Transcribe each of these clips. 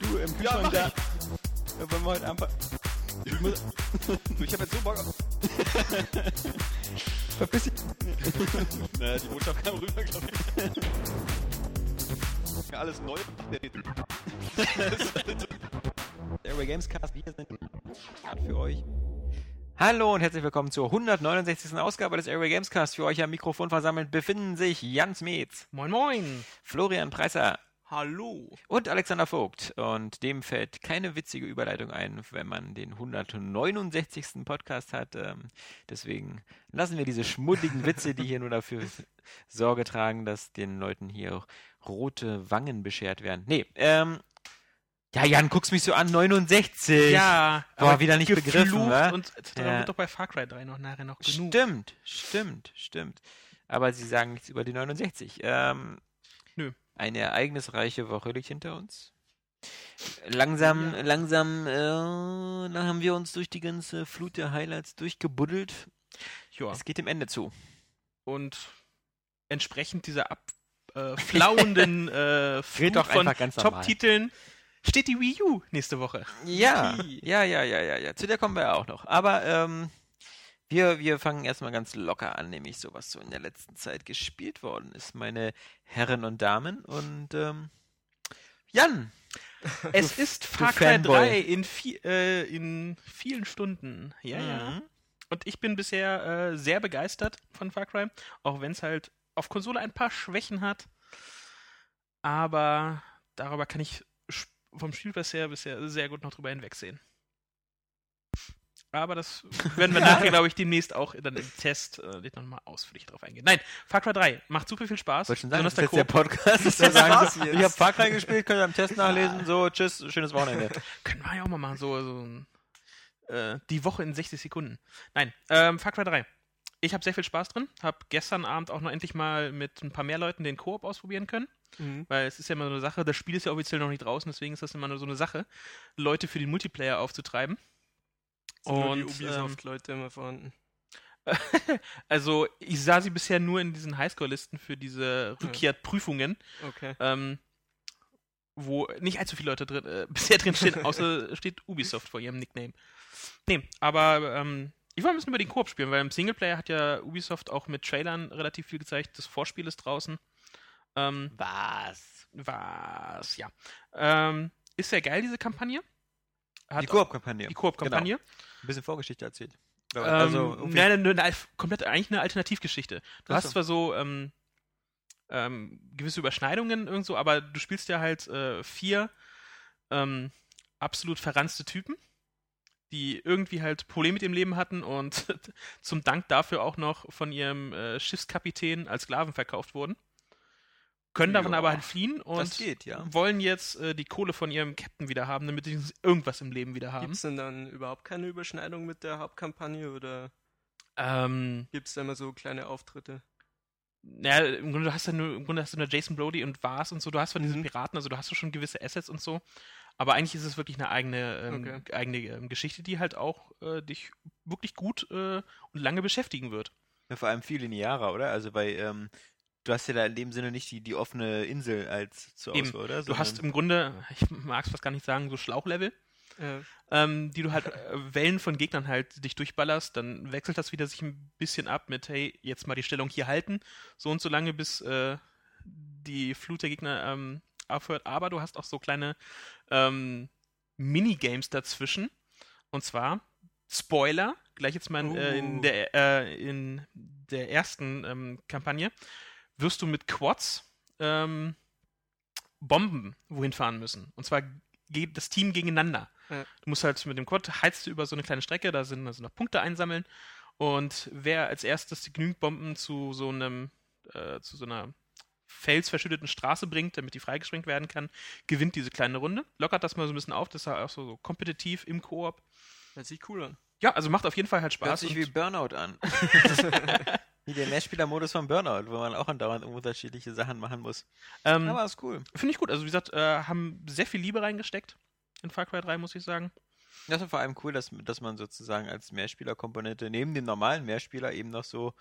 Du im Ja, Kühlschrank mach da. Ja, wollen wir heute einfach. Ich muss. Ich habe jetzt so Bock auf. Verpiss dich. Naja, die Botschaft kam rüber, glaube ich. Ja, alles neu. Airway Gamescast. Wir sind für euch. Hallo und herzlich willkommen zur 169. Ausgabe des Airway Gamescast. Für euch am Mikrofon versammelt befinden sich Jans Metz, Moin Moin. Florian Preiser Hallo. und Alexander Vogt. Und dem fällt keine witzige Überleitung ein, wenn man den 169. Podcast hat. Ähm, deswegen lassen wir diese schmuddigen Witze, die hier nur dafür Sorge tragen, dass den Leuten hier auch rote Wangen beschert werden. Nee, ähm, ja, Jan, guckst mich so an, 69. Ja, Boah, aber wieder nicht begriffen, wa? Und da Ja. wird doch bei Far Cry 3 noch nachher noch genug. Stimmt, stimmt, stimmt. Aber sie sagen nichts über die 69. Ähm, Nö. Eine ereignisreiche Woche liegt hinter uns. Langsam, Ja. langsam, äh, haben wir uns durch die ganze Flut der Highlights durchgebuddelt. Ja. Es geht dem Ende zu. Und entsprechend dieser abflauenden äh, Flut doch von. Top-Titeln steht die Wii U nächste Woche. Ja, ja, ja, ja, ja, ja. Zu der kommen wir ja auch noch. Aber ähm, wir, wir fangen erstmal ganz locker an, nämlich so, was so in der letzten Zeit gespielt worden ist, meine Herren und Damen. Und ähm, Jan, Es Du- ist Far Cry Fanboy. 3 in, vi äh, in vielen Stunden. Ja, ja. Mhm. Und ich bin bisher äh, sehr begeistert von Far Cry, auch wenn es halt auf Konsole ein paar Schwächen hat. Aber darüber kann ich vom Spiel bisher, bisher sehr gut noch drüber hinwegsehen. Aber das werden wir nachher, glaube ich, demnächst auch dann im Test äh, nochmal ausführlich drauf eingehen. Nein, Far Cry 3 macht super viel Spaß. wollte schon sagen, das ist der. Podcast. Das Das sagen, so, ich habe Far Cry gespielt, könnt ihr am Test nachlesen. So, tschüss, schönes Wochenende. Können wir ja auch mal machen, so, so äh, die Woche in 60 Sekunden. Nein, ähm, Far Cry 3. Ich habe sehr viel Spaß drin. Habe gestern Abend auch noch endlich mal mit ein paar mehr Leuten den Koop ausprobieren können. Mhm. Weil es ist ja immer so eine Sache, das Spiel ist ja offiziell noch nicht draußen, deswegen ist das immer nur so eine Sache, Leute für den Multiplayer aufzutreiben. Und, die Ubisoft-Leute immer vorhanden. Also, ich sah sie bisher nur in diesen Highscore-Listen für diese Rückkehrprüfungen, Okay. ähm, wo nicht allzu viele Leute drin, äh, bisher drin stehen, außer steht Ubisoft vor ihrem Nickname. Nee, aber ähm, ich wollte ein bisschen über den Koop spielen, weil im Singleplayer hat ja Ubisoft auch mit Trailern relativ viel gezeigt. Das Vorspiel ist draußen. Ähm, Was? was, ja. Ähm, ist sehr geil, diese Kampagne. Hat Die Koop-Kampagne. die Koop-Kampagne. Ein bisschen Vorgeschichte erzählt. Ähm, also, nein, nein, nein, komplett eigentlich eine Alternativgeschichte. Du hast so. zwar so ähm, ähm, gewisse Überschneidungen irgendwo, aber du spielst ja halt äh, vier ähm, absolut verranzte Typen, die irgendwie halt Probleme mit ihrem Leben hatten und zum Dank dafür auch noch von ihrem äh, Schiffskapitän als Sklaven verkauft wurden. Können davon Ja, aber halt fliehen und geht, ja. wollen jetzt äh, die Kohle von ihrem Captain wieder haben, damit sie irgendwas im Leben wieder haben. Gibt es denn dann überhaupt keine Überschneidung mit der Hauptkampagne oder Ähm, gibt es da immer so kleine Auftritte? Ja, im Grunde hast du nur, im Grunde hast du nur Jason Brody und Vars und so. Du hast von diesen Mhm. Piraten, also du hast schon gewisse Assets und so. Aber eigentlich ist es wirklich eine eigene, ähm, Okay. eigene ähm, Geschichte, die halt auch äh, dich wirklich gut äh, und lange beschäftigen wird. Ja, vor allem viel linearer, oder? Also bei, ähm, du hast ja da in dem Sinne nicht die, die offene Insel als zur Eben. Auswahl, oder? Du hast im Grunde, ich mag es fast gar nicht sagen, so Schlauchlevel, Äh, ähm, die du halt äh, Wellen von Gegnern halt dich durchballerst. Dann wechselt das wieder sich ein bisschen ab mit, hey, jetzt mal die Stellung hier halten, so und so lange, bis äh, die Flut der Gegner ähm, aufhört. Aber du hast auch so kleine ähm, Minigames dazwischen. Und zwar Spoiler, gleich jetzt mal äh, in, Uh. der, äh, in der ersten ähm, Kampagne, wirst du mit Quads ähm, Bomben wohin fahren müssen. Und zwar geht das Team gegeneinander. Ja. Du musst halt mit dem Quad heizt du über so eine kleine Strecke, da sind also noch Punkte einsammeln. Und wer als erstes genügend Bomben zu so einem, äh, zu so einer felsverschütteten Straße bringt, damit die freigesprengt werden kann, gewinnt diese kleine Runde. Lockert das mal so ein bisschen auf, das ist auch so, so kompetitiv im Koop. Hört sich cool an. Ja, also macht auf jeden Fall halt Hört Spaß. sich und- wie Burnout an. wie der Mehrspieler-Modus von Burnout, wo man auch andauernd unterschiedliche Sachen machen muss. ähm, Aber ist cool. Finde ich gut. Also wie gesagt, äh, haben sehr viel Liebe reingesteckt in Far Cry 3, muss ich sagen. Das ist vor allem cool, dass, dass man sozusagen als Mehrspieler-Komponente neben dem normalen Mehrspieler eben noch so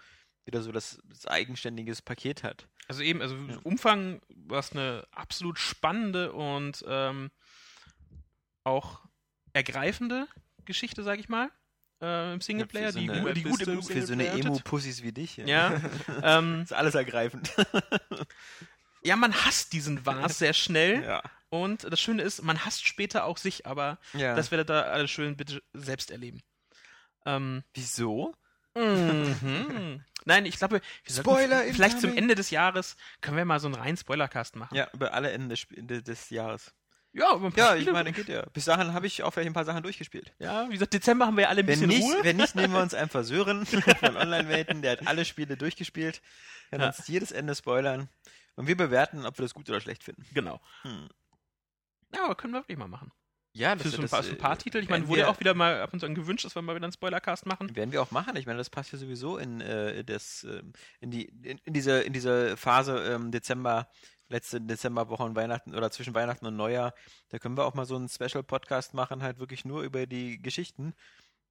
wieder so das, das eigenständiges Paket hat. Also eben, also Ja. Umfang, was eine absolut spannende und ähm, auch ergreifende Geschichte, sag ich mal, äh, im Singleplayer, so die, eine- gu- die gute im Für so eine? Emo-Pussys wie dich. Ja, ähm, ist alles ergreifend. ja, man hasst diesen Vars sehr schnell ja. und das Schöne ist, man hasst später auch sich, aber ja. das werdet ihr alle schön bitte selbst erleben. Ähm, Wieso? mhm. Nein, ich glaube, Spoiler vielleicht zum. Ende des Jahres können wir mal so einen reinen Spoilercast machen. Ja, über alle Enden des, des Jahres. Ja, paar Ja, ich Spiele. meine, geht ja. Bis dahin habe ich auch vielleicht ein paar Sachen durchgespielt. Ja, wie gesagt, Dezember haben wir ja alle ein Wenn bisschen nicht, Ruhe. wenn nicht, nehmen wir uns einfach Sören von Online-Welten, der hat alle Spiele durchgespielt, kann Ja. uns jedes Ende spoilern und wir bewerten, ob wir das gut oder schlecht finden. Genau. Hm. Ja, aber können wir wirklich mal machen. Ja, Für so ein paar, so ein paar Titel. Ich meine, wurde ja auch wieder mal ab und zu an gewünscht, dass wir mal wieder einen Spoilercast machen. Werden wir auch machen. Ich meine, das passt ja sowieso in äh, das ähm, in die in, in diese in diese Phase ähm, Dezember letzte Dezemberwoche und Weihnachten oder zwischen Weihnachten und Neujahr. Da können wir auch mal so einen Special Podcast machen, halt wirklich nur über die Geschichten.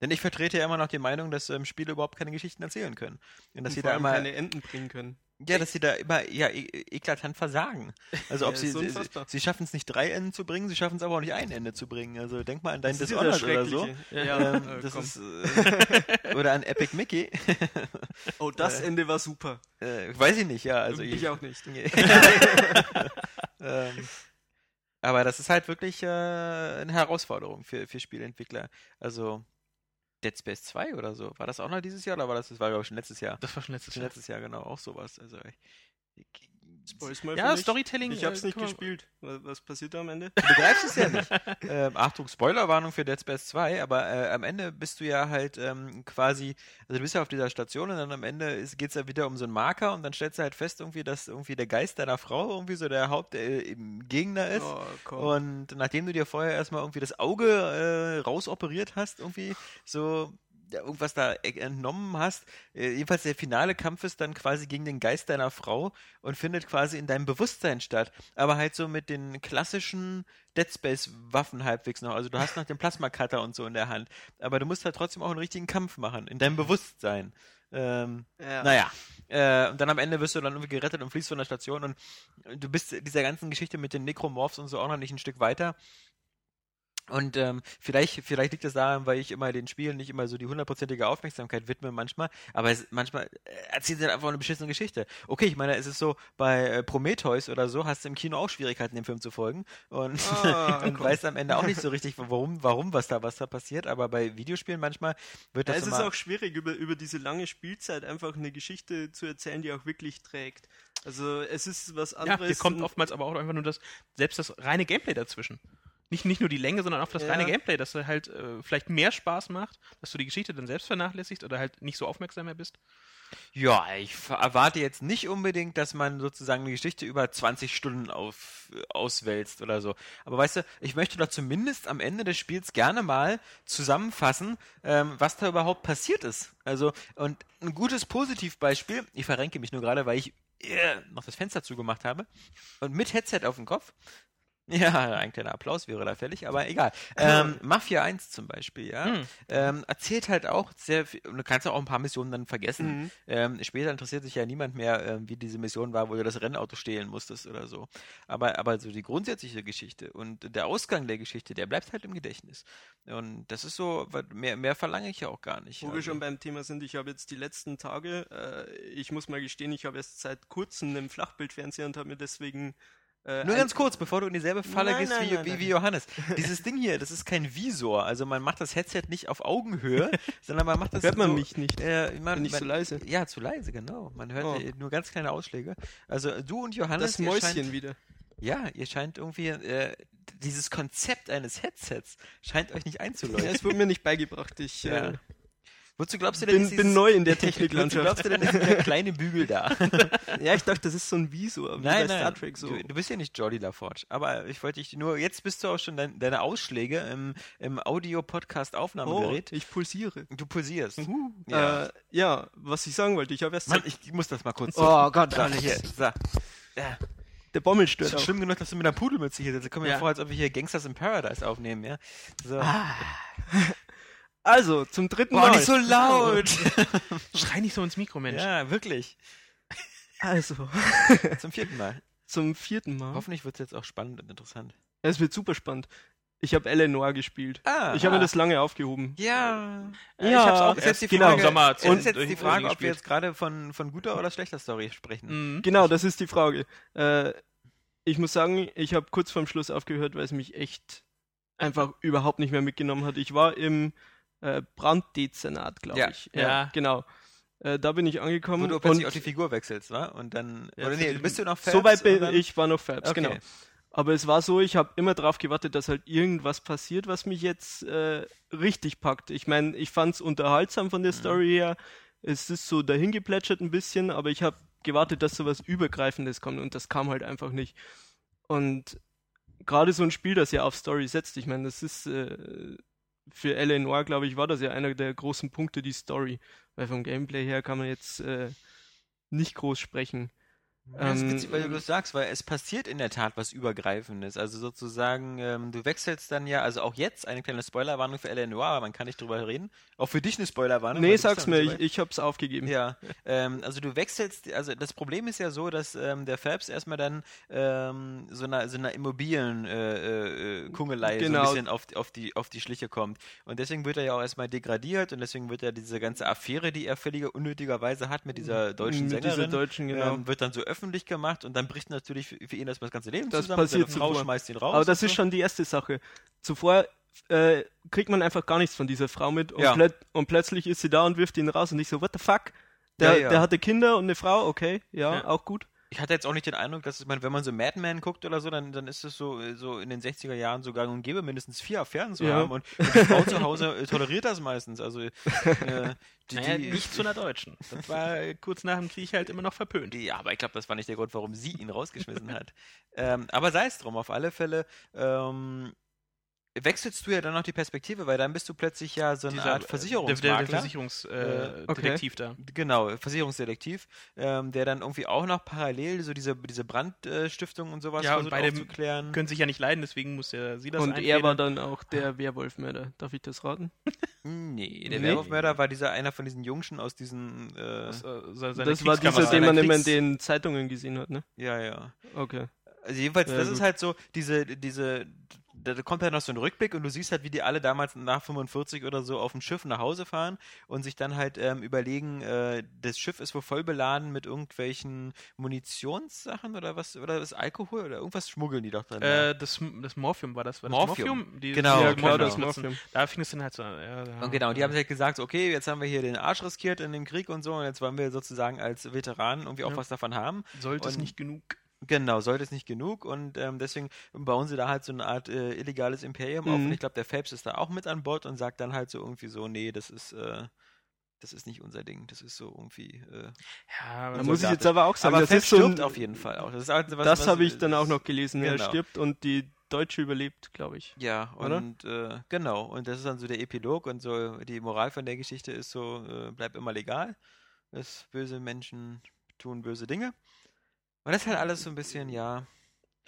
Denn ich vertrete ja immer noch die Meinung, dass ähm, Spiele überhaupt keine Geschichten erzählen können. Und dass Und sie da immer keine Enden bringen können. Ja, dass sie da immer ja e eklatant versagen. Also ob Ja, sie sie, sie schaffen es nicht drei Enden zu bringen, sie schaffen es aber auch nicht ein Ende zu bringen. Also denk mal an dein ja Dishonored oder so. Schreckliche. Ja, Ähm, äh, das komm. ist äh, oder an Epic Mickey. oh, das äh, Ende war super. Äh, weiß ich nicht, ja. Also ich, auch nicht. ähm, aber das ist halt wirklich äh, eine Herausforderung für, für Spieleentwickler. Also Dead Space 2 oder so. War das auch noch dieses Jahr oder war das, das war glaube ich schon letztes Jahr? Das war schon letztes Schon Jahr. letztes Jahr, genau, auch sowas. Also ich, ich, Spoil's mal Ja. Storytelling. Ich hab's äh, nicht gespielt. Was, passiert da am Ende? Du begreifst es ja nicht. ähm, Achtung, Spoilerwarnung für Dead Space 2, aber äh, am Ende bist du ja halt ähm, quasi, also du bist ja auf dieser Station und dann am Ende geht es ja wieder um so einen Marker und dann stellst du halt fest, irgendwie, dass irgendwie der Geist deiner Frau irgendwie so der Hauptgegner ist. Oh. Und nachdem du dir vorher erstmal irgendwie das Auge äh, rausoperiert hast, irgendwie so irgendwas da e- entnommen hast, äh, jedenfalls der finale Kampf ist dann quasi gegen den Geist deiner Frau und findet quasi in deinem Bewusstsein statt. Aber halt so mit den klassischen Dead Space Waffen halbwegs noch. Also du hast noch den Plasma Cutter und so in der Hand. Aber du musst halt trotzdem auch einen richtigen Kampf machen, in deinem Bewusstsein. Ähm, ja. naja, äh, und dann am Ende wirst du dann irgendwie gerettet und fließt von der Station und du bist dieser ganzen Geschichte mit den Necromorphs und so auch noch nicht ein Stück weiter. Und ähm, vielleicht, vielleicht liegt es daran, weil ich immer den Spielen nicht immer so die hundertprozentige Aufmerksamkeit widme manchmal, aber es, manchmal äh, erzählt sie einfach eine beschissene Geschichte. Okay, ich meine, es ist so, bei äh, Prometheus oder so hast du im Kino auch Schwierigkeiten, dem Film zu folgen und, Ah, und weißt am Ende auch nicht so richtig, warum, warum, was da, was da passiert, aber bei Videospielen manchmal wird Ja, das es ist auch schwierig, über, über diese lange Spielzeit einfach eine Geschichte zu erzählen, die auch wirklich trägt. Also es ist was Ja, anderes. hier kommt oftmals aber auch einfach nur das, selbst das reine Gameplay dazwischen. Nicht, nicht nur die Länge, sondern auch das Ja. reine Gameplay, dass er halt äh, vielleicht mehr Spaß macht, dass du die Geschichte dann selbst vernachlässigst oder halt nicht so aufmerksam mehr bist. Ja, ich erwarte jetzt nicht unbedingt, dass man sozusagen eine Geschichte über 20 Stunden auf, auswälzt oder so. Aber weißt du, ich möchte doch zumindest am Ende des Spiels gerne mal zusammenfassen, ähm, was da überhaupt passiert ist. Also, und ein gutes Positivbeispiel, ich verrenke mich nur gerade, weil ich äh, noch das Fenster zugemacht habe und mit Headset auf dem Kopf. Ja, ein kleiner Applaus wäre da fällig, aber egal. Ähm, Mafia 1 zum Beispiel, ja, Hm. ähm, erzählt halt auch sehr viel, und du kannst auch ein paar Missionen dann vergessen. Mhm. Ähm, später interessiert sich ja niemand mehr, ähm, wie diese Mission war, wo du das Rennauto stehlen musstest oder so. Aber, aber so die grundsätzliche Geschichte und der Ausgang der Geschichte, der bleibt halt im Gedächtnis. Und das ist so, mehr, mehr verlange ich ja auch gar nicht. Wo wir Also, schon beim Thema sind, ich habe jetzt die letzten Tage, äh, ich muss mal gestehen, ich habe erst seit kurzem einen Flachbildfernseher und habe mir deswegen äh, Nur ganz kurz, bevor du in dieselbe Falle Nein, gehst nein, wie, nein, wie, nein. wie Johannes. Dieses Ding hier, das ist kein Visor. Also man macht das Headset nicht auf Augenhöhe, sondern man macht das Hört man so, mich nicht? Äh, man, Bin ich man, so leise? Ja, zu leise, genau. Man hört Oh. nur ganz kleine Ausschläge. Also du und Johannes, Das Mäuschen scheint, wieder. ja, ihr scheint irgendwie äh, dieses Konzept eines Headsets scheint euch nicht Ja, einzuleuchten. es wurde mir nicht beigebracht. Ich, Ja. äh, Wozu glaubst du denn, bin, ist bin neu in der Wozu Techniklandschaft. glaubst du denn, ist der kleine Bügel da? ja, ich dachte, das ist so ein Visor, wie nein, bei nein. Star Trek so. Du, du bist ja nicht Jordi LaForge. Aber ich wollte dich nur, jetzt bist du auch schon dein, deine Ausschläge im, im oh, Audio-Podcast-Aufnahmegerät. ich pulsiere. Du pulsierst. Ja. Ja. Äh, ja, was ich sagen wollte, ich habe erst Mann, ich muss das mal kurz. Oh Gott, so, Alex. hier, so. Ja. der Bommel Ist stört auch. schlimm genug, dass du mit einer Pudelmütze hier sitzt. Komm mir Ja. vor, als ob wir hier Gangsters in Paradise aufnehmen, ja? So. Also, zum dritten Boah, Mal. nicht so laut! Schrei nicht so ins Mikro, Mensch. ja, wirklich. Also, Zum vierten Mal. zum vierten Mal. Hoffentlich wird es jetzt auch spannend und interessant. Es wird super spannend. Ich habe Eleanor gespielt. Ah, Ich habe mir das lange aufgehoben. Ja. Ja, ich hab's auch. Ist jetzt die genau Frage, im Sommer und ist jetzt die Frage, ob wir jetzt gerade von, von guter oder schlechter Story sprechen. Mhm. Genau, das ist die Frage. Äh, ich muss sagen, ich habe kurz vorm Schluss aufgehört, weil es mich echt einfach überhaupt nicht mehr mitgenommen hat. Ich war im äh, Branddezernat, glaube Ja, ich. ja. genau. Äh, da bin ich Wo angekommen. du plötzlich auch die Figur wechselst, wa? Und dann. Ja, oder nee, bist du noch so weit bin ich, war noch Fabs, Okay. genau. Aber es war so, ich habe immer drauf gewartet, dass halt irgendwas passiert, was mich jetzt äh, richtig packt. Ich meine, ich fand es unterhaltsam von der Mhm. Story her. Es ist so dahingeplätschert ein bisschen, aber ich habe gewartet, dass sowas Übergreifendes kommt und das kam halt einfach nicht. Und gerade so ein Spiel, das ja auf Story setzt, ich meine, das ist äh, für Eleanor, glaube ich, war das ja einer der großen Punkte, die Story. Weil vom Gameplay her kann man jetzt äh, nicht groß sprechen. Das ist Ähm, witzig, weil du das sagst, weil es passiert in der Tat was Übergreifendes. Also sozusagen, ähm, du wechselst dann ja, also auch jetzt eine kleine Spoilerwarnung für Eleanor, aber man kann nicht drüber reden. Auch für dich eine Spoilerwarnung. Nee, sag's mir, ich, ich hab's aufgegeben. Ja, ähm, also du wechselst, also das Problem ist ja so, dass ähm, der Fabs erstmal dann ähm, so einer so einer Immobilien-Kungelei äh, äh, Kungelei so Genau. ein bisschen auf, auf, die, auf die Schliche kommt. Und deswegen wird er ja auch erstmal degradiert und deswegen wird ja diese ganze Affäre, die er völliger unnötigerweise hat mit dieser deutschen Mit Sängerin, dieser deutschen, genau. ähm, wird dann so öffentlich gemacht und dann bricht natürlich für, für ihn erstmal das ganze Leben Das zusammen. passiert Seine Frau zuvor. schmeißt ihn raus. Aber das ist so. schon die erste Sache. Zuvor äh, kriegt man einfach gar nichts von dieser Frau mit und, Ja. plöt und plötzlich ist sie da und wirft ihn raus und ich so, what the fuck? Der, Ja, ja. der hatte Kinder und eine Frau, okay, Ja. auch gut. Ich hatte jetzt auch nicht den Eindruck, dass ich meine, wenn man so Mad Men guckt oder so, dann, dann ist es so, äh, so in den 60er Jahren so gang und gäbe, mindestens vier Affären zu Ja. haben und, und die Frau zu Hause äh, toleriert das meistens. Also äh, die, Naja, die, nicht zu einer Deutschen. Das war äh, kurz nach dem Krieg halt immer noch verpönt. Ja, aber ich glaube, das war nicht der Grund, warum sie ihn rausgeschmissen hat. ähm, aber sei es drum, auf alle Fälle ähm, wechselst du ja dann noch die Perspektive, weil dann bist du plötzlich ja so eine Dieser, Art äh, Versicherungsmakler. Der, der, Versicherungsdetektiv äh, okay. Detektiv da. Genau, Versicherungsdetektiv, ähm, der dann irgendwie auch noch parallel so diese, diese Brandstiftung und sowas Ja, und versucht beide aufzuklären. Können sich ja nicht leiden, deswegen muss ja sie das und er einfädeln. war dann auch der Werwolfmörder. Darf ich das raten? Nee, der Nee. Werwolfmörder war dieser einer von diesen Jungschen aus diesen. Äh, Das, äh, das war dieser, den man immer in den Zeitungen gesehen hat, ne? ja, ja. Okay. Also jedenfalls, Ja, das gut. ist halt so, diese, diese, da kommt halt noch so ein Rückblick und du siehst halt, wie die alle damals nach 45 oder so auf dem Schiff nach Hause fahren und sich dann halt ähm, überlegen, äh, das Schiff ist wohl voll beladen mit irgendwelchen Munitionssachen oder was, oder das Alkohol oder irgendwas schmuggeln die doch ja. Äh, das, das Morphium war das. War Morphium. Das Morphium? Die, Genau, ja, genau. klar, das Morphium. Morphium. Da fing es dann halt so an. Ja, ja, Und genau, die haben sich halt gesagt, okay, jetzt haben wir hier den Arsch riskiert in dem Krieg und so, und jetzt wollen wir sozusagen als Veteranen irgendwie auch Ja. was davon haben. Sollte es und- nicht genug. Genau, sollte es nicht genug und ähm, deswegen bauen sie da halt so eine Art äh, illegales Imperium auf Mhm. und ich glaube, der Phelps ist da auch mit an Bord und sagt dann halt so irgendwie so, nee, das ist, äh, das ist nicht unser Ding, das ist so irgendwie, äh, Ja, Da muss ich jetzt aber auch sagen, aber das Phelps ist so stirbt auf jeden Fall auch. Das, ist halt was, das was- habe ich dann auch noch gelesen. Er Genau. stirbt und die Deutsche überlebt, glaube ich. Ja, Oder? und äh, genau, und das ist dann so der Epilog und so die Moral von der Geschichte ist so, äh, bleib immer legal. Das böse Menschen tun böse Dinge. Und das ist halt alles so ein bisschen, ja,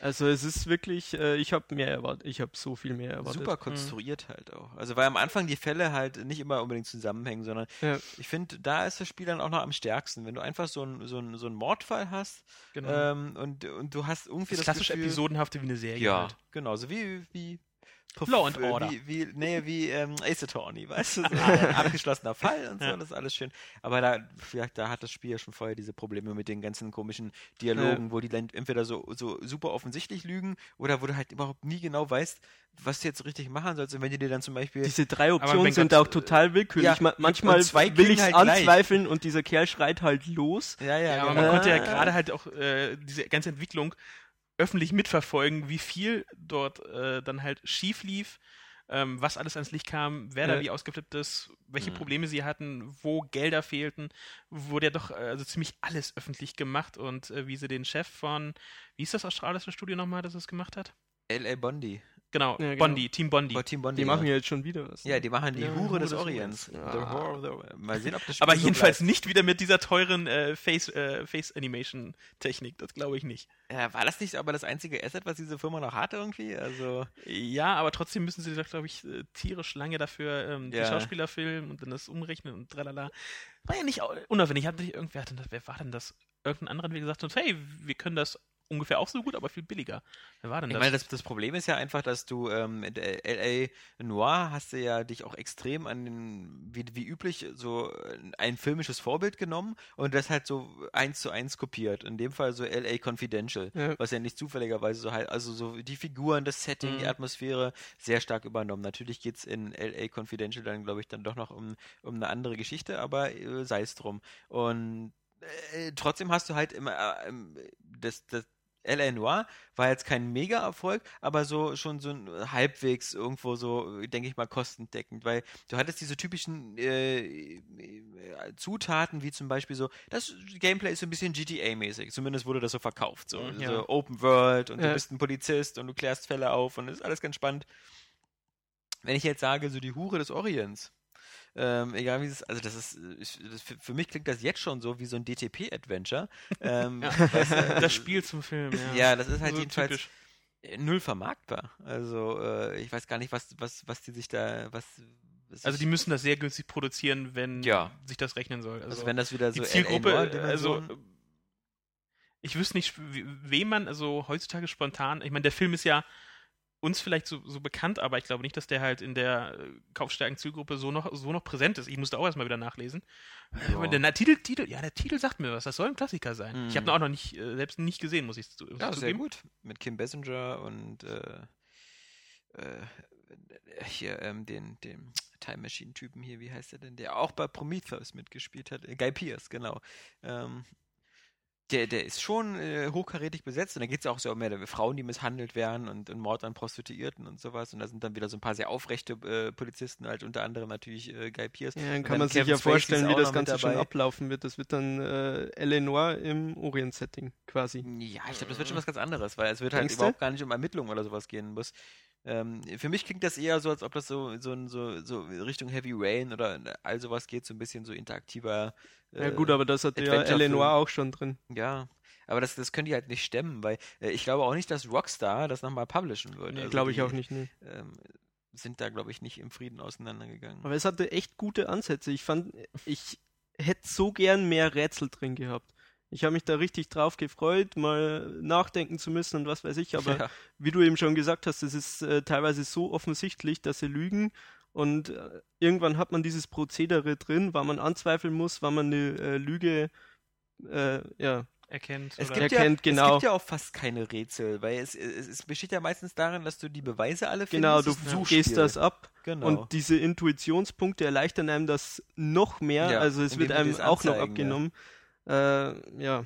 Also es ist wirklich, äh, ich habe mehr erwartet. Ich habe so viel mehr erwartet. super konstruiert halt auch. Also weil am Anfang die Fälle halt nicht immer unbedingt zusammenhängen, sondern Ja. ich finde, da ist das Spiel dann auch noch am stärksten, wenn du einfach so einen so ein, so ein Mordfall hast genau. ähm, und, und du hast irgendwie das das, klassisch Gefühl, Episodenhafte wie eine Serie. Ja, Halt. genau, so wie wie Law and äh, Order. Wie, wie, nee, wie ähm, Ace Attorney, weißt du, so ein abgeschlossener Fall und so, Ja. das ist alles schön. Aber da, vielleicht, da hat das Spiel ja schon vorher diese Probleme mit den ganzen komischen Dialogen, wo die dann entweder so, so super offensichtlich lügen oder wo du halt überhaupt nie genau weißt, was du jetzt richtig machen sollst. Und wenn die dir dann zum Beispiel Diese drei Optionen sind Gott, auch total willkürlich. ja, Ma- manchmal will ich es halt gleich. anzweifeln und dieser Kerl schreit halt los. Ja, ja, Ja, aber genau. man konnte ja gerade halt auch äh, diese ganze Entwicklung öffentlich mitverfolgen, wie viel dort äh, dann halt schief lief ähm, was alles ans Licht kam, wer Ja. da wie ausgeflippt ist, welche Mhm. Probleme sie hatten, wo Gelder fehlten, wurde ja doch äh, also ziemlich alles öffentlich gemacht und äh, wie sie den Chef von, wie ist das australische Studio nochmal, das es gemacht hat? L.A. Bondi. Genau, Ja, genau. Bondi, Team Bondi. Oh, Team Bondi. Die ja. machen ja jetzt schon wieder was. ne? Ja, die machen die Ja, Hure des Hure des Orients. Orients. The Ah. Whore of the Orient. Mal sehen, ob das Aber Spiel so jedenfalls bleibt. nicht wieder mit dieser teuren äh, Face, äh, Face Animation Technik, das glaube ich nicht. Ja, war das nicht aber das einzige Asset, was diese Firma noch hatte irgendwie? Also, Ja, aber trotzdem müssen sie, glaube ich, äh, tierisch lange dafür ähm, die Ja. Schauspieler filmen und dann das umrechnen und tralala. War ja nicht au- unaufwendig. Hat nicht irgendwer, hat denn das, wer war denn das? Irgendein anderer, wie gesagt hey, wir können das ungefähr auch so gut, aber viel billiger. Wer war denn ich das? meine, das, das Problem ist ja einfach, dass du ähm, in der L.A. Noir hast du ja dich auch extrem an den, wie, wie üblich, so äh, ein filmisches Vorbild genommen und das halt so eins zu eins kopiert. In dem Fall so L.A. Confidential, Ja. was ja nicht zufälligerweise so halt, also so die Figuren, das Setting, Mhm. die Atmosphäre sehr stark übernommen. Natürlich geht es in L.A. Confidential dann, glaube ich, dann doch noch um, um eine andere Geschichte, aber äh, sei es drum. Und äh, trotzdem hast du halt immer äh, ähm, das, das L.A. Noir war jetzt kein Mega-Erfolg, aber so schon so ein halbwegs irgendwo so, denke ich mal, kostendeckend, weil du hattest diese typischen äh, äh, Zutaten, wie zum Beispiel so, das Gameplay ist so ein bisschen GTA-mäßig, zumindest wurde das so verkauft, so, Mhm, ja. so Open World und du Ja. bist ein Polizist und du klärst Fälle auf und ist alles ganz spannend. Wenn ich jetzt sage, so die Hure des Orients, ähm, egal wie es, also das ist, äh, ich, das, für, für mich klingt das jetzt schon so wie so ein DTP-Adventure. Ähm, weißt du, das Spiel zum Film, ja. Ja, das ist halt So jedenfalls typisch. äh, null vermarktbar. Also äh, ich weiß gar nicht, was, was, was die sich da, was, Also die müssen das sehr günstig produzieren, wenn Ja. sich das rechnen soll. Also, also wenn das wieder so die Zielgruppe, LA äh, also ich wüsste nicht, we- wem man also heutzutage spontan, ich meine, der Film ist ja uns vielleicht so, so bekannt, aber ich glaube nicht, dass der halt in der äh, kaufstarken Zielgruppe so noch, so noch präsent ist. Ich musste auch erstmal wieder nachlesen. Ja. Der na, Titel, Titel, ja, der Titel sagt mir was, das soll ein Klassiker sein. Mhm. Ich habe ihn auch noch nicht, äh, selbst nicht gesehen, muss ich zu, ja, sehr zugeben. gut. Mit Kim Basinger und äh, äh, hier ähm, den, den Time Machine Typen hier, wie heißt der denn, der auch bei Prometheus mitgespielt hat, äh, Guy Pearce, genau. Ähm, der, der ist schon äh, hochkarätig besetzt und da geht es auch so um mehr Frauen, die misshandelt werden und, und Mord an Prostituierten und sowas. Und da sind dann wieder so ein paar sehr aufrechte äh, Polizisten, halt unter anderem natürlich äh, Guy Pearce. Ja, dann kann man sich Kevin ja Spacey vorstellen, wie das Ganze schon dabei. ablaufen wird. Das wird dann äh, L.A. Noir im Orient-Setting quasi. Ja, ich glaube, das wird schon was ganz anderes, weil es wird halt überhaupt gar nicht um Ermittlungen oder sowas gehen muss. Ähm, für mich klingt das eher so, als ob das so, so, so, so Richtung Heavy Rain oder all sowas geht, so ein bisschen so interaktiver. Ja äh, gut, aber das hat ja. Noir auch schon drin. Ja, aber das, das können die halt nicht stemmen, weil äh, ich glaube auch nicht, dass Rockstar das nochmal publishen wird. Nee, Also Glaube ich auch nicht, ne. Ähm, sind da, glaube ich, nicht im Frieden auseinandergegangen. Aber es hatte echt gute Ansätze. Ich fand, ich hätte so gern mehr Rätsel drin gehabt. Ich habe mich da richtig drauf gefreut, mal nachdenken zu müssen und was weiß ich, aber ja. wie du eben schon gesagt hast, es ist äh, teilweise so offensichtlich, dass sie lügen und äh, irgendwann hat man dieses Prozedere drin, weil man anzweifeln muss, weil man eine äh, Lüge äh, ja, Erkennt. Es oder- gibt, erkennt, ja, genau. es gibt ja auch fast keine Rätsel, weil es, es, es besteht ja meistens darin, dass du die Beweise alle findest. genau, du gehst Suchspiel. das ab Genau. und diese Intuitionspunkte erleichtern einem das noch mehr, Ja, also es wird einem auch noch anzeigen, ja. Äh, ja.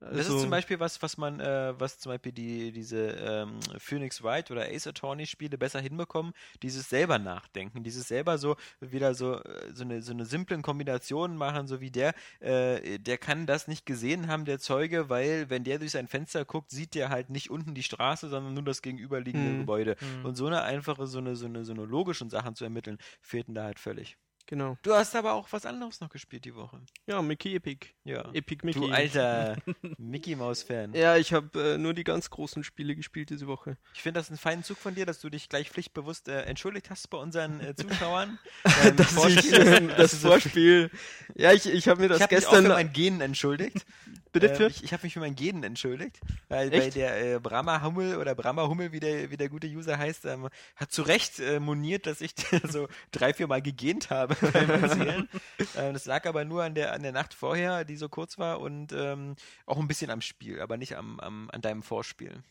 Das Also, ist zum Beispiel was, was man, äh, was zum Beispiel die, diese ähm, Phoenix Wright oder Ace Attorney Spiele besser hinbekommen, dieses selber nachdenken, dieses selber so wieder so, äh, so eine, so eine simplen Kombination machen, so wie der, äh, der kann das nicht gesehen haben, der Zeuge, weil wenn der durch sein Fenster guckt, sieht der halt nicht unten die Straße, sondern nur das gegenüberliegende Mhm. Gebäude. Mhm. Und so eine einfache, so eine, so eine, so eine logischen Sachen zu ermitteln, fehlten da halt völlig. Genau. Du hast aber auch was anderes noch gespielt die Woche. Ja, Mickey Epic. Ja. Epic Mickey. Du alter Mickey Maus Fan. Ja, ich habe äh, nur die ganz großen Spiele gespielt diese Woche. Ich finde das einen feinen Zug von dir, dass du dich gleich pflichtbewusst äh, entschuldigt hast bei unseren äh, Zuschauern. Ähm, ich, Vorspiel, dass das Vorspiel. Ja, ich, ich habe mir das Ich habe mich auch gestern. für mein Genen entschuldigt. Bitte für? ich ich habe mich für mein Genen entschuldigt, weil, Echt? der äh, Brahma Hummel oder Brahma Hummel, wie der, wie der gute User heißt, ähm, hat zu Recht äh, moniert, dass ich so drei, vier Mal gegähnt habe beim Erzählen. ähm, das lag aber nur an der, an der Nacht vorher, die so kurz war und ähm, auch ein bisschen am Spiel, aber nicht am, am, an deinem Vorspiel.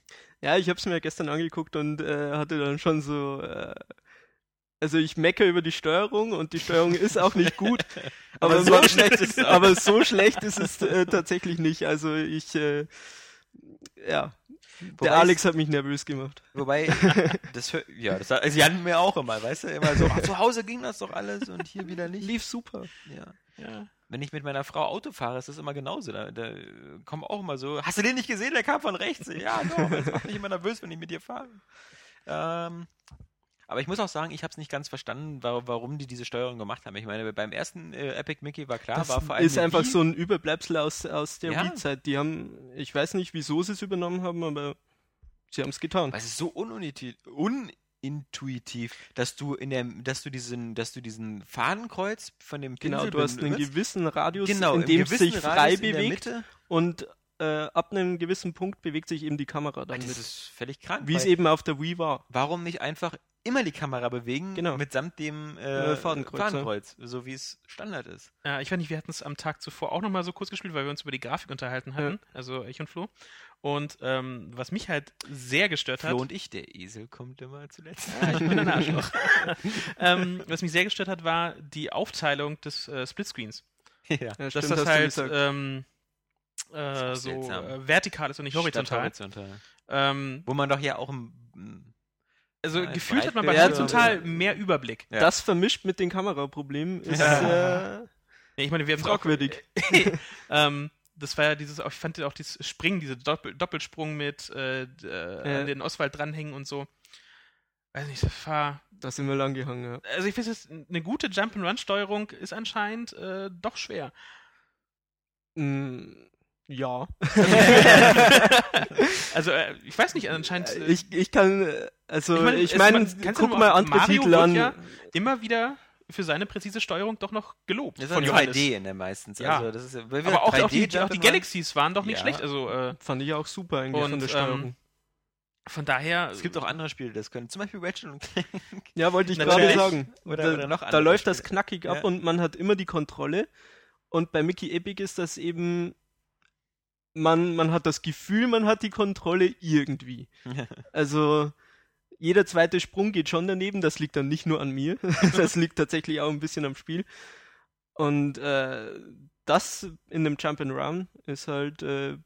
Ja, ich habe es mir gestern angeguckt und äh, hatte dann schon so. Also ich mecke über die Steuerung und die Steuerung ist auch nicht gut. aber, Aber so schlecht ist aber so schlecht ist es äh, tatsächlich nicht. Also ich, äh, ja, Wobei Der Alex hat mich nervös gemacht. Wobei, das ja, das sagt also Jan mir auch immer, weißt du, immer so, "Ach, zu Hause ging das doch alles und hier wieder nicht. Lief super. Ja. Ja. Wenn ich mit meiner Frau Auto fahre, ist das immer genauso. Da, da kommen auch immer so, hast du den nicht gesehen? Der kam von rechts. Ja, doch, das macht mich immer nervös, wenn ich mit dir fahre. Ähm, aber ich muss auch sagen, ich habe es nicht ganz verstanden, wa- warum die diese Steuerung gemacht haben. Ich meine, beim ersten äh, Epic Mickey war klar, Das war vor allem ist einfach Wii. so ein Überbleibsel aus, aus der Ja. Wii-Zeit. Die haben, ich weiß nicht, wieso sie es übernommen haben, aber sie haben es getan. Weil es ist so unintuitiv, unintuitiv, dass du in der, dass du diesen, dass du diesen Fadenkreuz von dem Genau, Pinsel du hast einen gewissen Radius, genau, in dem es gewissen sich frei Radius in der bewegt Mitte. und äh, ab einem gewissen Punkt bewegt sich eben die Kamera dann Das mit. ist völlig krank. Wie es eben auf der Wii war. warum nicht einfach immer die Kamera bewegen, Genau. mitsamt dem äh, Fadenkreuz, Fadenkreuz, so wie es Standard ist. Ja, ich weiß nicht, wir hatten es am Tag zuvor auch nochmal so kurz gespielt, weil wir uns über die Grafik unterhalten hatten, also ich und Flo. Und ähm, was mich halt sehr gestört hat, Flo und ich, der Esel kommt immer zuletzt. Ja, ich bin ein Arschloch. ähm, was mich sehr gestört hat, war die Aufteilung des äh, Splitscreens. ja. Ja, Dass stimmt, das halt ähm, äh, auch so seltsam. äh, vertikal ist und nicht horizontal. Horizontal. Ähm, Wo man doch ja auch im, also Ja, gefühlt hat man bei horizontal ja. mehr Überblick. ja. Das vermischt mit den Kameraproblemen ist Ja. äh, Ja, ich meine, wir haben fragwürdig. ähm, das war ja dieses, ich fand auch dieses Springen, diese Doppel Doppelsprung mit äh, äh, Ja. an den Oswald dranhängen und so. Weiß nicht, das war. Da sind wir lang gehangen, ja. Also ich finde, eine gute Jump-and-Run-Steuerung ist anscheinend äh, doch schwer. Mm, ja. Also äh, ich weiß nicht, anscheinend. Äh, ich, ich kann, äh, also Ich meine, ich du guck mal- andere Mario Titel wird an. ja- immer wieder für seine präzise Steuerung doch noch gelobt. Das ist von von Johannes. 3D in der meistens. Ja. Also das ist, Aber auch, auch, die, auch die. Galaxies waren doch nicht Ja. schlecht. Also äh, Fand ich auch super eigentlich Und, von der ähm, Steuerung. von daher. Es gibt auch andere Spiele, das können. Zum Beispiel Ratchet und Clank. ja, wollte ich gerade sagen. Oder- da, oder noch da läuft das Spiele. knackig ab Ja. und man hat immer die Kontrolle. Und bei Mickey Epic ist das eben, man, man hat das Gefühl, man hat die Kontrolle irgendwie. Also jeder zweite Sprung geht schon daneben, das liegt dann nicht nur an mir, das liegt tatsächlich auch ein bisschen am Spiel. Und äh, das in einem Jump and Run ist halt, äh,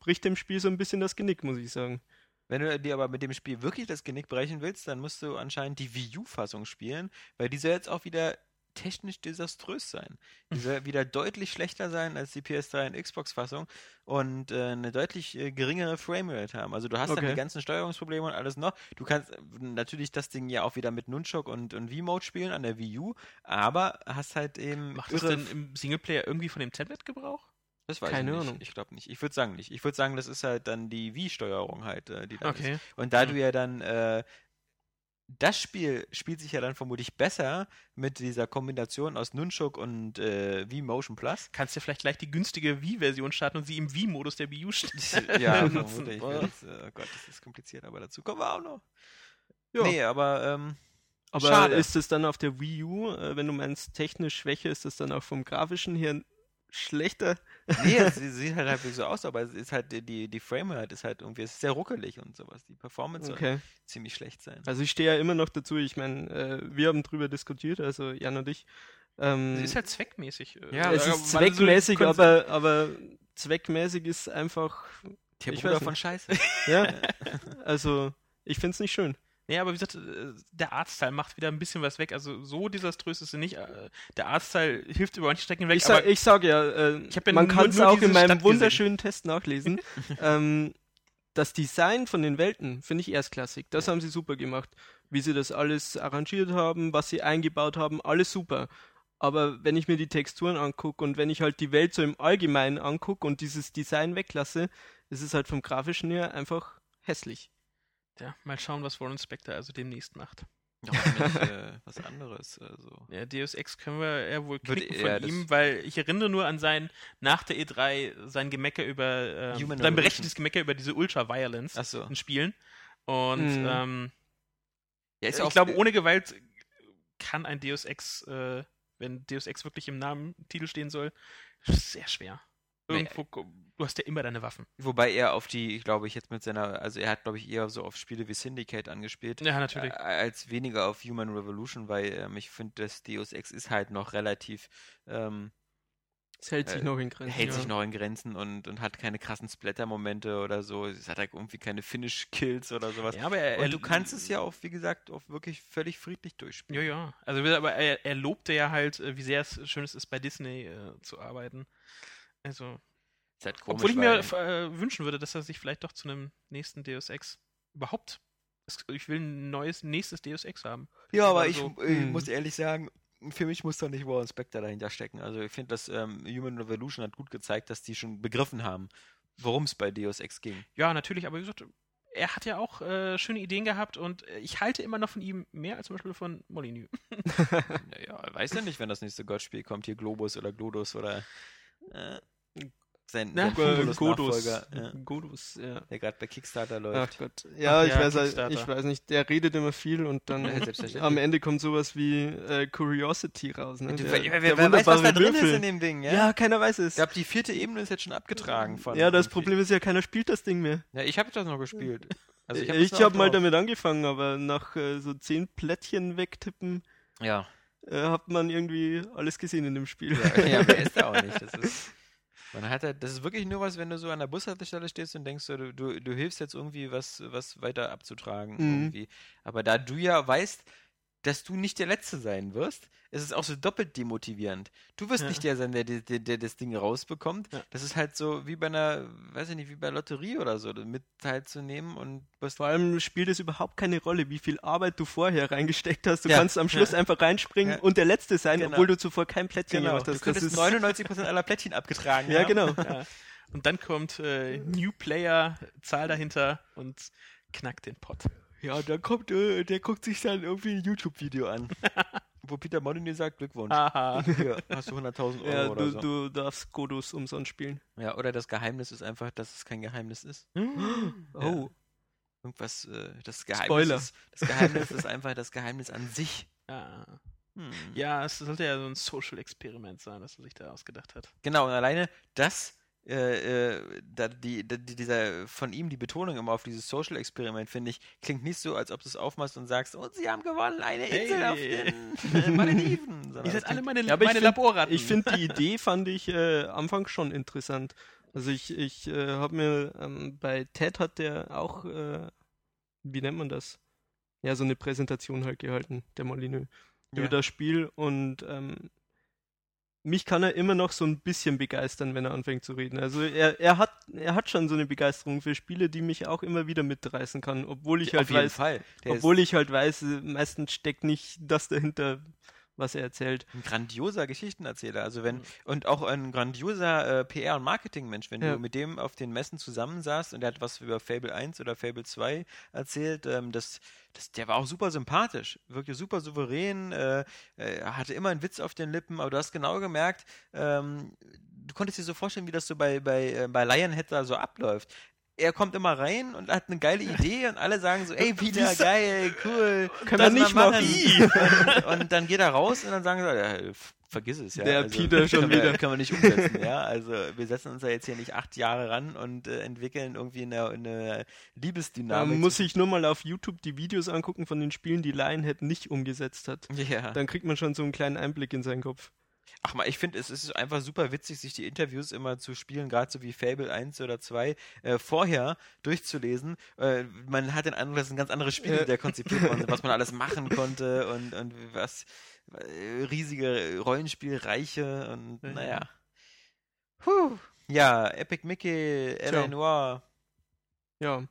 bricht dem Spiel so ein bisschen das Genick, muss ich sagen. Wenn du dir aber mit dem Spiel wirklich das Genick brechen willst, dann musst du anscheinend die Wii U-Fassung spielen, weil die soll jetzt auch wieder technisch desaströs sein. Die soll wieder deutlich schlechter sein als die PS3 und Xbox-Fassung und äh, eine deutlich äh, geringere Framerate haben. Also du hast dann Okay. die ganzen Steuerungsprobleme und alles noch. Du kannst äh, natürlich das Ding ja auch wieder mit Nunchok und, und V-Mode spielen an der Wii U, aber hast halt eben macht es denn im Singleplayer irgendwie von dem Tablet Gebrauch? Das weiß Keine ich nicht. Ahnung. Ich glaube nicht. Ich würde sagen nicht. Ich würde sagen, das ist halt dann die Wii-Steuerung halt, äh, die da Okay. ist. Und da Hm. du ja dann äh, das Spiel spielt sich ja dann vermutlich besser mit dieser Kombination aus Nunchuk und äh, Wii Motion Plus. Kannst ja vielleicht gleich die günstige Wii-Version starten und sie im Wii-Modus der Wii U stellen. ja, nutzen. vermutlich. Oh. Das, oh Gott, das ist kompliziert, aber dazu kommen wir auch noch. Ja. Nee, aber ähm, Aber Schade. ist es dann auf der Wii U, äh, wenn du meinst technisch schwächer, ist das dann auch vom grafischen her schlechter? nee, es sieht halt halbwegs so aus, aber es ist halt die, die, die Framerate ist halt irgendwie es ist sehr ruckelig und sowas. Die Performance soll Okay. ziemlich schlecht sein. Also ich stehe ja immer noch dazu, ich meine, äh, wir haben drüber diskutiert, also Jan und ich. Ähm, Es ist halt zweckmäßig. äh, Ja, es ist so zweckmäßig, Konse- aber, aber zweckmäßig ist einfach, Der Ich Bruder weiß von. Scheiße. ja, also ich finde es nicht schön. Ja, aber wie gesagt, äh, der Arztteil macht wieder ein bisschen was weg. Also so desaströs ist er nicht. Äh, Der Arztteil hilft über manche Strecken weg, Ich, sag, aber ich sage ja, äh, Ich ja man kann es auch in meinem Stadt gesehen. wunderschönen Test nachlesen. ähm, das Design von den Welten finde ich erstklassig. Das haben sie super gemacht. Wie sie das alles arrangiert haben, was sie eingebaut haben, alles super. Aber wenn ich mir die Texturen angucke und wenn ich halt die Welt so im Allgemeinen angucke und dieses Design weglasse, ist es halt vom Grafischen her einfach hässlich. Ja, mal schauen, was Warren Spector also demnächst macht. Ja, nicht, äh, was anderes. Also. Ja, Deus Ex können wir ja wohl knicken ja, von ihm, weil ich erinnere nur an sein, nach der E3, sein Gemecker über, ähm, sein berechtigtes Gemecker über diese Ultra-Violence Achso. in Spielen. Und Mhm. ähm, Ja, ist ich glaube, ohne Gewalt kann ein Deus Ex, äh, wenn Deus Ex wirklich im Namen Titel stehen soll, sehr schwer. Irgendwo, du hast ja immer deine Waffen. Wobei er auf die, glaube ich, jetzt mit seiner, also er hat, glaube ich, eher so auf Spiele wie Syndicate angespielt. Ja, natürlich. Äh, als weniger auf Human Revolution, weil ähm, ich finde, das Deus Ex ist halt noch relativ ähm, Es hält sich Äh, noch in Grenzen. hält ja. sich noch in Grenzen und, und hat keine krassen Splatter-Momente oder so. Es hat halt irgendwie keine Finish-Kills oder sowas. Ja, aber er, und du kannst es ja auch, wie gesagt, auch wirklich völlig friedlich durchspielen. Ja, ja. Also, aber er, er lobte ja halt, äh, wie sehr es schön ist, bei Disney äh, zu arbeiten. Also, Ist halt komisch, obwohl ich mir äh, wünschen würde, dass er sich vielleicht doch zu einem nächsten Deus Ex überhaupt. Ich will ein neues, nächstes Deus Ex haben. Ja, aber Oder ich, ich Hm. muss ehrlich sagen, für mich muss doch nicht Warren Spector dahinter stecken. Also ich finde, dass ähm, Human Revolution hat gut gezeigt, dass die schon begriffen haben, worum es bei Deus Ex ging. Ja, natürlich, aber wie gesagt, er hat ja auch äh, schöne Ideen gehabt und äh, ich halte immer noch von ihm mehr als zum Beispiel von Molyneux. Naja, weiß ja nicht, wenn das nächste Gottspiel kommt, hier Globus oder Glodus oder sein, Na, sein Äh, Fumulus Godus. Ja, Godus, ja. der gerade bei Kickstarter Ach läuft. Gott. Ja, Ach ich, ja, weiß, ich weiß nicht. Der redet immer viel und dann Ja, am Ende kommt sowas wie äh, Curiosity raus. Ne? Der- wer, wer, wer weiß, was da drin ist Würfel. in dem Ding, ja? Ja, keiner weiß es. Ich glaube, die vierte Ebene ist jetzt schon abgetragen von. Ja, das. Problem ist ja, keiner spielt das Ding mehr. Ja, ich habe das noch gespielt. Also ich hab habe mal drauf. damit angefangen, aber nach äh, so zehn Plättchen wegtippen Ja. Äh, hat man irgendwie alles gesehen in dem Spiel. Ja, ja, wer ist da auch nicht? Das ist, man hat halt, das ist wirklich nur was, wenn du so an der Bushaltestelle stehst und denkst, so, du, du, du hilfst jetzt irgendwie was, was weiter abzutragen. Mhm. Irgendwie. Aber da du ja weißt, dass du nicht der Letzte sein wirst, ist es auch so doppelt demotivierend. Du wirst Ja. nicht der sein, der, der, der, der das Ding rausbekommt. Ja. Das ist halt so wie bei einer, weiß ich nicht, wie bei Lotterie oder so, mit teilzunehmen und Vor allem spielt es überhaupt keine Rolle, wie viel Arbeit du vorher reingesteckt hast. Du Ja, kannst am Schluss ja. einfach reinspringen Ja. und der Letzte sein, Genau. obwohl du zuvor kein Plättchen genau, gemacht du hast. Das könntest ist, 99% aller Plättchen abgetragen ja, haben. genau. Ja. Und dann kommt äh, New Player, Zahl dahinter und knackt den Pott. Ja, dann kommt, äh, der guckt sich dann irgendwie ein YouTube-Video an. wo Peter Molyneux sagt, Glückwunsch. Haha. Hier, hast du 100.000 Euro Ja, oder du, so. du darfst Godus umsonst spielen. Ja, oder das Geheimnis ist einfach, dass es kein Geheimnis ist. Oh. Irgendwas, äh, das Geheimnis Spoiler. ist, das Geheimnis ist einfach das Geheimnis an sich. Ja. Hm. ja, es sollte ja so ein Social-Experiment sein, das er sich da ausgedacht hat. Genau, und alleine das, äh, äh, da, die, da, die, dieser, von ihm die Betonung immer auf dieses Social-Experiment, finde ich, klingt nicht so, als ob du es aufmachst und sagst, und sie haben gewonnen, eine Insel auf Hey. den äh, Malediven. Ihr seid alle meine, Ja, ich meine find- Laborratten. Ich finde die Idee fand ich äh, Anfang schon interessant. Also ich, ich äh, habe mir ähm, bei TED hat der auch, äh, wie nennt man das? Ja, so eine Präsentation halt gehalten, der Molyneux, Ja. über das Spiel und ähm, mich kann er immer noch so ein bisschen begeistern, wenn er anfängt zu reden. Also er, er hat er hat schon so eine Begeisterung für Spiele, die mich auch immer wieder mitreißen kann, obwohl ich halt auf jeden weiß, obwohl ich halt weiß, meistens steckt nicht das dahinter, was er erzählt. ein grandioser Geschichtenerzähler. Also wenn, und auch ein grandioser äh, PR- und Marketingmensch, wenn Ja. du mit dem auf den Messen zusammensaßt und der hat was über Fable 1 oder Fable 2 erzählt, ähm, das, das, der war auch super sympathisch, wirklich super souverän, äh, äh, hatte immer einen Witz auf den Lippen, aber du hast genau gemerkt, ähm, du konntest dir so vorstellen, wie das so bei, bei, äh, bei Lionhead da so abläuft. Er kommt immer rein und hat eine geile Idee und alle sagen so, ey Peter, geil, cool. Können wir nicht mal machen. Und, und dann geht er raus und dann sagen sie, ja, vergiss es, ja. Der Peter schon wieder. Können wir nicht umsetzen, ja. Also wir setzen uns ja jetzt hier nicht acht Jahre ran und äh, entwickeln irgendwie eine, eine Liebesdynamik. muss ich nur mal auf YouTube die Videos angucken von den Spielen, die Lionhead nicht umgesetzt hat. ja. Dann kriegt man schon so einen kleinen Einblick in seinen Kopf. Ach mal, ich finde, es ist einfach super witzig, sich die Interviews immer zu spielen, gerade so wie Fable 1 oder 2, äh, vorher durchzulesen. Äh, man hat den Eindruck, das sind ganz andere Spiele, Ja. die da konzipiert worden sind, was man alles machen konnte und, und was äh, riesige Rollenspielreiche und Ja. naja. Puh. Ja, Epic Mickey. L.A. Noir. Ja.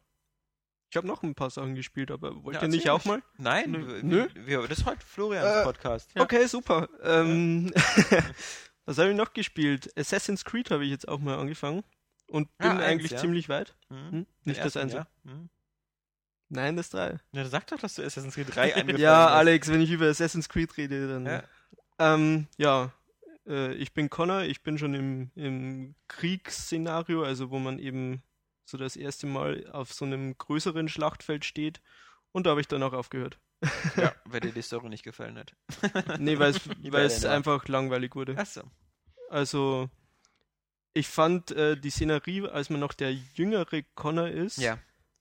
Ich habe noch ein paar Sachen gespielt, aber wollt Ja, ihr nicht auch mal? Nein, Nö. wir, Nö. Wir, das ist heute Florians Äh, Podcast. Okay, super. Ähm, was habe ich noch gespielt? Assassin's Creed habe ich jetzt auch mal angefangen. Und bin Ah, eins, eigentlich ja. ziemlich weit. Hm? Hm? Den Nicht das Einser. ja. Hm? Nein, das 3. Ja, sag doch, dass du Assassin's Creed 3 angefangen Ja, hast. Alex, wenn ich über Assassin's Creed rede, dann. Ja. Ähm, ja. Äh, ich bin Connor, ich bin schon im, im Kriegsszenario, also wo man eben so das erste Mal auf so einem größeren Schlachtfeld steht. Und da habe ich dann auch aufgehört. Ja, weil dir die Story nicht gefallen hat. Nee, weil es, einfach langweilig wurde. Achso. Also, ich fand äh, die Szenerie, als man noch der jüngere Connor ist, Ja.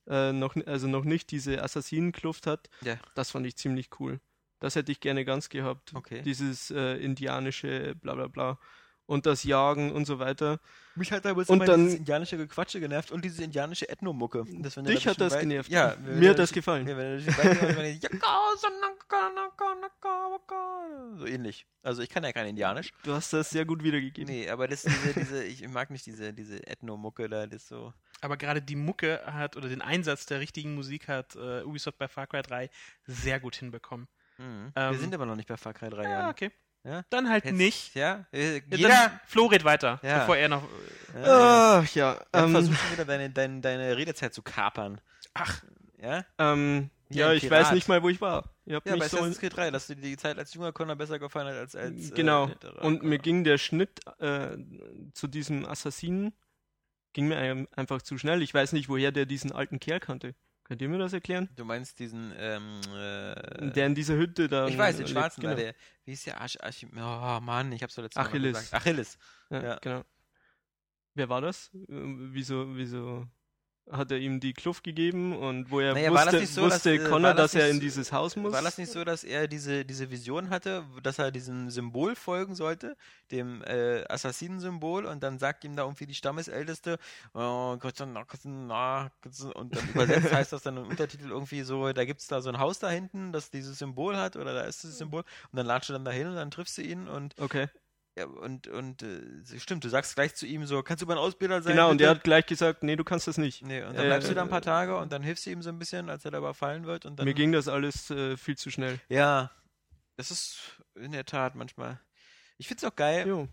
äh, noch, also noch nicht diese Assassinenkluft hat, Ja. das fand ich ziemlich cool. Das hätte ich gerne ganz gehabt. Okay. Dieses äh, indianische bla bla bla. Und das Jagen und so weiter. Mich hat da übrigens Und immer dann- dieses indianische Gequatsche genervt und diese indianische Ethnomucke. Das, Dich da hat das Wald- genervt. Ja, wenn Mir hat das gefallen. So ähnlich. Also ich kann ja kein Indianisch. Du hast das sehr gut wiedergegeben. Nee, aber das diese, diese, ich mag nicht diese, diese Ethnomucke da, das so. Aber gerade die Mucke hat oder den Einsatz der richtigen Musik hat äh, Ubisoft bei Far Cry 3 sehr gut hinbekommen. Mhm. Ähm, Wir sind aber noch nicht bei Far Cry 3 Ja, Jahren. okay. Ja? Dann halt Jetzt- nicht. Ja? Äh, Ja, Jeder. Dann Flo red weiter, Ja. bevor er noch. Ja, ja. Ach ja, Dann ähm, versuch schon wieder deine, deine, deine Redezeit zu kapern. Ach, Ja? ähm, ja, ich Pirat. weiß nicht mal, wo ich war. Habt Ja, bei so Assassin's Creed 3, dass dir die Zeit als junger Connor besser gefallen hat als als. Genau. Äh, Und mir ging der Schnitt äh, zu diesem Assassinen ging mir ein- einfach zu schnell. Ich weiß nicht, woher der diesen alten Kerl kannte. Könnt ihr mir das erklären? Du meinst diesen, ähm, äh, der in dieser Hütte da. ich weiß, den lebt, schwarzen, genau. der, wie ist der Arsch, Arch, oh Mann, ich hab's doch letztes Mal Achilles. gesagt. Achilles. Ja, Ja. genau. Wer war das? Ähm, Wieso, wieso hat er ihm die Kluft gegeben und wo er Naja, das wusste, so, wusste dass, äh, Connor, das dass er in dieses Haus muss? War das nicht so, dass er diese, diese Vision hatte, dass er diesem Symbol folgen sollte, dem äh, Assassinensymbol, und dann sagt ihm da irgendwie die Stammesälteste, oh, und dann übersetzt heißt das dann im Untertitel irgendwie so, da gibt's da so ein Haus da hinten, das dieses Symbol hat, oder da ist dieses Symbol, und dann latscht du dann dahin und dann triffst du ihn und Okay. Ja, und, und äh, stimmt, du sagst gleich zu ihm so, kannst du mein Ausbilder sein? Genau, und der hat gleich gesagt, nee, du kannst das nicht. Nee, und dann Äh, bleibst du da ein paar Tage und dann hilfst du ihm so ein bisschen, als er da überfallen wird und dann. Mir ging das alles äh, viel zu schnell. Ja, das ist in der Tat manchmal. Ich find's auch geil, Jo.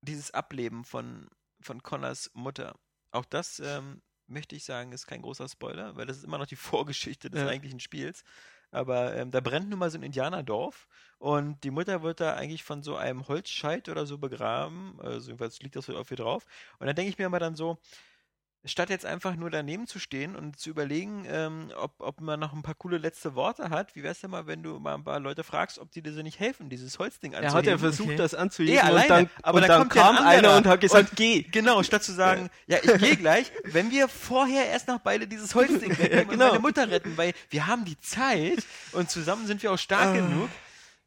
dieses Ableben von, von Connors Mutter. Auch das ähm, möchte ich sagen, ist kein großer Spoiler, weil das ist immer noch die Vorgeschichte des Ja. eigentlichen Spiels. Aber ähm, da brennt nun mal so ein Indianerdorf und die Mutter wird da eigentlich von so einem Holzscheit oder so begraben. Also jedenfalls liegt das auf ihr drauf. Und dann denke ich mir immer dann so, statt jetzt einfach nur daneben zu stehen und zu überlegen, ähm, ob, ob man noch ein paar coole letzte Worte hat, wie wär's denn mal, wenn du mal ein paar Leute fragst, ob die dir so nicht helfen, dieses Holzding Er anzuheben? hat ja versucht, Okay. das anzuheben und alleine. dann, Aber und dann dann kommt ja ein kam einer und hat gesagt, geh. Genau, statt zu sagen, ja, ich gehe gleich, wenn wir vorher erst noch beide dieses Holzding retten Ja, und genau. meine Mutter retten, weil wir haben die Zeit und zusammen sind wir auch stark Ah. genug.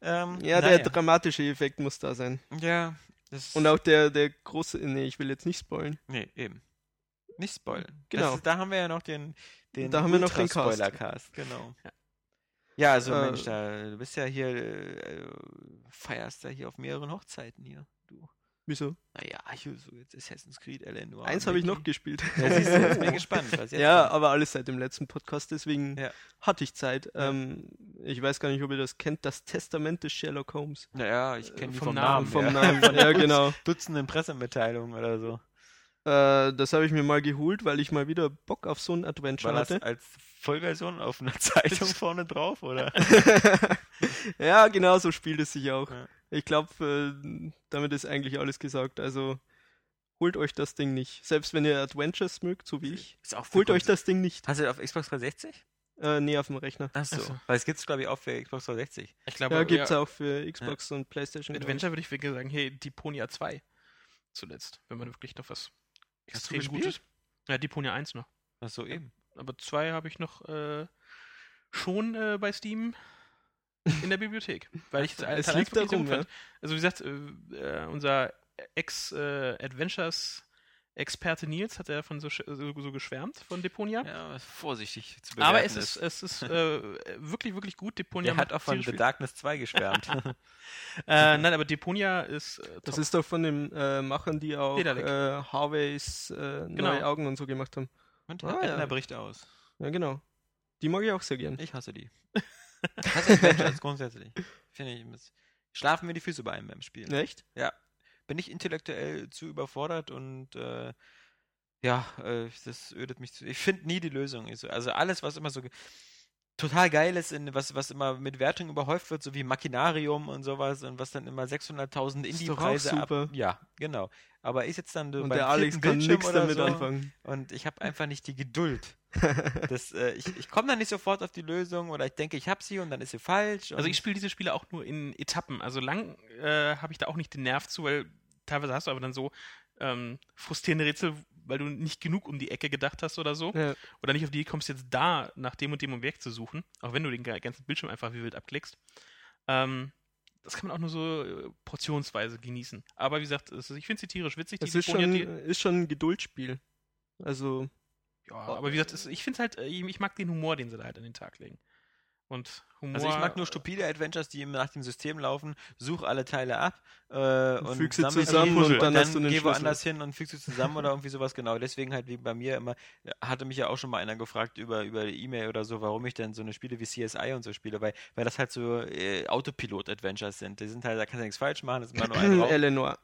Ähm, Ja, naja. der dramatische Effekt muss da sein. Ja, das Und auch der, der große, nee, ich will jetzt nicht spoilen. Nee, eben. Nicht spoilern. Genau. Ist, da haben wir ja noch den, den Da haben wir noch den Cast. Spoiler-Cast, genau. Ja, also Äh, Mensch, da, du bist ja hier, äh, feierst ja hier auf mehreren Hochzeiten hier, du. Wieso? Naja, hier so jetzt Assassin's Creed, Eleanor. Eins habe ich noch gespielt. Ja, siehst du, jetzt bin ich gespannt, was jetzt Ja, kommt. aber alles seit dem letzten Podcast, deswegen Ja. hatte ich Zeit. Ähm, ich weiß gar nicht, ob ihr das kennt, das Testament des Sherlock Holmes. Naja, ich kenne die vom vom, Namen, Namen. Vom ja. Namen, ja genau. Dutzenden Pressemitteilungen oder so. Äh, das habe ich mir mal geholt, weil ich mal wieder Bock auf so ein Adventure War das hatte. als Vollversion auf einer Zeitung vorne drauf, oder? ja, genau so spielt es sich auch. Ja. Ich glaube, äh, damit ist eigentlich alles gesagt. Also holt euch das Ding nicht. Selbst wenn ihr Adventures mögt, so wie ich, Ist auch holt euch das Ding nicht. Hast du auf Xbox 360? Äh, nee, auf dem Rechner. Achso. Ach so. Weil es gibt's, glaube ich, auch für Xbox 360. Ich glaube, Ja, gibt's auch für Xbox und Playstation. ich. Adventure würde ich wirklich sagen, hey, Deponia 2 zuletzt, wenn man wirklich noch was Hast du gespielt? Gutes. Ja, Deponia 1 noch. Achso, eben. Aber 2 habe ich noch äh, schon äh, bei Steam in der Bibliothek. Weil ich Teil Es eins liegt wirklich sehr darum, gut fand. Also wie gesagt, äh, äh, unser Ex-Adventures Experte Nils hat ja davon so, so, so geschwärmt von Deponia. Ja, aber vorsichtig zu Aber bewerten es ist, es ist äh, wirklich, wirklich gut. Deponia Der hat auch von The. Darkness 2 geschwärmt. Äh, nein, aber Deponia ist äh, Das ist doch von den äh, Machern, die auch äh, Harveys äh, Genau. neue Augen und so gemacht haben. Und Ah, Edna ja. bricht aus. Ja, genau. Die mag ich auch sehr gern. Ich hasse die. Ich hasse Adventures grundsätzlich. Finde ich, schlafen mir die Füße bei einem beim Spielen. Echt? Bin ich intellektuell zu überfordert und äh, ja, äh, das ödet mich zu. Ich finde nie die Lösung. Also alles, was immer so total geil ist, in, was, was immer mit Wertung überhäuft wird, so wie Machinarium und sowas und was dann immer 600.000 Ist doch auch Indie-Preise ab. Ja, genau. Aber ich jetzt dann Und beim der Alex kann nichts damit so, anfangen. Und ich habe einfach nicht die Geduld. Das, äh, ich ich komme dann nicht sofort auf die Lösung oder ich denke, ich habe sie und dann ist sie falsch. Also ich spiele diese Spiele auch nur in Etappen. Also lang äh, habe ich da auch nicht den Nerv zu, weil teilweise hast du aber dann so ähm, frustrierende Rätsel, weil du nicht genug um die Ecke gedacht hast oder so. Ja. Oder nicht auf die Idee kommst, jetzt da nach dem und dem Objekt zu suchen, auch wenn du den ga- ganzen Bildschirm einfach wie wild abklickst. Ähm, das kann man auch nur so äh, portionsweise genießen. Aber wie gesagt, es, ich finde sie tierisch witzig. Das ist schon, ist schon ein Geduldsspiel. Also, ja, aber wie gesagt, es, ich finde halt, äh, ich, mag den Humor, den sie da halt an den Tag legen. Und Humor. Also ich mag nur stupide Adventures, die nach dem System laufen, such alle Teile ab äh, und füg sie zusammen die und dann dann einen geh woanders hin und füg sie zusammen oder irgendwie sowas genau. Deswegen halt wie bei mir immer, hatte mich ja auch schon mal einer gefragt über, über E-Mail oder so, warum ich denn so eine Spiele wie CSI und so spiele, weil, weil das halt so äh, Autopilot-Adventures sind. Die sind halt, da kannst du nichts falsch machen, das ist immer nur ein Raum. Eleanor.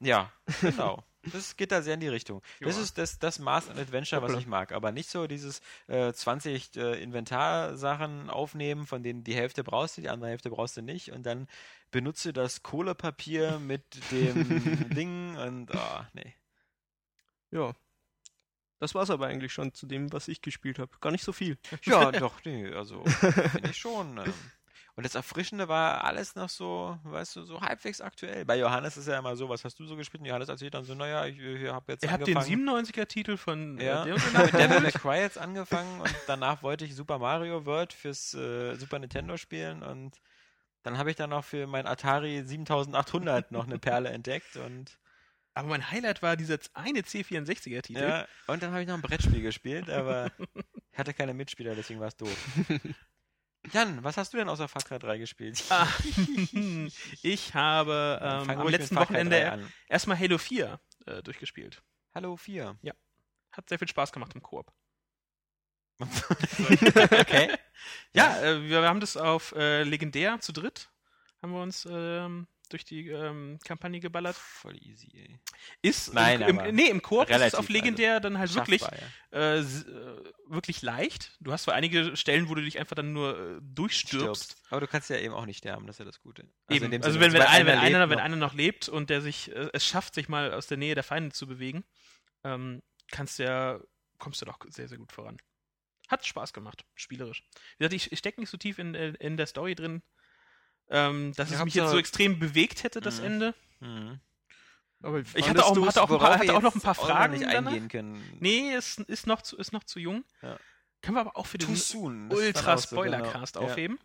Ja, genau. Das geht da sehr in die Richtung. Das Ja. ist das, das Maß an Adventure, was ich mag. Aber nicht so dieses äh, 20 äh, Inventarsachen aufnehmen, von denen die Hälfte brauchst du, die andere Hälfte brauchst du nicht. Und dann benutze das Kohlepapier mit dem Ding und oh, nee. Ja. Das war's aber eigentlich schon zu dem, was ich gespielt habe. Gar nicht so viel. Ja, doch, nee, also finde ich schon. Ähm. Und das Erfrischende war alles noch so, weißt du, so halbwegs aktuell. Bei Johannes ist ja immer so, was hast du so gespielt? Und Johannes erzählt dann so, naja, ich, ich habe jetzt Ihr habt den angefangen. 97er-Titel von äh, Ja, der mit Devil May? Cry jetzt angefangen und danach wollte ich Super Mario World fürs äh, Super Nintendo spielen und dann habe ich dann noch für mein Atari 7800 noch eine Perle entdeckt und Aber mein Highlight war dieser eine C64er-Titel. ja, und dann habe ich noch ein Brettspiel gespielt, aber ich hatte keine Mitspieler, deswegen war es doof. Jan, was hast du denn außer Far Cry 3 gespielt? Ah, ich habe ähm, am letzten Far Cry 3 Wochenende erstmal Halo 4 äh, durchgespielt. Hallo 4. Hat sehr viel Spaß gemacht im Koop. okay. Ja, äh, wir, wir haben das auf äh, Legendär zu dritt. Haben wir uns ähm, durch die ähm, Kampagne geballert. Voll easy, ey. Ist Nein, im, aber im, nee, im Koop ist es auf Legendär dann halt wirklich, ja. äh, äh, wirklich leicht. Du hast zwar einige Stellen, wo du dich einfach dann nur äh, durchstirbst. Stirbst. Aber du kannst ja eben auch nicht sterben, das ist ja das Gute. in Eben. dem Also wenn, wenn, einer, wenn, einer, wenn noch. einer noch lebt und der sich äh, es schafft, sich mal aus der Nähe der Feinde zu bewegen, ähm, kannst du ja, kommst du doch sehr, sehr gut voran. Hat Spaß gemacht, spielerisch. Wie gesagt, ich, ich stecke nicht so tief in, äh, in der Story drin, ähm, dass Ja, es mich jetzt so extrem bewegt hätte, das Mhm. Ende. Mhm. Aber Ich hatte auch, hatte auch, paar, hatte auch noch ein paar Fragen nicht danach. eingehen können. Nee, ist, ist, noch zu, ist noch zu jung. Ja. Können wir aber auch für den so, Ultra-Spoiler-Cast genau. aufheben.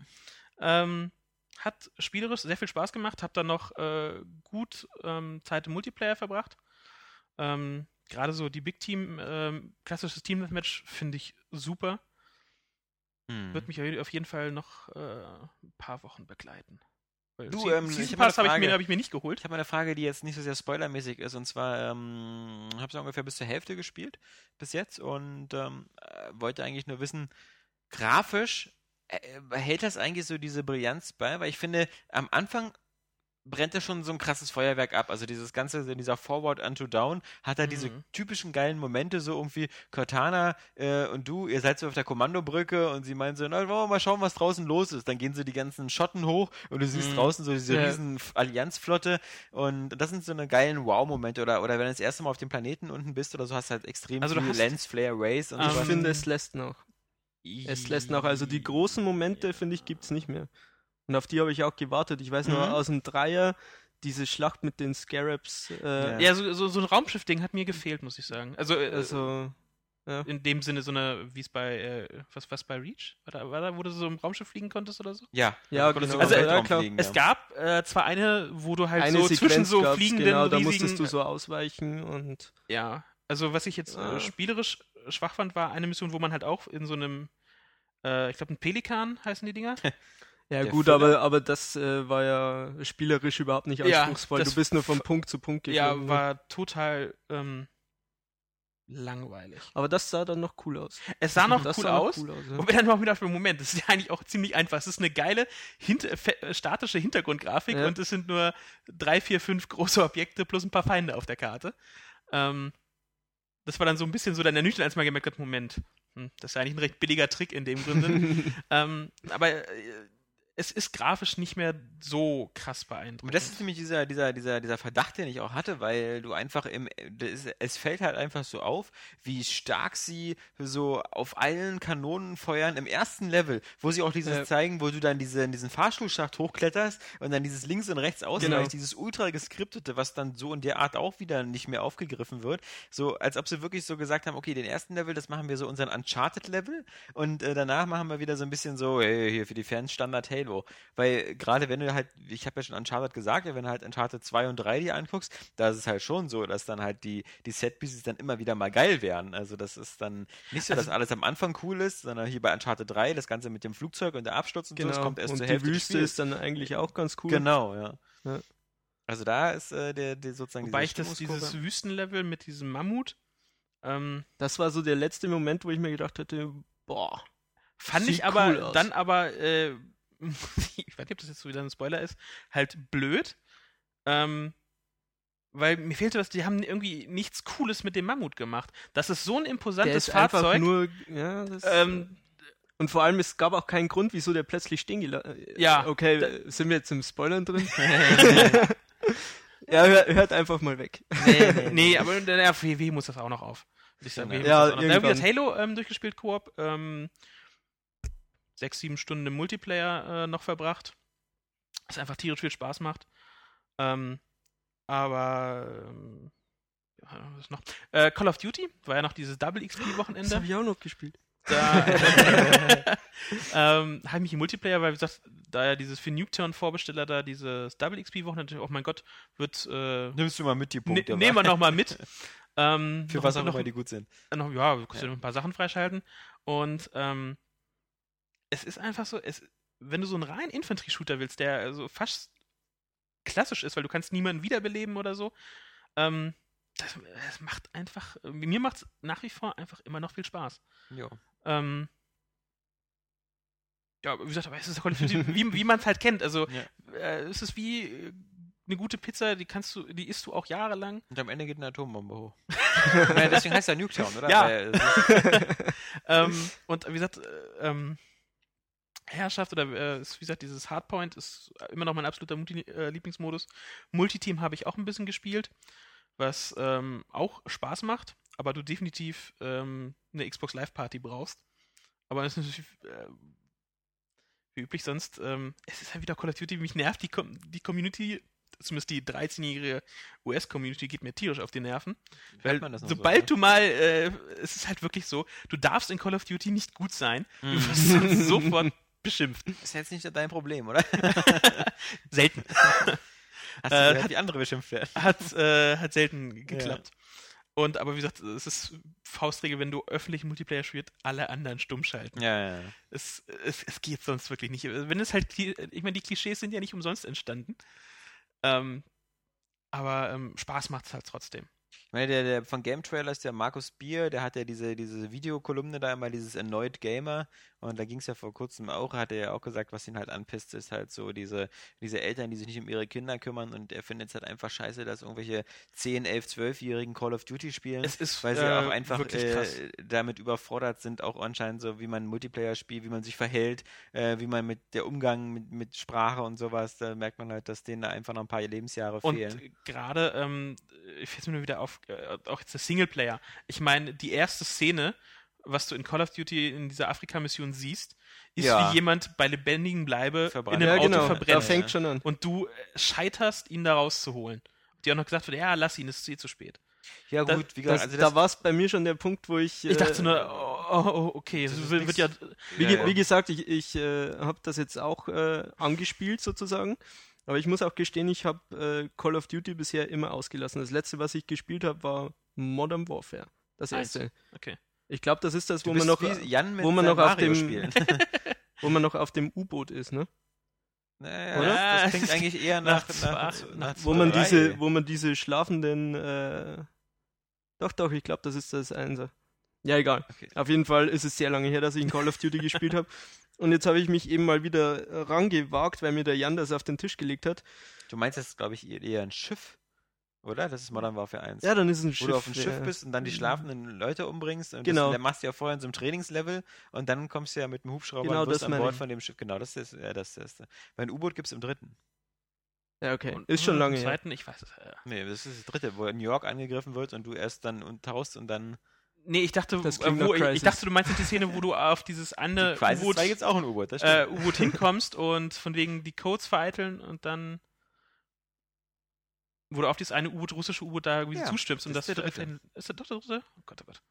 Ähm, hat spielerisch sehr viel Spaß gemacht, hab dann noch äh, gut ähm, Zeit im Multiplayer verbracht. Ähm, Gerade so die Big Team, ähm, klassisches Team-Match finde ich super. Ja. Hm. Wird mich auf jeden Fall noch äh, ein paar Wochen begleiten. Weil Du, ähm, ich Season Pass habe ich, hab ich mir nicht geholt. Ich habe eine Frage, die jetzt nicht so sehr spoilermäßig ist. Und zwar ähm, habe ich ungefähr bis zur Hälfte gespielt bis jetzt und ähm, äh, wollte eigentlich nur wissen, grafisch äh, hält das eigentlich so diese Brillanz bei? Weil ich finde, am Anfang brennt er schon so ein krasses Feuerwerk ab. Also dieses ganze, dieser Forward unto Down hat er diese Mhm. typischen geilen Momente, so irgendwie Cortana äh, und du, ihr seid so auf der Kommandobrücke und sie meinen so, na, wollen wir mal schauen, was draußen los ist. Dann gehen so die ganzen Schotten hoch und du siehst Mhm. draußen so diese Ja. riesen Allianzflotte und das sind so eine geilen Wow-Momente oder, oder wenn du das erste Mal auf dem Planeten unten bist oder so, hast du halt extrem Also du viel hast- Lens, Flare, Race und Ähm, Ich sowas. finde, es lässt noch. Es lässt noch. Also die großen Momente, finde ich, gibt's nicht mehr. Und auf die habe ich auch gewartet. Ich weiß nur Mhm. aus dem Dreier, diese Schlacht mit den Scarabs. Äh, Ja. Ja, so, so, so ein Raumschiff-Ding hat mir gefehlt, muss ich sagen. Also, äh, Also, in dem Sinne so eine, wie es bei, äh, was, was bei Reach? War da, war da, wo du so im Raumschiff fliegen konntest oder so? Ja, Ja, genau. Also, ja, klar. fliegen, Es ja. gab äh, zwar eine, wo du halt eine so zwischen Sequenz so gab's, fliegenden genau, da riesigen, musstest du so ausweichen und Ja, also was ich jetzt Ah. äh, spielerisch schwach fand, war eine Mission, wo man halt auch in so einem, äh, ich glaube, ein Pelikan heißen die Dinger. ja Der gut, aber, aber das äh, war ja spielerisch überhaupt nicht Ja, anspruchsvoll. das du bist nur von Punkt zu Punkt ja, geflogen. war total ähm, langweilig. aber das sah dann noch cool aus. Es sah noch cool sah noch aus. cool aus ja. Und dann auch wieder einen Moment, das ist ja eigentlich auch ziemlich einfach. Es ist eine geile hint- äh, statische Hintergrundgrafik Ja. und es sind nur drei, vier, fünf große Objekte plus ein paar Feinde auf der Karte. Ähm, das war dann so ein bisschen so dann ernüchternd, als man gemerkt hat, Moment, hm, das ist eigentlich ein recht billiger Trick in dem Grunde. ähm, aber äh, es ist grafisch nicht mehr so krass beeindruckend. das ist nämlich dieser, dieser, dieser, dieser Verdacht, den ich auch hatte, weil du einfach im, das, es fällt halt einfach so auf, wie stark sie so auf allen Kanonen feuern im ersten Level, wo sie auch dieses Ja. zeigen, wo du dann diese, diesen Fahrstuhlschacht hochkletterst und dann dieses links und rechts ausweichst, Genau. dieses ultra geskriptete, was dann so in der Art auch wieder nicht mehr aufgegriffen wird. So, als ob sie wirklich so gesagt haben, okay, den ersten Level, das machen wir so unseren Uncharted-Level und äh, danach machen wir wieder so ein bisschen so, hey, hier für die Fans Standard Halo. Halo. Weil gerade wenn du halt, ich habe ja schon Uncharted gesagt, wenn du halt Uncharted 2 und 3 die anguckst, da ist es halt schon so, dass dann halt die, die Setpieces dann immer wieder mal geil werden. Also das ist dann nicht so, dass Also alles am Anfang cool ist, sondern hier bei Uncharted 3, das Ganze mit dem Flugzeug und der Absturz und so, das kommt erst und zur die Hälfte des Wüste ist dann eigentlich auch ganz cool. Genau, ja. Ja. Also da ist äh, der, der sozusagen Wobei ich das, dieses Wüstenlevel mit diesem Mammut, ähm, Das war so der letzte Moment, wo ich mir gedacht hätte, boah, fand Sieht ich aber cool aus. dann aber, äh, ich weiß nicht, ob das jetzt so wieder ein Spoiler ist, halt blöd. Ähm, weil mir fehlte was, die haben irgendwie nichts Cooles mit dem Mammut gemacht. Das ist so ein der imposantes ist einfach Fahrzeug. nur, ja, das, ähm, und vor allem, es gab auch keinen Grund, wieso der plötzlich stehen gelassen Ja, Okay, äh, sind wir jetzt im Spoilern drin? ja, hör, hört einfach mal weg. nee, nee, nee, aber der WW muss das auch noch auf. Ich. Ja, WW muss ja. Da ich irgendwann. das Halo ähm, durchgespielt, Koop. Ähm, sechs, sieben Stunden im Multiplayer äh, noch verbracht. Was einfach tierisch viel Spaß macht. Ähm, aber ähm, ja, was ist noch? Äh, Call of Duty war ja noch dieses Double Das XP-Wochenende. habe ich auch noch gespielt. Da ähm, habe ich mich im Multiplayer, weil wie gesagt, da ja dieses für Nuketown Vorbesteller da dieses Double XP-Wochenende, oh mein Gott, wird äh, Nimmst du mal mit die ne, Punkte. nehmen wir wa? noch mal mit. Ähm, Für noch- was auch noch, immer die gut sind. noch, ja, du kannst Ja. ja. noch ein paar Sachen freischalten. Und ähm, es ist einfach so, es, wenn du so einen reinen Infanterie-Shooter willst, der also fast klassisch ist, weil du kannst niemanden wiederbeleben oder so, ähm, das, das macht einfach, mir macht es nach wie vor einfach immer noch viel Spaß. Jo. Ähm, ja, wie gesagt, aber es ist wie, wie man es halt kennt. Also Ja. äh, es ist wie äh, eine gute Pizza, die kannst du, die isst du auch jahrelang. Und am Ende geht eine Atombombe hoch. ja, deswegen heißt er Nuketown, oder? Ja. Äh, ähm, und wie gesagt, äh, ähm, Herrschaft oder äh, ist, wie gesagt, dieses Hardpoint ist immer noch mein absoluter Multi äh, Lieblingsmodus. Multiteam habe ich auch ein bisschen gespielt, was ähm, auch Spaß macht, aber du definitiv ähm, eine Xbox Live Party brauchst. Aber das ist natürlich äh, wie üblich sonst, ähm, es ist halt wieder Call of Duty, mich nervt die, Com die Community, zumindest die 13-jährige US-Community geht mir tierisch auf die Nerven. Weil noch so, sobald ne? du mal, äh, es ist halt wirklich so, du darfst in Call of Duty nicht gut sein, du Mhm. wirst sofort beschimpft. ist jetzt nicht dein Problem, oder? Selten. Hast Äh, hat- wie andere beschimpft werden? Hat, äh, hat selten geklappt. Und aber wie gesagt, es ist Faustregel, wenn du öffentlich Multiplayer spielst, alle anderen stumm schalten. Ja, ja, ja. Es, es, es geht sonst wirklich nicht. Wenn es halt, ich meine, die Klischees sind ja nicht umsonst entstanden. Ähm, aber ähm, Spaß macht es halt trotzdem. Ich meine, der, der von Game Trailers, der Markus Bier, der hat ja diese, diese Videokolumne da immer, dieses Annoyed Gamer. Und da ging es ja vor kurzem auch, hat er ja auch gesagt, was ihn halt anpisst, ist halt so diese, diese Eltern, die sich nicht um ihre Kinder kümmern. Und er findet es halt einfach scheiße, dass irgendwelche 10, 11, 12-Jährigen Call of Duty spielen. Es ist weil sie äh, auch einfach äh, damit überfordert sind, auch anscheinend so, wie man Multiplayer spielt, wie man sich verhält, äh, wie man mit der Umgang mit, mit Sprache und sowas, da merkt man halt, dass denen da einfach noch ein paar Lebensjahre Und fehlen. gerade, ähm, ich fällt mir nur wieder auf, äh, auch jetzt der Singleplayer. Ich meine, die erste Szene, was du in Call of Duty in dieser Afrika-Mission siehst, ist Ja. wie jemand bei lebendigem Bleibe Verbrannt. in einem ja, Auto genau, da verbrennt. fängt schon an. Und du äh, scheiterst, ihn da rauszuholen. Und dir auch noch gesagt wird, ja, lass ihn, es ist eh zu spät. Ja gut, wie gesagt, also da war es bei mir schon der Punkt, wo ich. Ich äh, dachte nur, oh, oh, oh, okay, das wird, ja, Wie, ja. wie gesagt, ich, ich äh, habe das jetzt auch äh, angespielt sozusagen. Aber ich muss auch gestehen, ich habe äh, Call of Duty bisher immer ausgelassen. Das letzte, was ich gespielt habe, war Modern Warfare. Das erste. okay. Ich glaube, das ist das, wo man noch, wie Jan mit wo man noch auf dem- wo man noch auf dem U-Boot ist, ne? Naja, Oder? Das, klingt eigentlich eher nach, Nach nach, nach, Wo man diese, wo man diese schlafenden, äh, doch, doch, ich glaube, das ist das Einser. Ja, egal. Okay. Auf jeden Fall ist es sehr lange her, dass ich in Call of Duty gespielt habe. Und jetzt habe ich mich eben mal wieder äh, rangewagt, weil mir der Jan das auf den Tisch gelegt hat. Du meinst jetzt, glaube ich, eher- ein Schiff, oder? Das ist Modern Warfare 1. Ja, dann ist es ein wo Schiff. du auf dem Schiff ja. bist und dann die schlafenden Leute umbringst. Und Genau. das, das machst du ja vorher in so einem Trainingslevel und dann kommst du ja mit dem Hubschrauber Genau, und das an Bord ich. von dem Schiff. Genau, das ist ja, das ist Mein U-Boot gibt es im dritten. Ja, okay. Und- ist schon und lange im. Zweiten, ich weiß es. Äh, Nee, das ist das dritte, wo New York angegriffen wird und du erst dann und tauchst und dann. Nee, ich dachte, Das äh, wo, ich, ich dachte, du meinst die Szene, wo du auf dieses andere Die U-Boot 2 gibt es auch ein U-Boot, das äh. U-Boot hinkommst und von wegen die Codes vereiteln und dann wo du auf dieses eine U-Boot, russische U-Boot da irgendwie Ja, zustimmst und das das, ist wird dritte. ist der dritte? Oh Gott, oh Gott.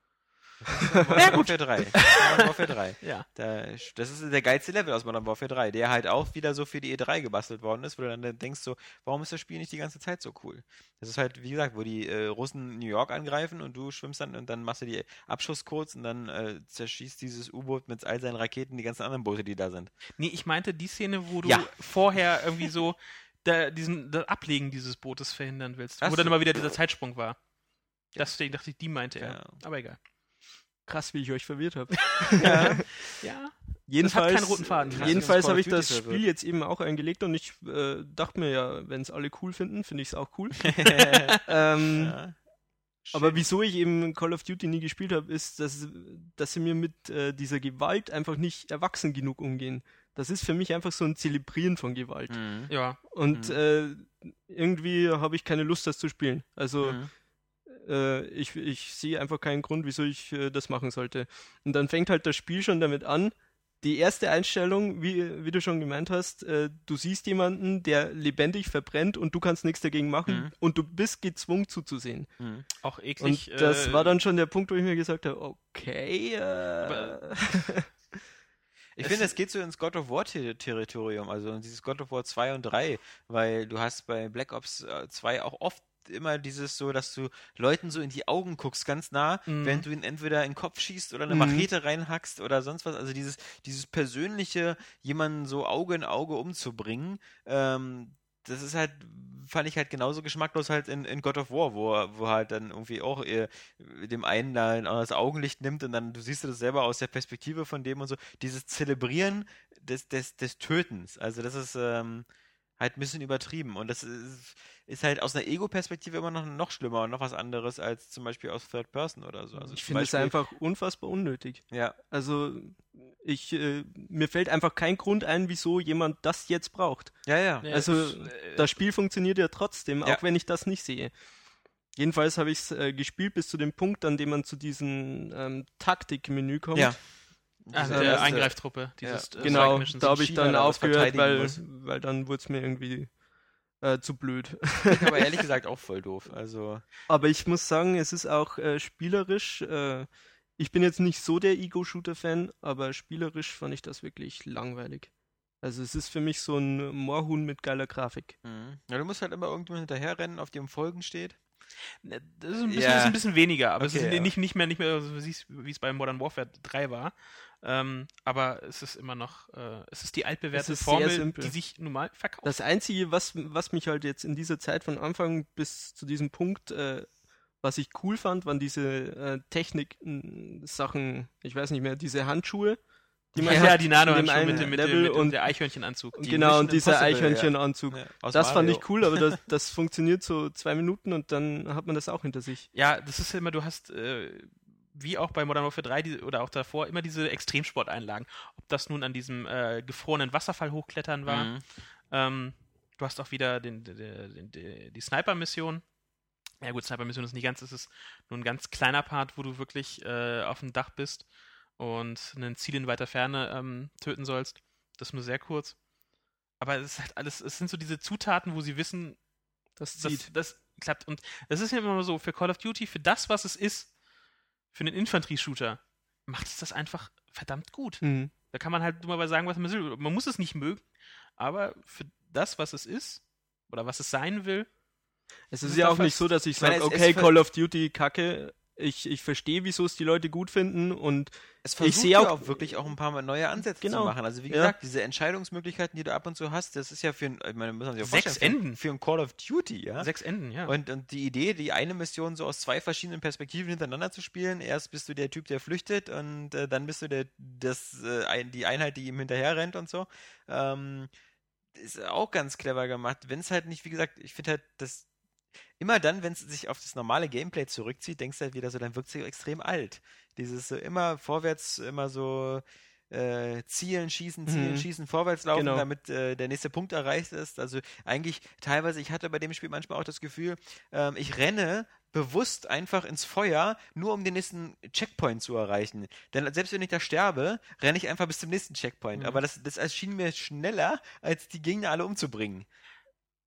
Modern Warfare 3. Modern Warfare 3. Ja. Da, das ist der geilste Level aus Modern Warfare 3, der halt auch wieder so für die E3 gebastelt worden ist, wo du dann denkst so, warum ist das Spiel nicht die ganze Zeit so cool? Das ist halt, wie gesagt, wo die äh, Russen New York angreifen und du schwimmst dann und dann machst du die Abschusscodes und dann äh, zerschießt dieses U-Boot mit all seinen Raketen die ganzen anderen Boote, die da sind. Nee, ich meinte die Szene, wo du Ja. vorher irgendwie so da, diesen, das Ablegen dieses Bootes verhindern willst. Ach wo dann immer wieder dieser Zeitsprung war. Deswegen dachte ich, die meinte er. Ja. Aber egal. Krass, wie ich euch verwirrt habe. Ja. Ja. Jedenfalls, keinen roten Faden. Krass, jedenfalls habe ich das. Spiel jetzt eben auch eingelegt und ich äh, dachte mir ja, wenn es alle cool finden, finde ich es auch cool. ähm, ja. Aber wieso ich eben Call of Duty nie gespielt habe, ist, dass, dass sie mir mit äh, dieser Gewalt einfach nicht erwachsen genug umgehen. Das ist für mich einfach so ein Zelebrieren von Gewalt. Mhm. Ja. Und Mhm. äh, irgendwie habe ich keine Lust, das zu spielen. Also Mhm. Äh, ich, ich sehe einfach keinen Grund, wieso ich äh, das machen sollte. Und dann fängt halt das Spiel schon damit an. Die erste Einstellung, wie, wie du schon gemeint hast, äh, du siehst jemanden, der lebendig verbrennt und du kannst nichts dagegen machen Mhm. und du bist gezwungen zuzusehen. Mhm. Auch Und eklig. das äh, war dann schon der Punkt, wo ich mir gesagt habe, okay, äh, Ich finde, es geht so ins God of War Ter- Territorium, also in dieses God of War 2 und 3, weil du hast bei Black Ops äh, 2 auch oft immer dieses so, dass du Leuten so in die Augen guckst, ganz nah, Mhm. während du ihn entweder in den Kopf schießt oder eine Mhm. Machete reinhackst oder sonst was. Also dieses, dieses persönliche, jemanden so Auge in Auge umzubringen, ähm, das ist halt, fand ich halt genauso geschmacklos halt in, in God of War, wo, wo halt dann irgendwie auch äh, dem einen da das Augenlicht nimmt und dann du siehst du das selber aus der Perspektive von dem und so. Dieses Zelebrieren des, des, des Tötens, also das ist ähm, halt ein bisschen übertrieben und das ist, ist halt aus einer Ego-Perspektive immer noch, noch schlimmer und noch was anderes als zum Beispiel aus Third Person oder so. Also ich finde es einfach unfassbar unnötig. Ja, Also ich, äh, mir fällt einfach kein Grund ein, wieso jemand das jetzt braucht. ja, ja. Ja, Also es- äh, das Spiel funktioniert ja trotzdem, Ja. auch wenn ich das nicht sehe. Jedenfalls habe ich es äh, gespielt bis zu dem Punkt, an dem man zu diesem ähm, Taktikmenü kommt. Ja. Diese- der diese- Eingreiftruppe, dieses äh, Genau, da habe ich dann aufgehört, weil, weil dann wurde es mir irgendwie äh, zu blöd. Ich aber ehrlich gesagt auch voll doof. Also, Aber ich muss sagen, es ist auch äh, spielerisch. Äh, ich bin jetzt nicht so der Ego-Shooter-Fan, aber spielerisch fand ich das wirklich langweilig. Also es ist für mich so ein Moorhuhn mit geiler Grafik. mhm. ja, du musst halt immer irgendjemand hinterherrennen, auf dem Folgen steht. Ne, Das ist ein bisschen, Ja. ist ein bisschen weniger, aber es Okay, ist ja. nicht, nicht mehr, nicht mehr so, es- wie es bei Modern Warfare 3 war. Ähm, aber es ist immer noch, äh, es ist die altbewährte ist Formel, die sich normal verkauft. Das Einzige, was, was mich halt jetzt in dieser Zeit von Anfang bis zu diesem Punkt, äh, was ich cool fand, waren diese äh, Technik-Sachen, ich weiß nicht mehr, diese Handschuhe, die man ja, hat die Nano-Handschuhe mit, dem- mit, Level dem- mit, und- und der Eichhörnchenanzug. Die genau, und dieser ja. Eichhörnchenanzug. Ja, aus Das fand Mario. ich cool, aber das, das funktioniert so zwei Minuten und dann hat man das auch hinter sich. Ja, das ist ja immer, du hast, äh, wie auch bei Modern Warfare 3 die, oder auch davor, immer diese Extremsporteinlagen. Ob das nun an diesem äh, gefrorenen Wasserfall hochklettern war. Mhm. Ähm, du hast auch wieder den, den, den, die Sniper-Mission. Ja gut, Sniper-Mission ist nicht ganz, es ist nur ein ganz kleiner Part, wo du wirklich äh, auf dem Dach bist und ein Ziel in weiter Ferne ähm, töten sollst. Das nur sehr kurz. Aber es ist halt alles, es sind so diese Zutaten, wo sie wissen, Das das, das klappt. Und das ist ja immer so, für Call of Duty, für das, was es ist, für einen Infanterie-Shooter, macht es das einfach verdammt gut. Mhm. Da kann man halt dummerweise sagen, was man will. Man muss es nicht mögen, aber für das, was es ist, oder was es sein will, Es ist ist ja auch nicht so, dass ich sage, okay, Call of Duty kacke. Ich, ich verstehe, wieso es die Leute gut finden und Es versucht sehe ja auch- auch wirklich auch ein paar mal neue Ansätze Genau. zu machen. Also wie Ja. gesagt, diese Entscheidungsmöglichkeiten, die du ab und zu hast, das ist ja für ein, ich meine, muss man sich ja Sechs Enden. für ein Call of Duty, ja. sechs Enden, ja. Und, und die Idee, die eine Mission so aus zwei verschiedenen Perspektiven hintereinander zu spielen, erst bist du der Typ, der flüchtet und äh, dann bist du der, das, äh, ein, die Einheit, die ihm hinterher rennt und so. Ähm, ist auch ganz clever gemacht. Wenn es halt nicht, wie gesagt, ich finde halt, das immer dann, wenn es sich auf das normale Gameplay zurückzieht, denkst du halt wieder so, dann wirkt es extrem alt. Dieses so immer vorwärts, immer so äh, zielen, schießen, zielen, Mhm. schießen, vorwärts laufen, Genau. damit äh, der nächste Punkt erreicht ist. Also eigentlich teilweise, ich hatte bei dem Spiel manchmal auch das Gefühl, ähm, ich renne bewusst einfach ins Feuer, nur um den nächsten Checkpoint zu erreichen. Denn selbst wenn ich da sterbe, renne ich einfach bis zum nächsten Checkpoint. Mhm. Aber das, das erschien mir schneller, als die Gegner alle umzubringen.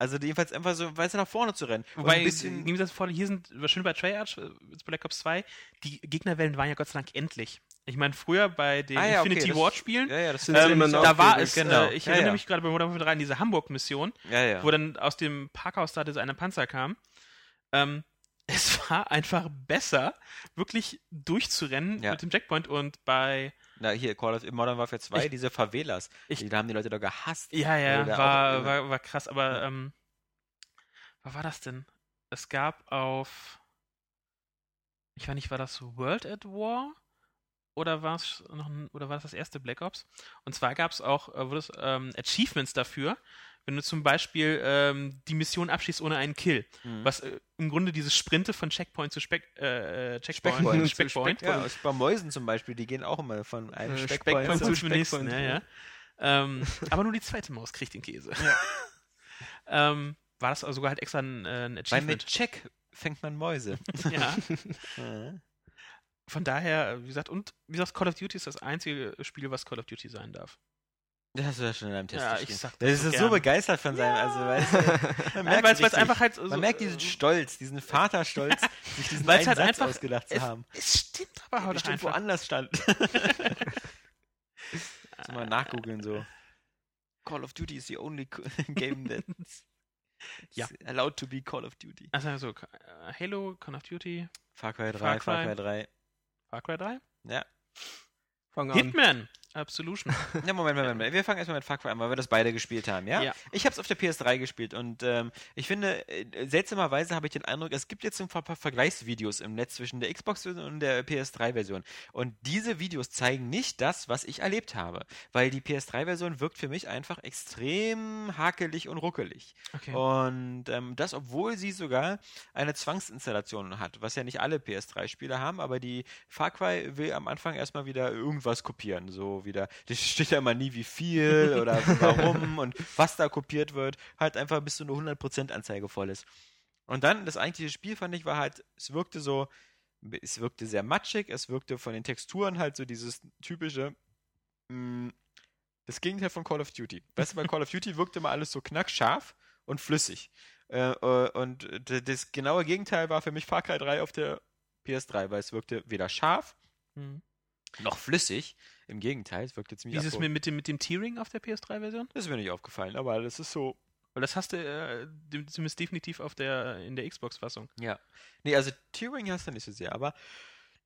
Also jedenfalls einfach so weiter nach vorne zu rennen. Wobei, ein bisschen, Gegensatz vor, hier sind, schön bei Treyarch, äh, jetzt Black Ops 2, die Gegnerwellen waren ja Gott sei Dank endlich. Ich meine, früher bei den Ah ja, okay, Infinity das- Ward Spielen, ja, ja, das Sind sie ähm, immer noch da war es, Genau. äh, ich Ja, erinnere ja. mich gerade bei Modern Warfare 3 an diese Hamburg-Mission, ja, ja. wo dann aus dem Parkhaus da dieser eine Panzer kam. Ähm, es war einfach besser, wirklich durchzurennen Ja. mit dem Checkpoint und bei Na, hier, Call of Modern Warfare 2, Ich- diese Favelas. ich- die, da haben die Leute doch gehasst. Ja, ja, war, auch- war, war krass, aber Ja. ähm, was war das denn? Es gab auf, ich weiß nicht, war das World at War? Oder war es noch ein, oder war das das erste Black Ops? Und zwar gab es auch äh, wurde es, ähm, Achievements dafür, wenn du zum Beispiel ähm, die Mission abschließt ohne einen Kill. Mhm. Was äh, im Grunde dieses Sprinte von Checkpoint zu Speck, äh, äh, Checkpoint, Speckpoint. Zu Speckpoint. Ja, aus- bei Mäusen zum Beispiel, die gehen auch immer von einem Äh, Speckpoint Speckpoint zu zu zum nächsten, ja, ja. ja. Ähm, aber nur die zweite Maus kriegt den Käse. ähm, war das also sogar halt extra ein, äh, ein Weil Achievement? mit Check fängt man Mäuse. ja. Ja. Von daher, äh, wie gesagt, und wie gesagt, Call of Duty ist das einzige Spiel, was Call of Duty sein darf. Das hast du ja schon in einem Test Ja, ich sag Das das ist so so gern. begeistert von seinem, also weißt du, man merkt einfach halt so, man merkt diesen äh, Stolz, diesen Vaterstolz, sich diesen Weil's einen halt Satz einfach- ausgedacht zu es, haben. es stimmt aber heute Bestimmt einfach. woanders stand. so mal nachgoogeln so. Call of Duty is the only game that's Ja. allowed to be Call of Duty. Also, also äh, Halo, Call of Duty, Far Cry 3, Far Far Cry. Cry 3. Far Cry 3, Ja. Fang an. Absolution. Ja, Moment, Moment, Moment. Wir fangen erstmal mit Far Cry an, weil wir das beide gespielt haben, ja? Ja. Ich habe es auf der PS3 gespielt und ähm, ich finde, äh, seltsamerweise habe ich den Eindruck, es gibt jetzt ein paar, paar Vergleichsvideos im Netz zwischen der Xbox-Version und der PS3-Version. Und diese Videos zeigen nicht das, was ich erlebt habe, weil die PS3-Version wirkt für mich einfach extrem hakelig und ruckelig. Okay. Und ähm, das, obwohl sie sogar eine Zwangsinstallation hat, was ja nicht alle PS3-Spieler haben, aber die Far Cry will am Anfang erstmal wieder irgendwas kopieren. So wieder, das steht ja immer nie wie viel oder warum und was da kopiert wird. Halt einfach bis so eine 100% Anzeige voll ist. Und dann, das eigentliche Spiel fand ich, war halt, es wirkte so, es wirkte sehr matschig, es wirkte von den Texturen halt so dieses typische, mh, das Gegenteil von Call of Duty. Weißt du, bei Call of Duty wirkte immer alles so knackscharf und flüssig. Äh, äh, und das genaue Gegenteil war für mich Far Cry 3 auf der PS3, weil es wirkte weder scharf Hm. noch flüssig. Im Gegenteil, es wirkte Wie ziemlich ist es abrupt. mit, dem, mit dem Tearing auf der PS3-Version? Das ist mir nicht aufgefallen, aber das ist so. Weil das hast du äh, zumindest definitiv auf der, in der Xbox-Fassung. Ja. Nee, also Tearing hast du nicht so sehr, aber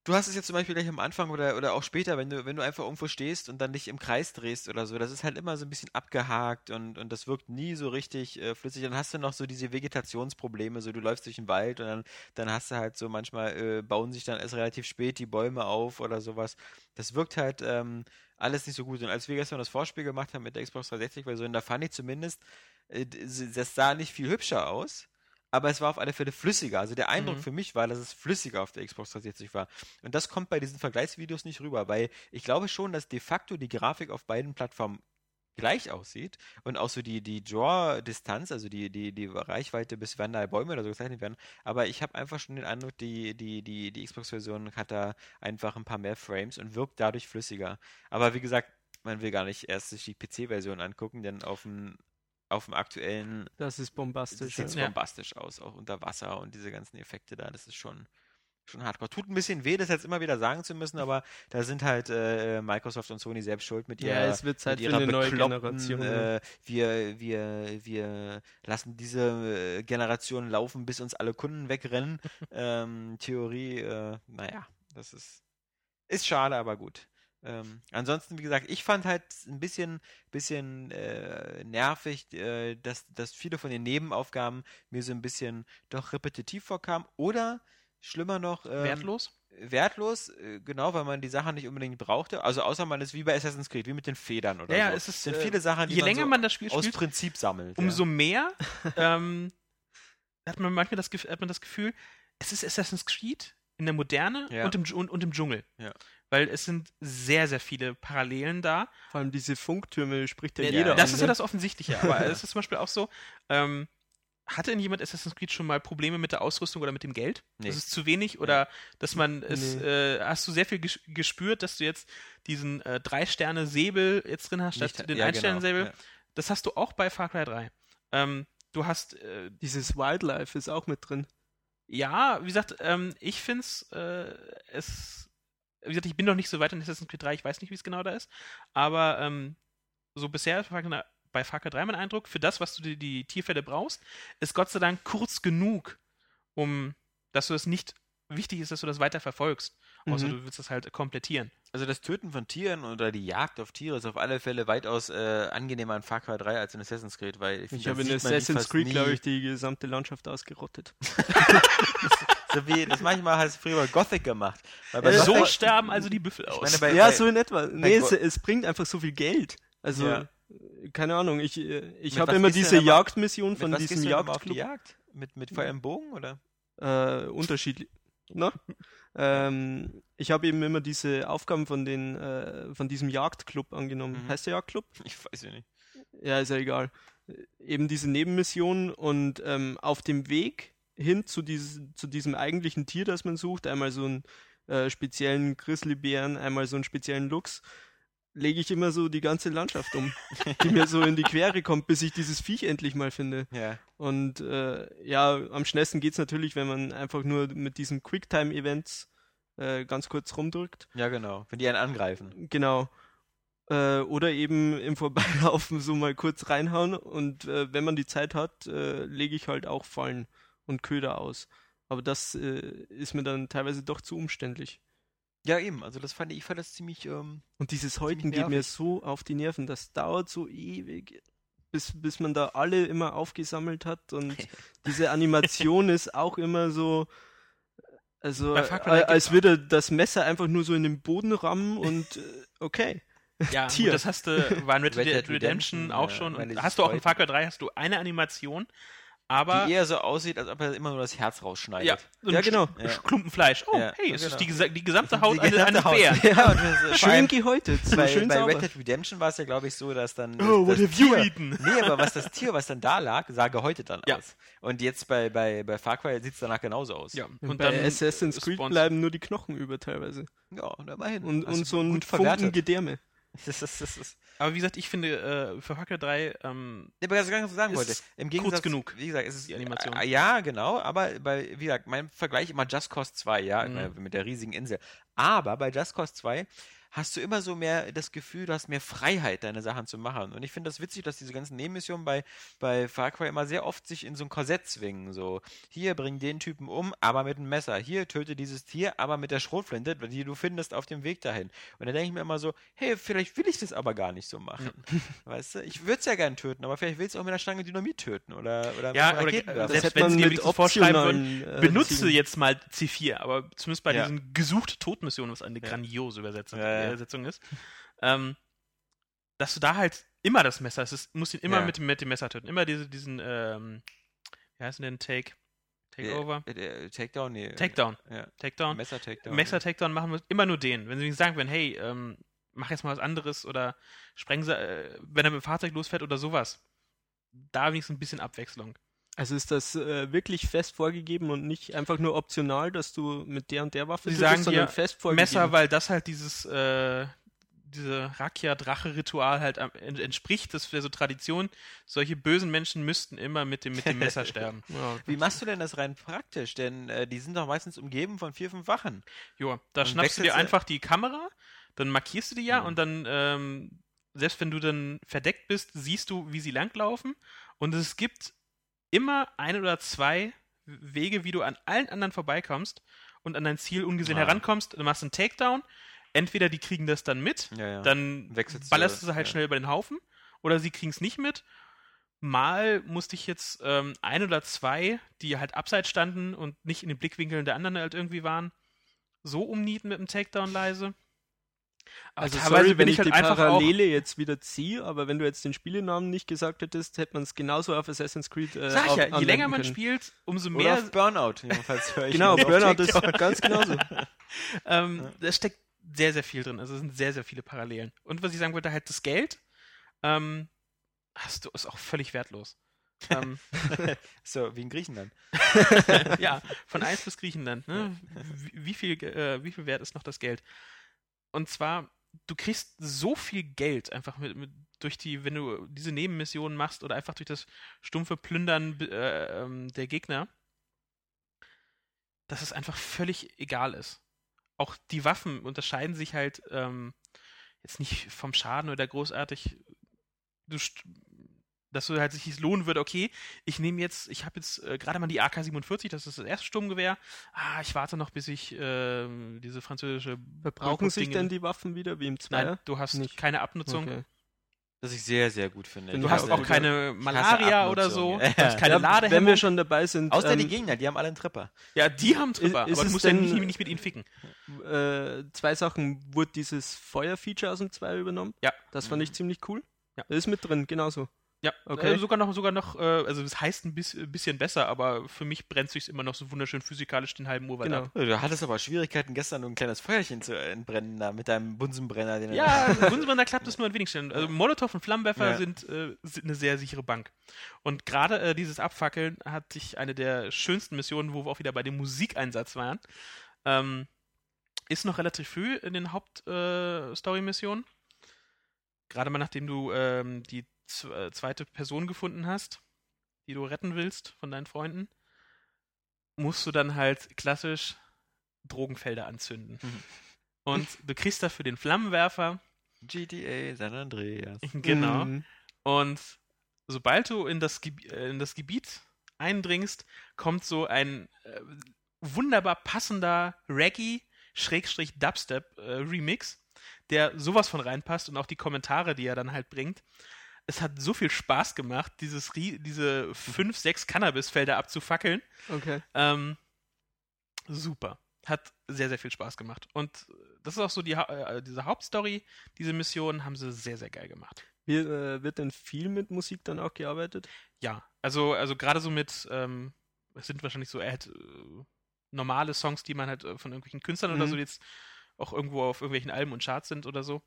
du hast es jetzt zum Beispiel gleich am Anfang oder, oder auch später, wenn du, wenn du einfach irgendwo stehst und dann dich im Kreis drehst oder so, das ist halt immer so ein bisschen abgehakt und, und das wirkt nie so richtig äh, flüssig. Dann hast du noch so diese Vegetationsprobleme, so du läufst durch den Wald und dann, dann hast du halt so manchmal äh, bauen sich dann erst relativ spät die Bäume auf oder sowas. Das wirkt halt ähm, alles nicht so gut. Und als wir gestern das Vorspiel gemacht haben mit der Xbox 360-Version, da fand ich zumindest, äh, das sah nicht viel hübscher aus aber es war auf alle Fälle flüssiger. Also der Eindruck Mhm. für mich war, dass es flüssiger auf der Xbox 360 war. Und das kommt bei diesen Vergleichsvideos nicht rüber, weil ich glaube schon, dass de facto die Grafik auf beiden Plattformen gleich aussieht und auch so die, die Draw-Distanz, also die, die, die Reichweite, bis wann da Bäume oder so gezeichnet werden. Aber ich habe einfach schon den Eindruck, die, die, die, die Xbox-Version hat da einfach ein paar mehr Frames und wirkt dadurch flüssiger. Aber wie gesagt, man will gar nicht erst sich die PC-Version angucken, denn auf dem, auf dem aktuellen Das ist bombastisch. sieht Ja. bombastisch aus, auch unter Wasser und diese ganzen Effekte da. Das ist schon, schon hardcore. Tut ein bisschen weh, das jetzt immer wieder sagen zu müssen, aber da sind halt äh, Microsoft und Sony selbst schuld mit Ja, ihrer, es wird Zeit mit für eine neue Generation, ja. Äh, wir, wir, wir lassen diese äh, Generation laufen, bis uns alle Kunden wegrennen. ähm, Theorie, äh, naja, das ist, ist schade, aber gut. Ähm, ansonsten, wie gesagt, ich fand halt ein bisschen, bisschen äh, nervig, äh, dass, dass viele von den Nebenaufgaben mir so ein bisschen doch repetitiv vorkamen. Oder schlimmer noch, ähm, Wertlos? wertlos, äh, genau, weil man die Sachen nicht unbedingt brauchte. Also außer man ist wie bei Assassin's Creed, wie mit den Federn oder Ja, ja, so. es ist, sind äh, viele Sachen, die Je man länger so man das Spiel aus spielt, Prinzip sammelt. umso mehr ähm, hat man manchmal das, hat man das Gefühl, es ist Assassin's Creed in der Moderne Ja. und, im, und, und im Dschungel. Ja. Weil es sind sehr, sehr viele Parallelen da. Vor allem diese Funktürme spricht ja, Ja, jeder das an, ist ja ne? das Offensichtliche. Aber es ist zum Beispiel auch so, ähm, hatte denn jemand Assassin's Creed schon mal Probleme mit der Ausrüstung oder mit dem Geld? Nee. Das ist zu wenig oder dass man es, Nee. äh, hast du sehr viel ges gespürt, dass du jetzt diesen äh, Drei-Sterne-Säbel jetzt drin hast, statt Nicht- den ja, Ein-Sterne-Säbel? genau, ja. Das hast du auch bei Far Cry 3. Ähm, du hast äh, Dieses Wildlife ist auch mit drin. Ja, wie gesagt, ähm, ich finde äh, es, wie gesagt, ich bin noch nicht so weit in Assassin's Creed 3, ich weiß nicht, wie es genau da ist, aber ähm, so bisher bei Far Cry 3 mein Eindruck, für das, was du die, die Tierfälle brauchst, ist Gott sei Dank kurz genug, um, dass du es nicht wichtig ist, dass du das weiter verfolgst. Außer Mhm. du willst das halt komplettieren. Also das Töten von Tieren oder die Jagd auf Tiere ist auf alle Fälle weitaus äh, angenehmer in Far Cry 3 als in Assassin's Creed, weil ich, Ich finde, habe in das Assassin's Creed, glaube ich, die gesamte Landschaft ausgerottet. So wie, das manchmal hat es früher bei Gothic gemacht. Weil bei Äh, so Gothic, sterben also die Büffel aus. meine, bei- ja, bei- so in etwa. Nee, es, es bringt einfach so viel Geld. Also, Ja. keine Ahnung, ich, äh, ich habe immer diese Jagdmission mit von was diesem gehst du denn immer auf die Jagdclub. Jagd? Mit, mit Feuer im Bogen oder? Äh, unterschiedlich. Na? Ähm, ich habe eben immer diese Aufgaben von den, äh, von diesem Jagdclub angenommen. Mhm. Heißt der Jagdclub? Ich weiß ja nicht. Ja, ist ja egal. Äh, Eben diese Nebenmission und ähm, auf dem Weg hin zu, dieses, zu diesem eigentlichen Tier, das man sucht, einmal so einen äh, speziellen Grizzlybären, einmal so einen speziellen Luchs, lege ich immer so die ganze Landschaft um, die mir so in die Quere kommt, bis ich dieses Viech endlich mal finde. Ja. Und äh, ja, am schnellsten geht's natürlich, wenn man einfach nur mit diesen Quicktime-Events äh, ganz kurz rumdrückt. Ja, genau. Wenn die einen angreifen. Genau. Äh, oder eben im Vorbeilaufen so mal kurz reinhauen und äh, wenn man die Zeit hat, äh, lege ich halt auch Fallen und Köder aus. Aber das äh, ist mir dann teilweise doch zu umständlich. Ja, eben. Also das fand ich, ich fand das ziemlich, ähm, Und dieses Häuten geht mir so auf die Nerven. Das dauert so ewig, bis, bis man da alle immer aufgesammelt hat. Und diese Animation ist auch immer so. Also, Bei äh, als gibt's- würde das Messer einfach nur so in den Boden rammen und äh, okay. Ja, Tier. Gut, das hast du, war in Red, Dead Redemption Redemption, auch ja, schon. hast du auch in Far Cry 3 hast du eine Animation, aber die eher so aussieht, als ob er immer nur das Herz rausschneidet. ja, so Ja, genau. Sch- Sch- Klumpen Fleisch. Oh, Ja, hey, es genau. ist die, die gesamte Die Haut eines gesamte eines Haut. Bären. Ja, Schön gehäutet, so bei, schön bei. Red Dead Redemption war es ja, glaube ich, so, dass dann. das, Oh, what das have you Tier, eaten? Nee, aber was das Tier, was dann da lag, sah gehäutet dann Ja. aus. Und jetzt bei, bei, bei Far Cry sieht es danach genauso aus. Ja, Und, und bei dann Assassin's Creed bleiben nur die Knochen über teilweise. Ja, und immerhin. Und, und so ein Funken. Gedärme. Das ist, das ist, Aber wie gesagt, ich finde, äh, für Cry 3, ähm, Nee, aber was ich sagen Ist wollte, im Gegensatz, kurz genug, wie gesagt, es ist die Animation. Äh, ja, genau, aber bei, wie gesagt, mein Vergleich immer Just Cause 2, ja, Mhm. mit der riesigen Insel. Aber bei Just Cause 2 hast du immer so mehr das Gefühl, du hast mehr Freiheit, deine Sachen zu machen. Und ich finde das witzig, dass diese ganzen Nebenmissionen bei, bei Far Cry immer sehr oft sich in so ein Korsett zwingen. So, hier bring den Typen um, aber mit einem Messer. Hier töte dieses Tier, aber mit der Schrotflinte, die du findest auf dem Weg dahin. Und dann denke ich mir immer so, hey, vielleicht will ich das aber gar nicht so machen. Weißt du, ich würde es ja gern töten, aber vielleicht willst du auch mit einer Stange Dynamit töten oder, oder Ja, mit oder- Das Selbst hätte wenn sie dir mit wenigstens vorschreiben optionalen, äh, benutze Zielen- jetzt mal C4, aber zumindest bei Ja. diesen gesucht Todmissionen, was eine grandiose Übersetzung, Ja, ja. Übersetzung ist, ähm, dass du da halt immer das Messer, es ist, musst ihn immer Ja. mit, dem- mit dem Messer töten, immer diese, diesen, ähm, wie heißt denn Take, Takeover? Äh, äh, Takedown, nee. Takedown, Ja. Takedown. Messer Takedown. Messer Takedown machen wir immer nur den. Wenn sie sagen würden, hey, ähm, mach jetzt mal was anderes oder spreng sie, äh, wenn er mit dem Fahrzeug losfährt oder sowas. Da wenigstens ein bisschen Abwechslung. Also ist das äh, wirklich fest vorgegeben und nicht einfach nur optional, dass du mit der und der Waffe Sie sagen sondern dir fest vorgegeben? Messer, weil das halt dieses, äh, diese Rakia-Drache-Ritual halt entspricht. Das wäre so Tradition. Solche bösen Menschen müssten immer mit dem, mit dem Messer sterben. ja, Wie machst du denn das rein praktisch? Denn äh, die sind doch meistens umgeben von vier, fünf Wachen. Jo, da Und schnappst du dir einfach die Kamera, dann markierst du die ja Mhm. und dann, ähm, selbst wenn du dann verdeckt bist, siehst du, wie sie langlaufen. Und es gibt immer ein oder zwei Wege, wie du an allen anderen vorbeikommst und an dein Ziel ungesehen Ah. herankommst. Du machst einen Takedown. Entweder die kriegen das dann mit, Ja, ja. dann Wechselst ballerst du sie halt ja. schnell über den Haufen, oder sie kriegen es nicht mit. Mal musste ich jetzt ähm, ein oder zwei, die halt abseits standen und nicht in den Blickwinkeln der anderen halt irgendwie waren, so umnieten mit dem Takedown leise. Aber Also teilweise sorry, wenn ich ich halt die. Parallele jetzt wieder ziehe, aber wenn du jetzt den Spielenamen nicht gesagt hättest, hätte man es genauso auf Assassin's Creed äh, Sag ich ja, je länger man können. spielt, umso Oder mehr auf Burnout, jedenfalls höre ich. Genau, Burnout ist ganz genauso. Ähm, Da steckt sehr, sehr viel drin. Also es sind sehr, sehr viele Parallelen. Und was ich sagen wollte, halt das Geld ähm, hast du, ist auch völlig wertlos. ähm, So, wie in Griechenland. ja, von 1 bis Griechenland. Ne? Wie, wie, viel, äh, wie viel wert ist noch das Geld? Und zwar, du kriegst so viel Geld einfach mit, mit durch die, wenn du diese Nebenmissionen machst oder einfach durch das stumpfe Plündern äh, ähm, der Gegner, dass es einfach völlig egal ist. Auch die Waffen unterscheiden sich halt ähm, jetzt nicht vom Schaden oder großartig. Du, dass du halt sich lohnen würde, okay, ich nehme jetzt, ich habe jetzt äh, gerade mal die AK-47, das ist das erste Sturmgewehr. Ah, ich warte noch, bis ich äh, diese französische. Verbrauchen sich denn die Waffen wieder wie im Zweier? Nein, du hast nicht. keine Abnutzung. Okay. Was ich sehr, sehr gut finde. Du hast auch keine Malaria oder so. Du hast keine ja, Ladehemmung. Wenn wir schon dabei sind. Außer ähm, die Gegner, die haben alle einen Tripper. Ja, die haben Tripper, ist, aber du musst denn, ja nicht, nicht, mit ihnen ficken. Äh, zwei Sachen. Wurde dieses Feuerfeature aus dem 2 übernommen? Ja. Das fand ich ziemlich cool. Ja. Das ist mit drin, genauso. Ja, okay. Äh, sogar noch, sogar noch, äh, also das heißt ein bisschen besser, aber für mich brennt sich immer noch so wunderschön physikalisch den halben Urwald genau. ab. Du hattest aber Schwierigkeiten, gestern nur ein kleines Feuerchen zu entbrennen da mit deinem Bunsenbrenner. Den ja, Bunsenbrenner klappt es nur an wenig Stellen. Also Molotow und Flammenwerfer ja. sind, äh, sind, eine sehr sichere Bank. Und gerade äh, dieses Abfackeln hatte ich eine der schönsten Missionen, wo wir auch wieder bei dem Musikeinsatz waren. Ähm, ist noch relativ früh in den Hauptstory-Missionen. Gerade mal nachdem du ähm, die äh, zweite Person gefunden hast, die du retten willst von deinen Freunden, musst du dann halt klassisch Drogenfelder anzünden. Mhm. Und du kriegst dafür den Flammenwerfer. GTA San Andreas. Genau. Mhm. Und sobald du in das, äh, in das Gebiet eindringst, kommt so ein äh, wunderbar passender Reggae-Dubstep-Remix, äh, der sowas von reinpasst und auch die Kommentare, die er dann halt bringt es hat so viel Spaß gemacht, dieses, diese fünf, sechs Cannabisfelder abzufackeln. Okay. Ähm, super. Hat sehr, sehr viel Spaß gemacht. Und das ist auch so die, äh, diese Hauptstory, diese Mission haben sie sehr, sehr geil gemacht. Wie, äh, wird denn viel mit Musik dann auch gearbeitet? Ja, also, also gerade so mit, ähm, es sind wahrscheinlich so äh, normale Songs, die man halt äh, von irgendwelchen Künstlern mhm. oder so jetzt auch irgendwo auf irgendwelchen Alben und Charts sind oder so,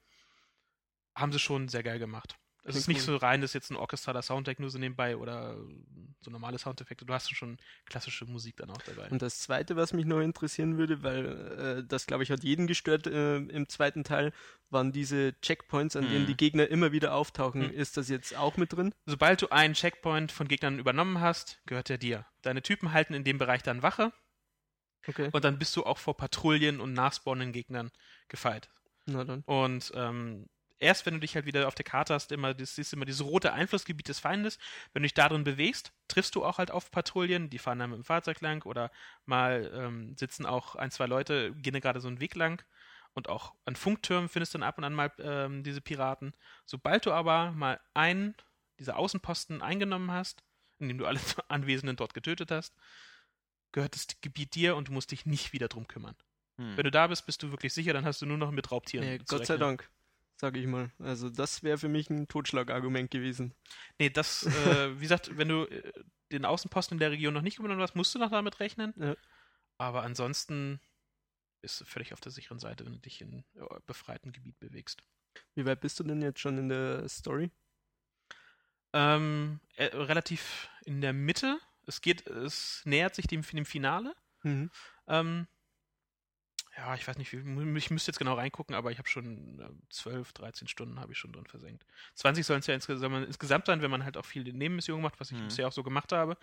haben sie schon sehr geil gemacht. Es ist nicht so rein, dass jetzt ein orchestraler Soundtrack nur so nebenbei oder so normale Soundeffekte. Du hast schon klassische Musik dann auch dabei. Und das Zweite, was mich noch interessieren würde, weil äh, das, glaube ich, hat jeden gestört äh, im zweiten Teil, waren diese Checkpoints, an hm. denen die Gegner immer wieder auftauchen. Hm. Ist das jetzt auch mit drin? Sobald du einen Checkpoint von Gegnern übernommen hast, gehört er dir. Deine Typen halten in dem Bereich dann Wache. Okay. Und dann bist du auch vor Patrouillen und nachspawnenden Gegnern gefeit. Na dann. Und ähm, erst wenn du dich halt wieder auf der Karte hast, immer, das ist immer dieses rote Einflussgebiet des Feindes. Wenn du dich darin bewegst, triffst du auch halt auf Patrouillen, die fahren dann mit dem Fahrzeug lang oder mal ähm, sitzen auch ein, zwei Leute, gehen gerade so einen Weg lang. Und auch an Funktürmen findest du dann ab und an mal ähm, diese Piraten. Sobald du aber mal einen dieser Außenposten eingenommen hast, indem du alle Anwesenden dort getötet hast, gehört das Gebiet dir und du musst dich nicht wieder drum kümmern. Hm. Wenn du da bist, bist du wirklich sicher, dann hast du nur noch mit Raubtieren. Nee, Gott sei Dank sag ich mal. Also das wäre für mich ein Totschlagargument gewesen. Nee, das, äh, wie gesagt, wenn du äh, den Außenposten in der Region noch nicht gewonnen hast, musst du noch damit rechnen. Ja. Aber ansonsten ist völlig auf der sicheren Seite, wenn du dich in äh, befreiten Gebiet bewegst. Wie weit bist du denn jetzt schon in der Story? Ähm, äh, relativ in der Mitte. Es geht, es nähert sich dem, dem Finale. Mhm. Ähm, ja, ich weiß nicht, ich müsste jetzt genau reingucken, aber ich habe schon äh, 12, 13 Stunden habe ich schon drin versenkt. 20 sollen es ja insgesamt, insgesamt sein, wenn man halt auch viel Nebenmissionen macht, was ich mhm. bisher auch so gemacht habe,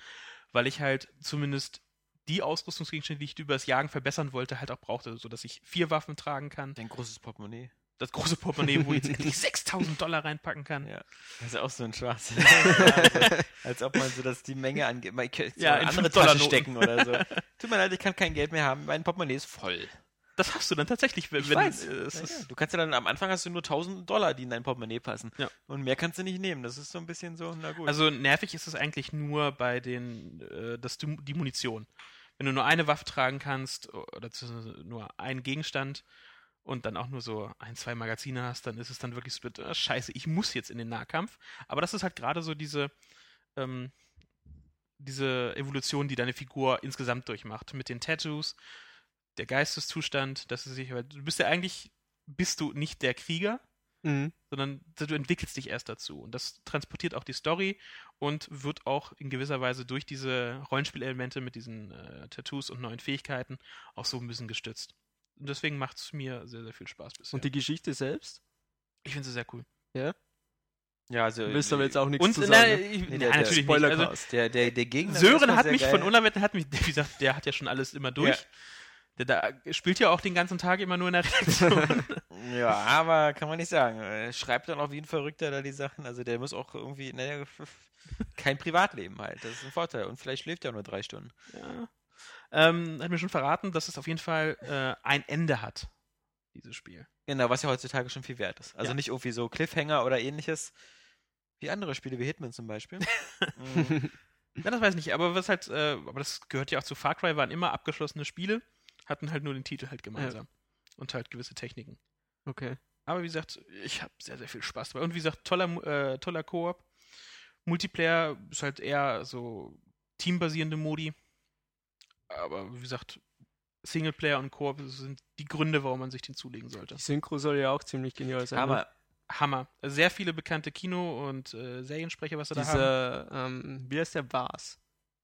weil ich halt zumindest die Ausrüstungsgegenstände, die ich über das Jagen verbessern wollte, halt auch brauchte, sodass ich vier Waffen tragen kann. Dein großes Portemonnaie. Das große Portemonnaie, wo ich jetzt endlich 6000 Dollar reinpacken kann. Ja. Das ist ja auch so ein Schwarz. also, als ob man so dass die Menge angeht. Man könnte ja, in andere Taschen stecken oder so. Tut mir leid, ich kann kein Geld mehr haben. Mein Portemonnaie ist voll. Das hast du dann tatsächlich, wenn, ich wenn weiß. Äh, ja, ja. Du kannst ja dann am Anfang hast du nur 1000 Dollar, die in dein Portemonnaie passen. Ja. Und mehr kannst du nicht nehmen. Das ist so ein bisschen so, na gut. Also nervig ist es eigentlich nur bei den, äh, das, die Munition. Wenn du nur eine Waffe tragen kannst oder nur einen Gegenstand und dann auch nur so ein, zwei Magazine hast, dann ist es dann wirklich so, äh, scheiße, ich muss jetzt in den Nahkampf. Aber das ist halt gerade so diese, ähm, diese Evolution, die deine Figur insgesamt durchmacht. Mit den Tattoos, der Geisteszustand, dass du sich, du bist ja eigentlich, bist du nicht der Krieger, mhm. sondern du entwickelst dich erst dazu. Und das transportiert auch die Story und wird auch in gewisser Weise durch diese Rollenspielelemente mit diesen äh, Tattoos und neuen Fähigkeiten auch so ein bisschen gestützt. Und deswegen macht es mir sehr, sehr viel Spaß bisher. Und die Geschichte selbst? ich finde sie sehr cool. Ja, also. Du willst aber jetzt auch nichts Und zu na, sagen. ich, Nee, ja, der- natürlich nicht. Also, Spoilercast. der, der, der Gegner. Sören hat sehr mich geil. von Unerwetten, hat mich, wie gesagt, der hat ja schon alles immer durch. Der da spielt ja auch den ganzen Tag immer nur in der Redaktion. Ja, aber kann man nicht sagen. Er Schreibt dann auch wie ein Verrückter da die Sachen. Also der muss auch irgendwie, naja, kein Privatleben halt. Das ist ein Vorteil. Und vielleicht schläft er nur drei Stunden. ja. ähm, hat mir schon verraten, dass es auf jeden Fall äh, ein Ende hat, dieses Spiel. Genau, was ja heutzutage schon viel wert ist. Also Ja. nicht irgendwie so Cliffhanger oder ähnliches. Wie andere Spiele wie Hitman zum Beispiel. Mhm. Ja, das weiß ich nicht, aber was halt, äh, aber das gehört ja auch zu Far Cry, waren immer abgeschlossene Spiele, hatten halt nur den Titel halt gemeinsam. Und halt gewisse Techniken. Okay. Aber wie gesagt, ich habe sehr, sehr viel Spaß dabei. Und wie gesagt, toller, äh, toller Koop. Multiplayer ist halt eher so teambasierende Modi. Aber wie gesagt, Singleplayer und Koop sind die Gründe, warum man sich den zulegen sollte. Die Synchro soll ja auch ziemlich genial sein. ne? Aber Hammer. Sehr viele bekannte Kino- und äh, Seriensprecher, was sie da haben. Ähm, wie heißt der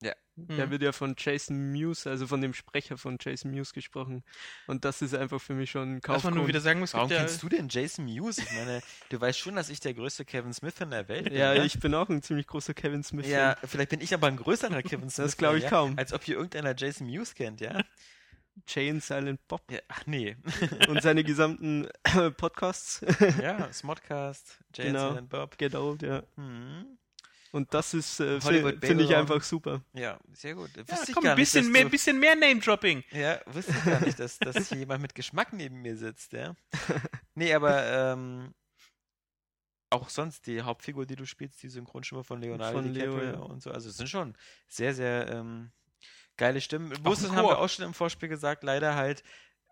Bas? Der Mhm. wird ja von Jason Mewes, also von dem Sprecher von Jason Mewes gesprochen. Und das ist einfach für mich schon ein Was man nur wieder sagen muss, warum ja, kennst du denn Jason Mewes? Ich meine, du weißt schon, dass ich der größte Kevin Smith in der Welt bin. Ja, ne? ich bin auch ein ziemlich großer Kevin Smith. Ja, vielleicht bin ich aber ein größerer Kevin Smith. glaub ich ja? kaum. Als ob hier irgendeiner Jason Mewes kennt, ja? Jay and Silent Bob ja ach nee. und seine gesamten Podcasts. ja, Smodcast, Jay Genau. and Bob. Get Old, ja. Mhm. Und das ist, äh, finde ich einfach super. Ja, sehr gut. Wusste ja, ich komm, gar ein bisschen, nicht, mehr, du- bisschen mehr Name-Dropping. Ja, wusste ich gar nicht, dass, dass hier jemand mit Geschmack neben mir sitzt, ja. Nee, aber ähm, auch sonst die Hauptfigur, die du spielst, die Synchronstimme von Leonardo Von Leo, DiCaprio ja. und so, also es sind schon sehr, sehr ähm, geile Stimmen. Ein haben wir auch schon im Vorspiel gesagt, leider halt,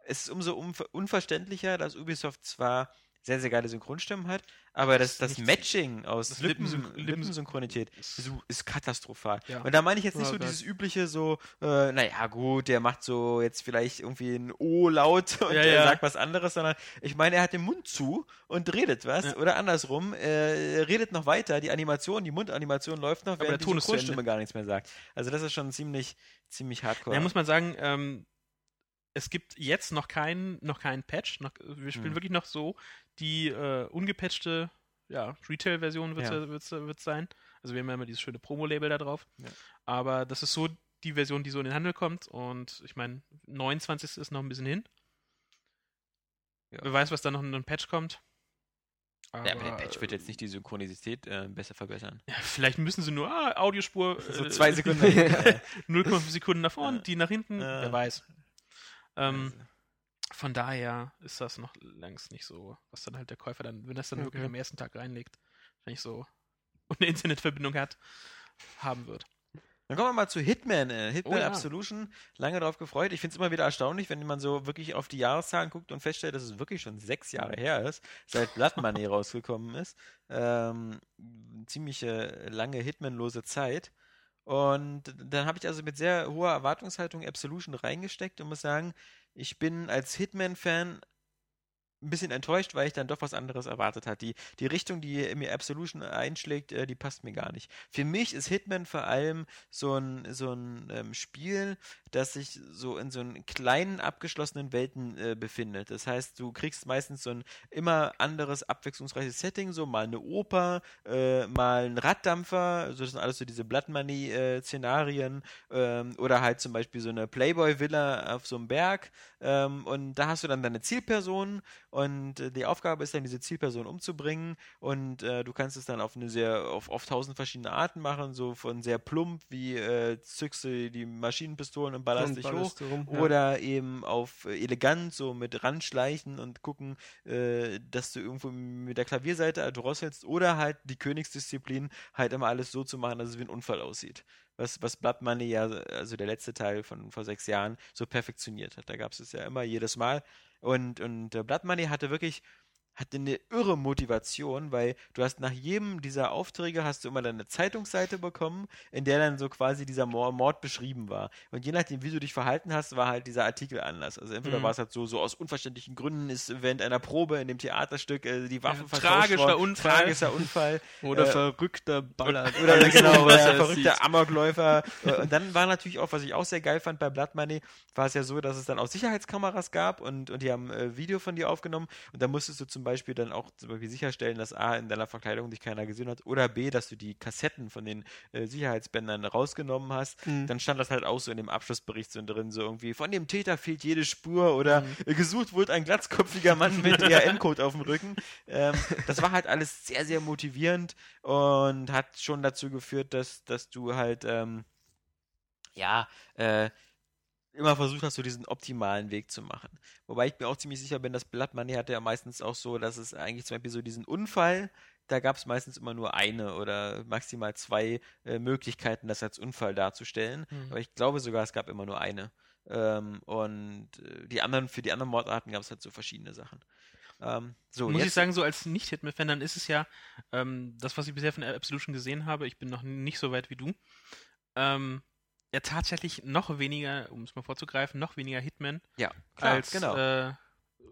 es ist umso unver unverständlicher, dass Ubisoft zwar sehr, sehr geile Synchronstimmen hat, aber das, das nichts- Matching aus das Lippen, Lippensyn- Lippensyn- Lippensynchronität ist, ist katastrophal. Ja. Und da meine ich jetzt nicht Oh so Gott. dieses übliche so, äh, naja gut, der macht so jetzt vielleicht irgendwie ein O-Laut und Ja, er ja. sagt was anderes, sondern ich meine, er hat den Mund zu und redet was. Ja. Oder andersrum, äh, er redet noch weiter, die Animation, die Mundanimation läuft noch, Aber während der die Synchronstimme gar nichts mehr sagt. Also das ist schon ziemlich, ziemlich hardcore. Da muss man sagen, ähm, es gibt jetzt noch keinen noch keinen Patch. Noch, wir spielen Hm. wirklich noch so die äh, ungepatchte ja, Retail-Version wird Ja. es wird's sein. Also wir haben ja immer dieses schöne Promo-Label da drauf. Ja. Aber das ist so die Version, die so in den Handel kommt. Und ich meine, 29. ist noch ein bisschen hin. Ja. Wer weiß, was da noch in ein Patch kommt. ja, aber der Patch wird jetzt nicht die Synchronisität äh, besser verbessern. Ja, vielleicht müssen sie nur ah, Audiospur So äh, zwei Sekunden. äh, 0,5 Sekunden nach vorne, die nach hinten, Ja. wer weiß. Ähm, also, von daher ist das noch längst nicht so, was dann halt der Käufer dann, wenn das dann wirklich Okay. am ersten Tag reinlegt, wahrscheinlich so und eine Internetverbindung hat, haben wird. Dann kommen wir mal zu Hitman. Äh, Hitman Oh ja. Absolution. Lange darauf gefreut. Ich finde es immer wieder erstaunlich, wenn man so wirklich auf die Jahreszahlen guckt und feststellt, dass es wirklich schon sechs Jahre her ist, seit Blood Money rausgekommen ist. Ähm, ziemlich äh, lange Hitman-lose Zeit. Und dann habe ich also mit sehr hoher Erwartungshaltung Absolution reingesteckt und muss sagen, ich bin als Hitman-Fan ein bisschen enttäuscht, weil ich dann doch was anderes erwartet hatte. Die, die Richtung, die mir Absolution einschlägt, äh, die passt mir gar nicht. Für mich ist Hitman vor allem so ein, so ein ähm, Spiel, das sich so in so einen kleinen, abgeschlossenen Welten äh, befindet. Das heißt, du kriegst meistens so ein immer anderes, abwechslungsreiches Setting, so mal eine Oper, äh, mal ein Raddampfer, also das sind alles so diese Blood Money-Szenarien ähm, oder halt zum Beispiel so eine Playboy-Villa auf so einem Berg ähm, und da hast du dann deine Zielperson und äh, die Aufgabe ist dann, diese Zielperson umzubringen und äh, du kannst es dann auf eine sehr, auf, auf tausend verschiedene Arten machen, so von sehr plump wie äh, zückst du die Maschinenpistolen und ballerst Und dich hoch ballerst rum, ja. oder eben auf äh, elegant, so mit ranschleichen und gucken, äh, dass du irgendwo mit der Klavierseite drosselst oder halt die Königsdisziplin, halt immer alles so zu machen, dass es wie ein Unfall aussieht. Was, was Blood Money ja, also der letzte Teil von vor sechs Jahren, so perfektioniert hat. Da gab es es ja immer jedes Mal. Und, und äh, Blood Money hatte wirklich hatte eine irre Motivation, weil du hast nach jedem dieser Aufträge hast du immer dann eine Zeitungsseite bekommen, in der dann so quasi dieser Mord beschrieben war. Und je nachdem, wie du dich verhalten hast, war halt dieser Artikel anders. Also entweder mhm. war es halt so, so aus unverständlichen Gründen ist während einer Probe in dem Theaterstück äh, die Waffe ja, tragischer worden, Unfall. Tragischer Unfall. Oder äh, verrückter Baller. Oder, oder genau, oder verrückter Amokläufer. und dann war natürlich auch, was ich auch sehr geil fand bei Blood Money, war es ja so, dass es dann auch Sicherheitskameras gab und, und die haben äh, Video von dir aufgenommen und da musstest du zum Beispiel dann auch zum Beispiel sicherstellen, dass A, in deiner Verkleidung dich keiner gesehen hat oder B, dass du die Kassetten von den äh, Sicherheitsbändern rausgenommen hast. Mhm. Dann stand das halt auch so in dem Abschlussbericht so drin, so irgendwie, von dem Täter fehlt jede Spur oder mhm. gesucht wurde ein glatzkopfiger Mann mit ERN-Code auf dem Rücken. Ähm, das war halt alles sehr, sehr motivierend und hat schon dazu geführt, dass, dass du halt, ähm, ja, äh, immer versucht hast, so diesen optimalen Weg zu machen. Wobei ich mir auch ziemlich sicher bin, dass Blood Money hatte ja meistens auch so, dass es eigentlich zum Beispiel so diesen Unfall, da gab es meistens immer nur eine oder maximal zwei äh, Möglichkeiten, das als Unfall darzustellen. Mhm. Aber ich glaube sogar, es gab immer nur eine. Ähm, und äh, die anderen, für die anderen Mordarten gab es halt so verschiedene Sachen. Ähm, so, Muss jetzt, ich sagen, so als Nicht-Hitman-Fan, dann ist es ja ähm, das, was ich bisher von Absolution gesehen habe. Ich bin noch nicht so weit wie du. Ähm, ja tatsächlich noch weniger, um es mal vorzugreifen, noch weniger Hitman ja, klar, als genau. äh,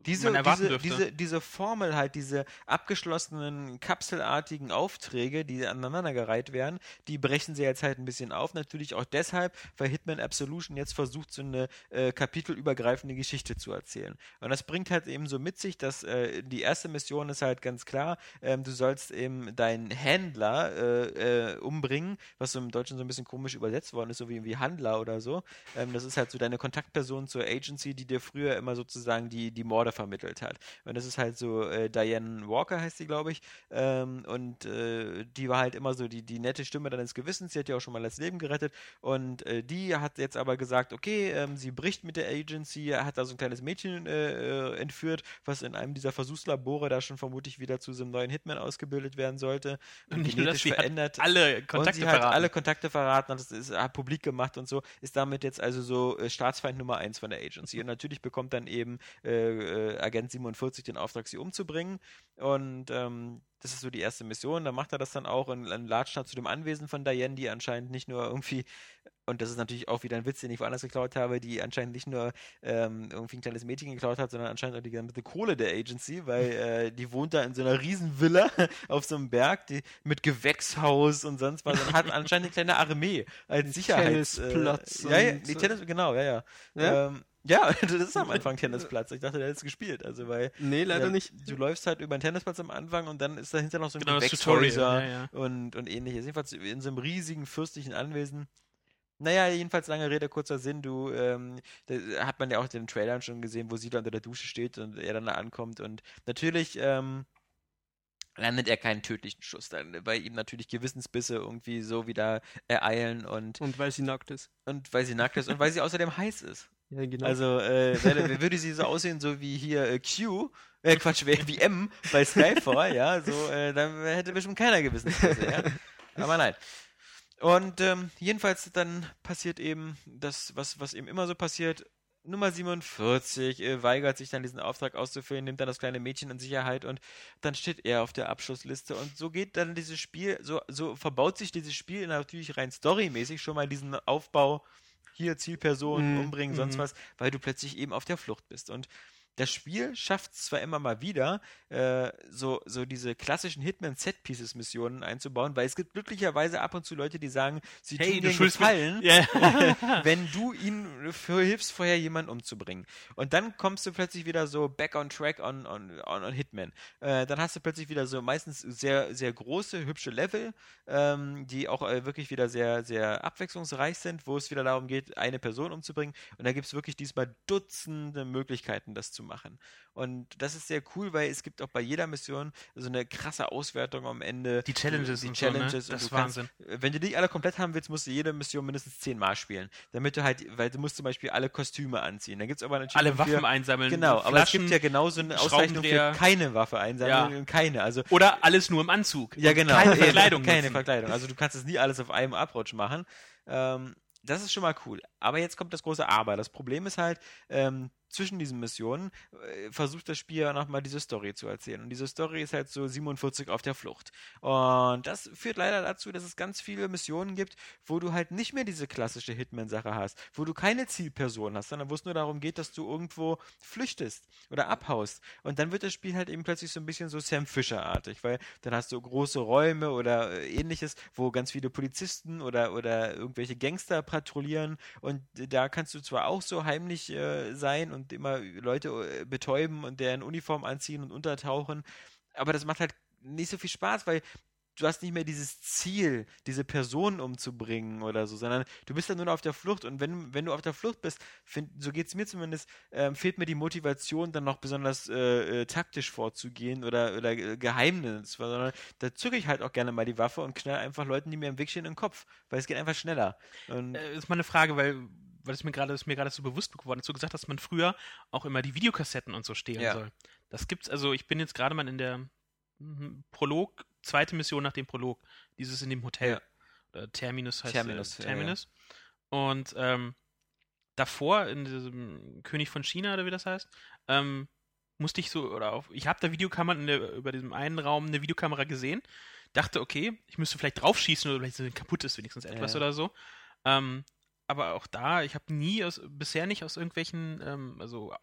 diese, diese, diese, diese Formel halt, diese abgeschlossenen, kapselartigen Aufträge, die aneinandergereiht werden, die brechen sie jetzt halt ein bisschen auf. Natürlich auch deshalb, weil Hitman Absolution jetzt versucht, so eine äh, kapitelübergreifende Geschichte zu erzählen. Und das bringt halt eben so mit sich, dass äh, die erste Mission ist halt ganz klar, ähm, du sollst eben deinen Händler äh, äh umbringen, was so im Deutschen so ein bisschen komisch übersetzt worden ist, so wie, wie Handler oder so. Ähm, das ist halt so deine Kontaktperson zur Agency, die dir früher immer sozusagen die, die Morde vermittelt hat. Und das ist halt so, äh, Diane Walker heißt sie, glaube ich. Ähm, und äh, die war halt immer so die, die nette Stimme deines Gewissens. Sie hat ja auch schon mal das Leben gerettet. Und äh, die hat jetzt aber gesagt, okay, ähm, sie bricht mit der Agency, hat da so ein kleines Mädchen äh, äh, entführt, was in einem dieser Versuchslabore da schon vermutlich wieder zu so einem neuen Hitman ausgebildet werden sollte. Und, und genetisch verändert. alle Kontakte verraten. Hat alle Kontakte verraten das ist hat publik gemacht und so. Ist damit jetzt also so äh, Staatsfeind Nummer eins von der Agency. Und natürlich bekommt dann eben äh, äh, Agent 47 den Auftrag, sie umzubringen. Und ähm, das ist so die erste Mission. Da macht er das dann auch und, und latscht zu dem Anwesen von Diane, die anscheinend nicht nur irgendwie und das ist natürlich auch wieder ein Witz, den ich woanders geklaut habe, die anscheinend nicht nur ähm, irgendwie ein kleines Mädchen geklaut hat, sondern anscheinend auch die ganze Kohle der Agency, weil äh, die wohnt da in so einer riesen Villa auf so einem Berg die, mit Gewächshaus und sonst was und hat anscheinend eine kleine Armee als Sicherheits... Tennisplatz. Äh, ja, ja, die Tennis, genau, ja, ja. ja? Ähm, ja, das ist am Anfang Tennisplatz. Ich dachte, der hätte es gespielt. Also, weil. Nee, leider ja, nicht. Du läufst halt über einen Tennisplatz am Anfang und dann ist dahinter noch so ein genau, Gewächshäuser ja, ja. und, und ähnliches. Jedenfalls in so einem riesigen fürstlichen Anwesen. Naja, jedenfalls lange Rede, kurzer Sinn. Du, ähm, da hat man ja auch in den Trailern schon gesehen, wo sie da unter der Dusche steht und er dann da ankommt. Und natürlich, ähm, landet er keinen tödlichen Schuss, dann, weil ihm natürlich Gewissensbisse irgendwie so wieder ereilen und. Und weil sie nackt ist. Und weil sie nackt ist und weil sie außerdem heiß ist. Ja, genau. Also äh, würde sie so aussehen, so wie hier äh, Q, äh, Quatsch, wie M bei Skyfall, ja, so, äh, dann hätte bestimmt keiner Gewissensbisse, ja. Aber nein. Und ähm, jedenfalls dann passiert eben das, was, was eben immer so passiert. Nummer 47 äh, weigert sich dann diesen Auftrag auszufüllen, nimmt dann das kleine Mädchen in Sicherheit und dann steht er auf der Abschlussliste und so geht dann dieses Spiel, so, so verbaut sich dieses Spiel natürlich rein storymäßig schon mal diesen Aufbau, hier Zielperson, mm, umbringen, sonst mm. was, weil du plötzlich eben auf der Flucht bist und das Spiel schafft es zwar immer mal wieder, äh, so, so diese klassischen Hitman-Set-Pieces-Missionen einzubauen, weil es gibt glücklicherweise ab und zu Leute, die sagen, sie hey, tun dir gefallen, yeah. wenn du ihnen für hilfst, vorher jemanden umzubringen. Und dann kommst du plötzlich wieder so back on track on, on, on, on Hitman. Äh, dann hast du plötzlich wieder so meistens sehr, sehr große, hübsche Level, ähm, die auch äh, wirklich wieder sehr, sehr abwechslungsreich sind, wo es wieder darum geht, eine Person umzubringen. Und da gibt es wirklich diesmal Dutzende Möglichkeiten, das zu machen. Und das ist sehr cool, weil es gibt auch bei jeder Mission so eine krasse Auswertung am Ende. Die Challenges, die Challenges. So, ne? Das ist Wahnsinn. Kannst, wenn du die alle komplett haben willst, musst du jede Mission mindestens zehnmal spielen. Damit du halt, weil du musst zum Beispiel alle Kostüme anziehen. Dann gibt es aber natürlich. Alle Waffen für, einsammeln. Genau, aber es gibt ja genauso eine Auszeichnung für keine Waffe einsammeln ja. und keine. Also, Oder alles nur im Anzug. Ja, genau. Keine Verkleidung. keine Verkleidung. Also du kannst es nie alles auf einem Abrutsch machen. Ähm, das ist schon mal cool. Aber jetzt kommt das große Aber. Das Problem ist halt, ähm, zwischen diesen Missionen äh, versucht das Spiel ja nochmal diese Story zu erzählen. Und diese Story ist halt so 47 auf der Flucht. Und das führt leider dazu, dass es ganz viele Missionen gibt, wo du halt nicht mehr diese klassische Hitman-Sache hast, wo du keine Zielperson hast, sondern wo es nur darum geht, dass du irgendwo flüchtest oder abhaust. Und dann wird das Spiel halt eben plötzlich so ein bisschen so Sam Fisher-artig, weil dann hast du große Räume oder äh, ähnliches, wo ganz viele Polizisten oder, oder irgendwelche Gangster patrouillieren und da kannst du zwar auch so heimlich äh, sein und immer Leute äh, betäuben und deren Uniform anziehen und untertauchen, aber das macht halt nicht so viel Spaß, weil du hast nicht mehr dieses Ziel, diese Person umzubringen oder so, sondern du bist dann nur noch auf der Flucht und wenn, wenn du auf der Flucht bist, find, so geht es mir zumindest, ähm, fehlt mir die Motivation, dann noch besonders äh, äh, taktisch vorzugehen oder, oder äh, Geheimnis, sondern da zücke ich halt auch gerne mal die Waffe und knall einfach Leuten, die mir im Weg stehen, in den Kopf, weil es geht einfach schneller. Und Äh, ist mal eine Frage, weil weil es mir gerade ist mir gerade so bewusst geworden, dass du gesagt hast, dass man früher auch immer die Videokassetten und so stehlen Ja. soll. Das gibt's, also ich bin jetzt gerade mal in der mhm, Prolog, zweite Mission nach dem Prolog, dieses in dem Hotel. Ja. Oder Terminus heißt Terminus, äh, ja, Terminus. Und ähm, davor in diesem König von China oder wie das heißt, ähm, musste ich so, oder auf, ich habe da der, über diesem einen Raum eine Videokamera gesehen, dachte, okay, ich müsste vielleicht draufschießen oder vielleicht kaputt ist wenigstens etwas Ja. oder so. Ähm, aber auch da, ich habe nie aus, bisher nicht aus irgendwelchen, ähm, also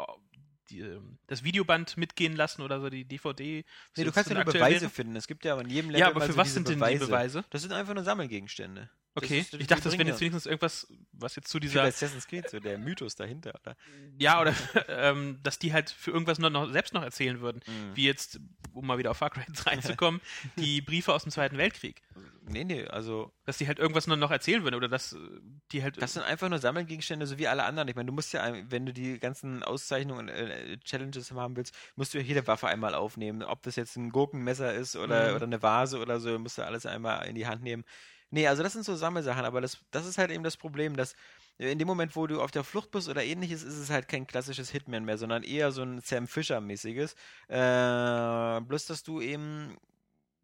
die, ähm, das Videoband mitgehen lassen oder so die DVD. nee, du kannst ja nur Beweise wäre. finden. Es gibt ja in jedem Level Ja, aber für so was sind denn die Beweise? Das sind einfach nur Sammelgegenstände. Okay, ich dachte, das wäre jetzt wenigstens irgendwas, was jetzt zu dieser, Assassin's Creed, so der Mythos dahinter, oder? ja, oder ähm, dass die halt für irgendwas noch, noch selbst noch erzählen würden. Mhm. Wie jetzt, um mal wieder auf Far Cry 1 reinzukommen, die Briefe aus dem Zweiten Weltkrieg. Nee, nee, also Dass die halt irgendwas noch, noch erzählen würden oder dass äh, die halt. Das sind einfach nur Sammelgegenstände, so wie alle anderen. Ich meine, du musst ja, wenn du die ganzen Auszeichnungen, äh, Challenges haben willst, musst du ja jede Waffe einmal aufnehmen. Ob das jetzt ein Gurkenmesser ist oder, Mhm. oder eine Vase oder so, musst du alles einmal in die Hand nehmen. Nee, also das sind so Sammelsachen, aber das, das ist halt eben das Problem, dass in dem Moment, wo du auf der Flucht bist oder ähnliches, ist es halt kein klassisches Hitman mehr, sondern eher so ein Sam Fisher-mäßiges. Äh, bloß, dass du eben,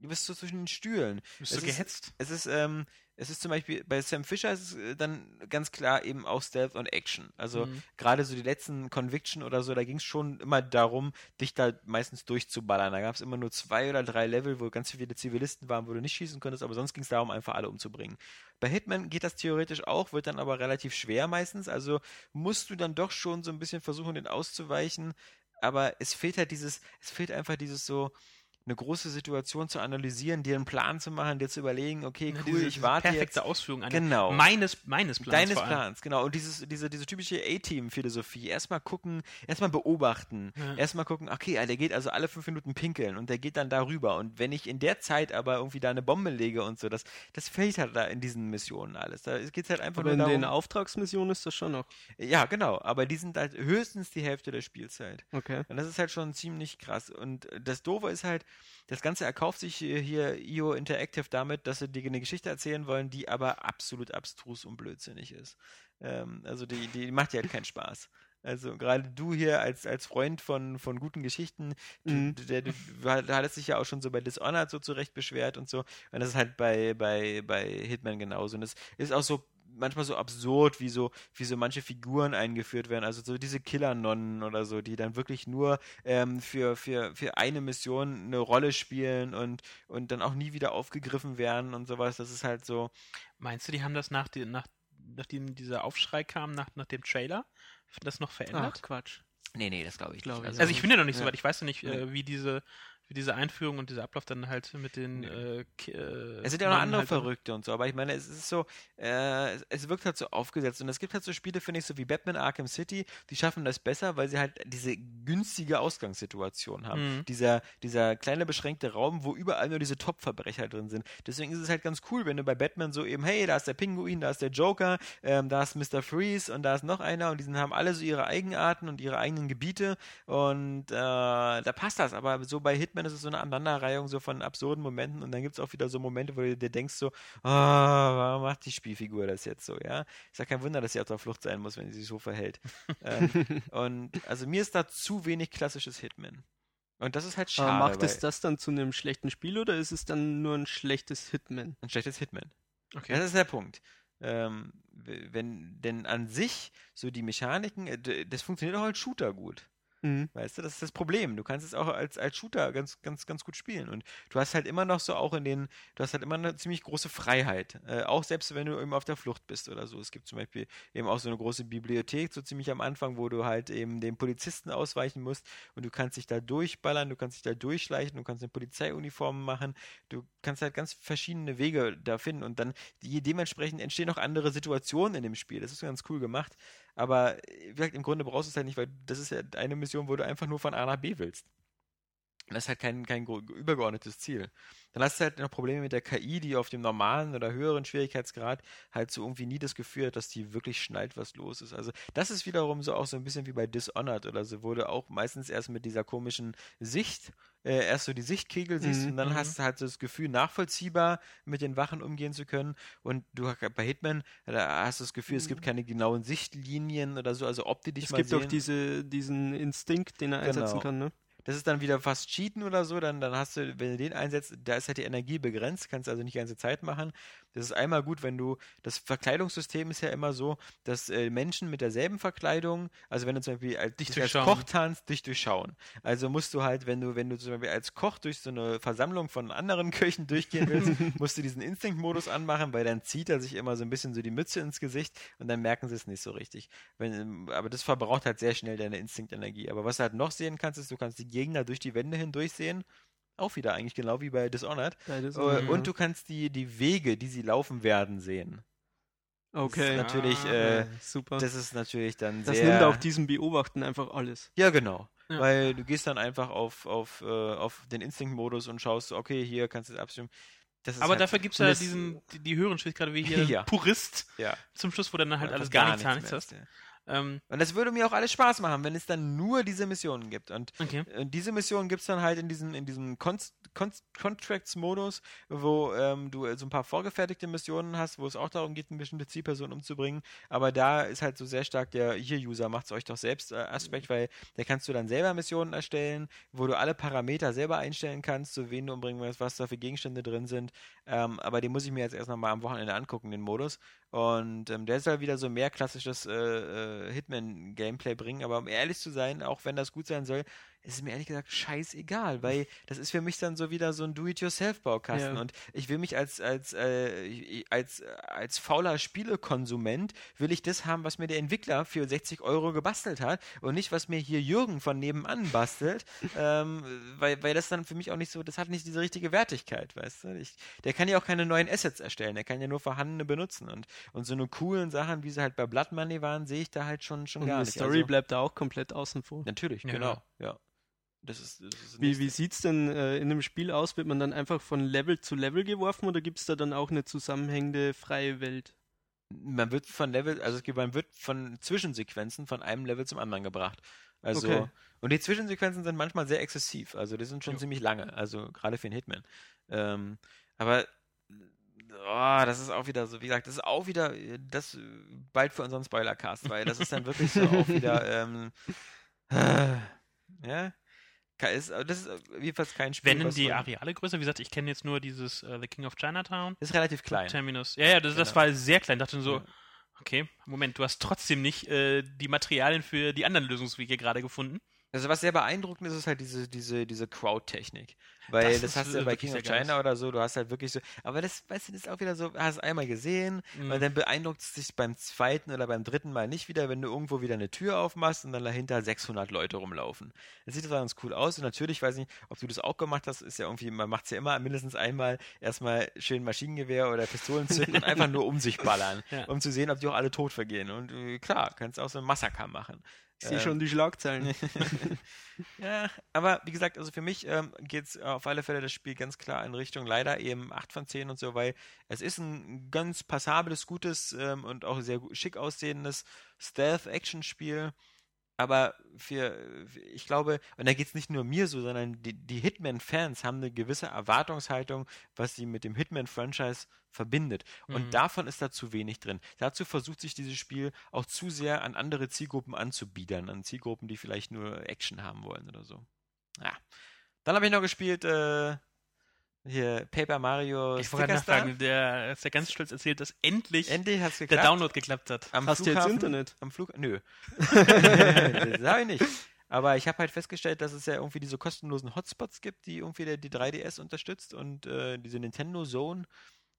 du bist so zwischen den Stühlen. bist es du ist- gehetzt? Es ist, ähm, es ist zum Beispiel bei Sam Fisher ist es äh, dann ganz klar eben auch Stealth und Action. Also Mhm. gerade so die letzten Conviction oder so, da ging es schon immer darum, dich da meistens durchzuballern. Da gab es immer nur zwei oder drei Level, wo ganz viele Zivilisten waren, wo du nicht schießen konntest, aber sonst ging es darum, einfach alle umzubringen. Bei Hitman geht das theoretisch auch, wird dann aber relativ schwer meistens. Also musst du dann doch schon so ein bisschen versuchen, den auszuweichen. Aber es fehlt halt dieses, es fehlt einfach dieses so, eine große Situation zu analysieren, dir einen Plan zu machen, dir zu überlegen, okay, Ja, cool, diese, ich warte perfekte jetzt. Ausführung einer Genau. meines, meines Plans. Deines. Plans, genau. Und dieses, diese, diese typische A-Team-Philosophie. Erstmal gucken, erstmal beobachten. Ja. Erstmal gucken, okay, der geht also alle fünf Minuten pinkeln und der geht dann darüber. Und wenn ich in der Zeit aber irgendwie da eine Bombe lege und so, das, das fehlt halt da in diesen Missionen alles. Da geht es halt einfach Aber in nur den darum. Auftragsmissionen ist das schon noch. Ja, genau. Aber die sind halt höchstens die Hälfte der Spielzeit. Okay. Und das ist halt schon ziemlich krass. Und das Doofe ist halt, das Ganze erkauft sich hier, hier IO Interactive damit, dass sie dir eine Geschichte erzählen wollen, die aber absolut abstrus und blödsinnig ist. Ähm, also die, die macht dir halt keinen Spaß. Also gerade du hier als, als Freund von, von guten Geschichten, du, Mhm. der, du, du hattest dich ja auch schon so bei Dishonored so zurecht beschwert und so. Und das ist halt bei, bei, bei Hitman genauso. Und es ist auch so manchmal so absurd, wie so, wie so manche Figuren eingeführt werden. Also so diese Killer-Nonnen oder so, die dann wirklich nur ähm, für, für, für eine Mission eine Rolle spielen und, und dann auch nie wieder aufgegriffen werden und sowas. Das ist halt so. Meinst du, die haben das nach, die, nach nachdem dieser Aufschrei kam, nach, nach dem Trailer, das noch verändert? Ach, Quatsch. Nee, nee, das glaube ich Glaub nicht. ich Also ich bin ja noch nicht so weit, ich weiß ja nicht, Nee. äh, wie diese wie diese Einführung und dieser Ablauf dann halt mit den äh, äh, Es sind ja noch andere halt- Verrückte und so, aber ich meine, es ist so, äh, es- wirkt halt so aufgesetzt und es gibt halt so Spiele, finde ich, so wie Batman Arkham City, die schaffen das besser, weil sie halt diese günstige Ausgangssituation haben. Mhm. Dieser, dieser kleine beschränkte Raum, wo überall nur diese Top-Verbrecher drin sind. Deswegen ist es halt ganz cool, wenn du bei Batman so eben, hey, da ist der Pinguin, da ist der Joker, ähm, da ist Mr. Freeze und da ist noch einer und die sind- haben alle so ihre Eigenarten und ihre eigenen Gebiete und äh, da passt das, aber so bei Hitman ist es so eine Aneinanderreihung so von absurden Momenten und dann gibt es auch wieder so Momente, wo du dir denkst so, ah, warum macht die Spielfigur das jetzt so, ja? Ist ja kein Wunder, dass sie auf der Flucht sein muss, wenn sie sich so verhält. ähm, und also mir ist da zu wenig klassisches Hitman. Und das ist halt schade. Aber macht es das dann zu einem schlechten Spiel oder ist es dann nur ein schlechtes Hitman? ein schlechtes Hitman. Okay. Das ist der Punkt. Ähm, wenn, denn an sich, so die Mechaniken, äh, das funktioniert auch als Shooter gut. Mhm. Weißt du, das ist das Problem. Du kannst es auch als, als Shooter ganz, ganz, ganz gut spielen. Und du hast halt immer noch so auch in den, du hast halt immer eine ziemlich große Freiheit. Äh, auch selbst wenn du eben auf der Flucht bist oder so. Es gibt zum Beispiel eben auch so eine große Bibliothek, so ziemlich am Anfang, wo du halt eben den Polizisten ausweichen musst und du kannst dich da durchballern, du kannst dich da durchschleichen, du kannst eine Polizeiuniform machen, du kannst halt ganz verschiedene Wege da finden und dann die, dementsprechend entstehen auch andere Situationen in dem Spiel. Das ist ganz cool gemacht. Aber wie gesagt, im Grunde brauchst du es halt nicht, weil das ist ja eine Mission, wo du einfach nur von A nach B willst. Das ist halt kein, kein übergeordnetes Ziel. Dann hast du halt noch Probleme mit der KI, die auf dem normalen oder höheren Schwierigkeitsgrad halt so irgendwie nie das Gefühl hat, dass die wirklich schnallt, was los ist. Also das ist wiederum so auch so ein bisschen wie bei Dishonored oder so, wo du auch meistens erst mit dieser komischen Sicht äh, erst so die Sichtkegel siehst mhm. und dann mhm. hast du halt so das Gefühl, nachvollziehbar mit den Wachen umgehen zu können. Und du bei Hitman, da hast du das Gefühl, es gibt mhm. keine genauen Sichtlinien oder so, also ob die dich es mal gibt sehen. auch diese, diesen Instinkt, den er genau. einsetzen kann, ne? Das ist dann wieder fast Cheaten oder so, dann, dann hast du, wenn du den einsetzt, da ist halt die Energie begrenzt, kannst also nicht die ganze Zeit machen. Das ist einmal gut, wenn du, das Verkleidungssystem ist ja immer so, dass äh, Menschen mit derselben Verkleidung, also wenn du zum Beispiel als, dich als Koch tanzt, dich durchschauen. Also musst du halt, wenn du, wenn du zum Beispiel als Koch durch so eine Versammlung von anderen Köchen durchgehen willst, musst du diesen Instinktmodus anmachen, weil dann zieht er sich immer so ein bisschen so die Mütze ins Gesicht und dann merken sie es nicht so richtig. Wenn, aber das verbraucht halt sehr schnell deine Instinktenergie. Aber was du halt noch sehen kannst, ist, du kannst die Gegner durch die Wände hindurch sehen auch wieder eigentlich genau wie bei Dishonored. Bei Dishonored und du kannst die, die Wege, die sie laufen werden, sehen. Okay. Das ist natürlich, ah, äh, super. Das ist natürlich dann das sehr. Das nimmt auch diesem Beobachten einfach alles. Ja, genau. Ja. Weil du gehst dann einfach auf, auf, äh, auf den Instinct-Modus und schaust, okay, hier kannst du es abstimmen. Aber halt dafür gibt es ja diesen, die, die höheren Schwierigkeiten, wie hier ja. Purist ja. zum Schluss, wo dann halt alles gar, gar nichts, nichts hast. Ja. Ähm, und das würde mir auch alles Spaß machen, wenn es dann nur diese Missionen gibt. Und, okay. und diese Missionen gibt es dann halt in diesem, in diesem Con Con Contracts-Modus, wo ähm, du so ein paar vorgefertigte Missionen hast, wo es auch darum geht, eine bestimmte Zielperson umzubringen. Aber da ist halt so sehr stark der Hier-User macht es euch doch selbst äh, Aspekt, weil da kannst du dann selber Missionen erstellen, wo du alle Parameter selber einstellen kannst, so wen du umbringen willst, was da für Gegenstände drin sind. Ähm, aber den muss ich mir jetzt erst nochmal am Wochenende angucken, den Modus. Und ähm, der soll wieder so mehr klassisches äh, äh, Hitman-Gameplay bringen. Aber um ehrlich zu sein, auch wenn das gut sein soll, ist es mir ehrlich gesagt scheißegal, weil das ist für mich dann so wieder so ein Do-it-yourself-Baukasten. Ja. Und ich will mich als, als, äh, als, als fauler Spielekonsument, will ich das haben, was mir der Entwickler für 60 Euro gebastelt hat und nicht, was mir hier Jürgen von nebenan bastelt, ähm, weil, weil das dann für mich auch nicht so, das hat nicht diese richtige Wertigkeit, weißt du? Ich, der kann ja auch keine neuen Assets erstellen, der kann ja nur vorhandene benutzen. Und, und so eine coolen Sachen, wie sie halt bei Blood Money waren, sehe ich da halt schon, schon und gar die nicht. Die Story also, bleibt da auch komplett außen vor. Natürlich, ja. genau, ja. Das ist, das ist wie wie sieht es denn äh, in einem Spiel aus? Wird man dann einfach von Level zu Level geworfen oder gibt es da dann auch eine zusammenhängende freie Welt? Man wird von Level, also man wird von Zwischensequenzen von einem Level zum anderen gebracht. Also okay. und die Zwischensequenzen sind manchmal sehr exzessiv, also die sind schon ja. ziemlich lange, also gerade für einen Hitman. Ähm, aber oh, das ist auch wieder so, wie gesagt, das ist auch wieder das bald für unseren Spoilercast, weil das ist dann wirklich so auch wieder ähm, äh, ja, ist, das ist jedenfalls kein Spiel. Wenn die Areale größer? Wie gesagt, ich kenne jetzt nur dieses uh, The King of Chinatown. Ist relativ klein. Terminus. Ja, ja, das, genau. das war sehr klein. Ich dachte so, okay, Moment, du hast trotzdem nicht äh, die Materialien für die anderen Lösungswege gerade gefunden. Also was sehr beeindruckend ist, ist halt diese, diese, diese Crowd-Technik. Weil das, das hast du bei King of China oder so, du hast halt wirklich so, aber das, weißt du, das ist auch wieder so, hast einmal gesehen, mhm. und dann beeindruckt es dich beim zweiten oder beim dritten Mal nicht wieder, wenn du irgendwo wieder eine Tür aufmachst und dann dahinter 600 Leute rumlaufen. Das sieht zwar ganz cool aus und natürlich, weiß ich nicht, ob du das auch gemacht hast, ist ja irgendwie, man macht es ja immer mindestens einmal erstmal schön Maschinengewehr oder Pistolen zünden und einfach nur um sich ballern, ja. um zu sehen, ob die auch alle tot vergehen. Und äh, klar, kannst auch so ein Massaker machen. Ich sehe ähm, schon die Schlagzeilen. ja, aber wie gesagt, also für mich ähm, geht es auf alle Fälle das Spiel ganz klar in Richtung leider eben 8 von 10 und so, weil es ist ein ganz passables, gutes ähm, und auch sehr schick aussehendes Stealth-Action-Spiel aber für, ich glaube, und da geht es nicht nur mir so, sondern die, die Hitman-Fans haben eine gewisse Erwartungshaltung, was sie mit dem Hitman-Franchise verbindet. Und mhm. davon ist da zu wenig drin. Dazu versucht sich dieses Spiel auch zu sehr an andere Zielgruppen anzubiedern, an Zielgruppen, die vielleicht nur Action haben wollen oder so. Ja. Dann habe ich noch gespielt äh, Hier, Paper Mario Ich wollte nachfragen, der ist ja ganz stolz erzählt, dass endlich Endlich der geklappt. Download geklappt hat. Am Hast du jetzt Internet? Am Flug Nö. das habe ich nicht. Aber ich habe halt festgestellt, dass es ja irgendwie diese kostenlosen Hotspots gibt, die irgendwie der, die 3DS unterstützt und äh, diese Nintendo Zone.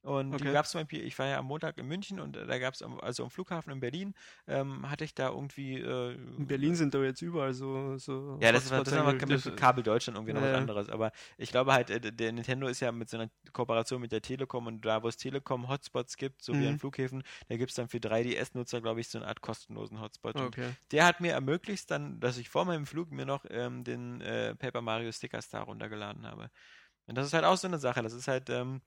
Und die Okay. gab es zum Beispiel, ich war ja am Montag in München und äh, da gab es, also am Flughafen in Berlin, ähm, hatte ich da irgendwie. Äh, In Berlin sind doch jetzt überall so. so ja, das, war, Hotspots das ist aber mit Kabel Deutschland irgendwie noch Ja, was anderes. Aber ich glaube halt, äh, der Nintendo ist ja mit so einer Kooperation mit der Telekom und da, wo es Telekom Hotspots gibt, so wie Mhm. an Flughäfen, da gibt es dann für 3DS-Nutzer, glaube ich, so eine Art kostenlosen Hotspot. Okay. der hat mir ermöglicht dann, dass ich vor meinem Flug mir noch ähm, den äh, Paper Mario Sticker Star runtergeladen habe. Und das ist halt auch so eine Sache. Das ist halt, ähm,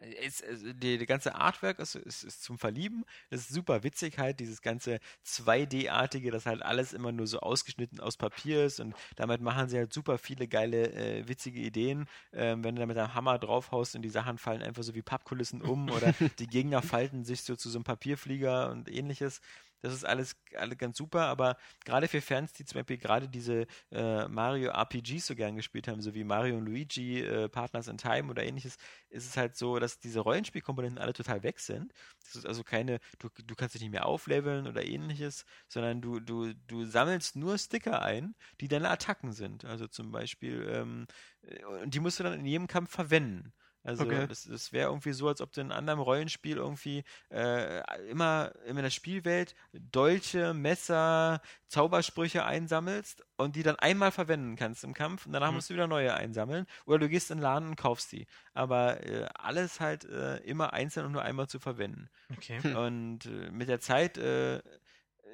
ist, die, die ganze Artwork ist, ist, ist zum Verlieben. Es ist super witzig halt, dieses ganze 2D-artige, das halt alles immer nur so ausgeschnitten aus Papier ist und damit machen sie halt super viele geile, äh, witzige Ideen. Ähm, wenn du da mit einem Hammer draufhaust und die Sachen fallen einfach so wie Pappkulissen um oder die Gegner falten sich so zu so einem Papierflieger und ähnliches. Das ist alles, alle ganz super, aber gerade für Fans, die zum Beispiel gerade diese äh, Mario RPGs so gern gespielt haben, so wie Mario und Luigi, äh, Partners in Time oder ähnliches, ist es halt so, dass diese Rollenspielkomponenten alle total weg sind. Das ist also keine, du, du kannst dich nicht mehr aufleveln oder ähnliches, sondern du, du, du sammelst nur Sticker ein, die deine Attacken sind. Also zum Beispiel, ähm, äh, und die musst du dann in jedem Kampf verwenden. Also Okay. das, das wäre irgendwie so, als ob du in einem anderen Rollenspiel irgendwie äh, immer in der Spielwelt Dolche, Messer, Zaubersprüche einsammelst und die dann einmal verwenden kannst im Kampf und danach Mhm. musst du wieder neue einsammeln oder du gehst in den Laden und kaufst die. Aber äh, alles halt äh, immer einzeln und nur einmal zu verwenden. Okay. Und äh, mit der Zeit äh,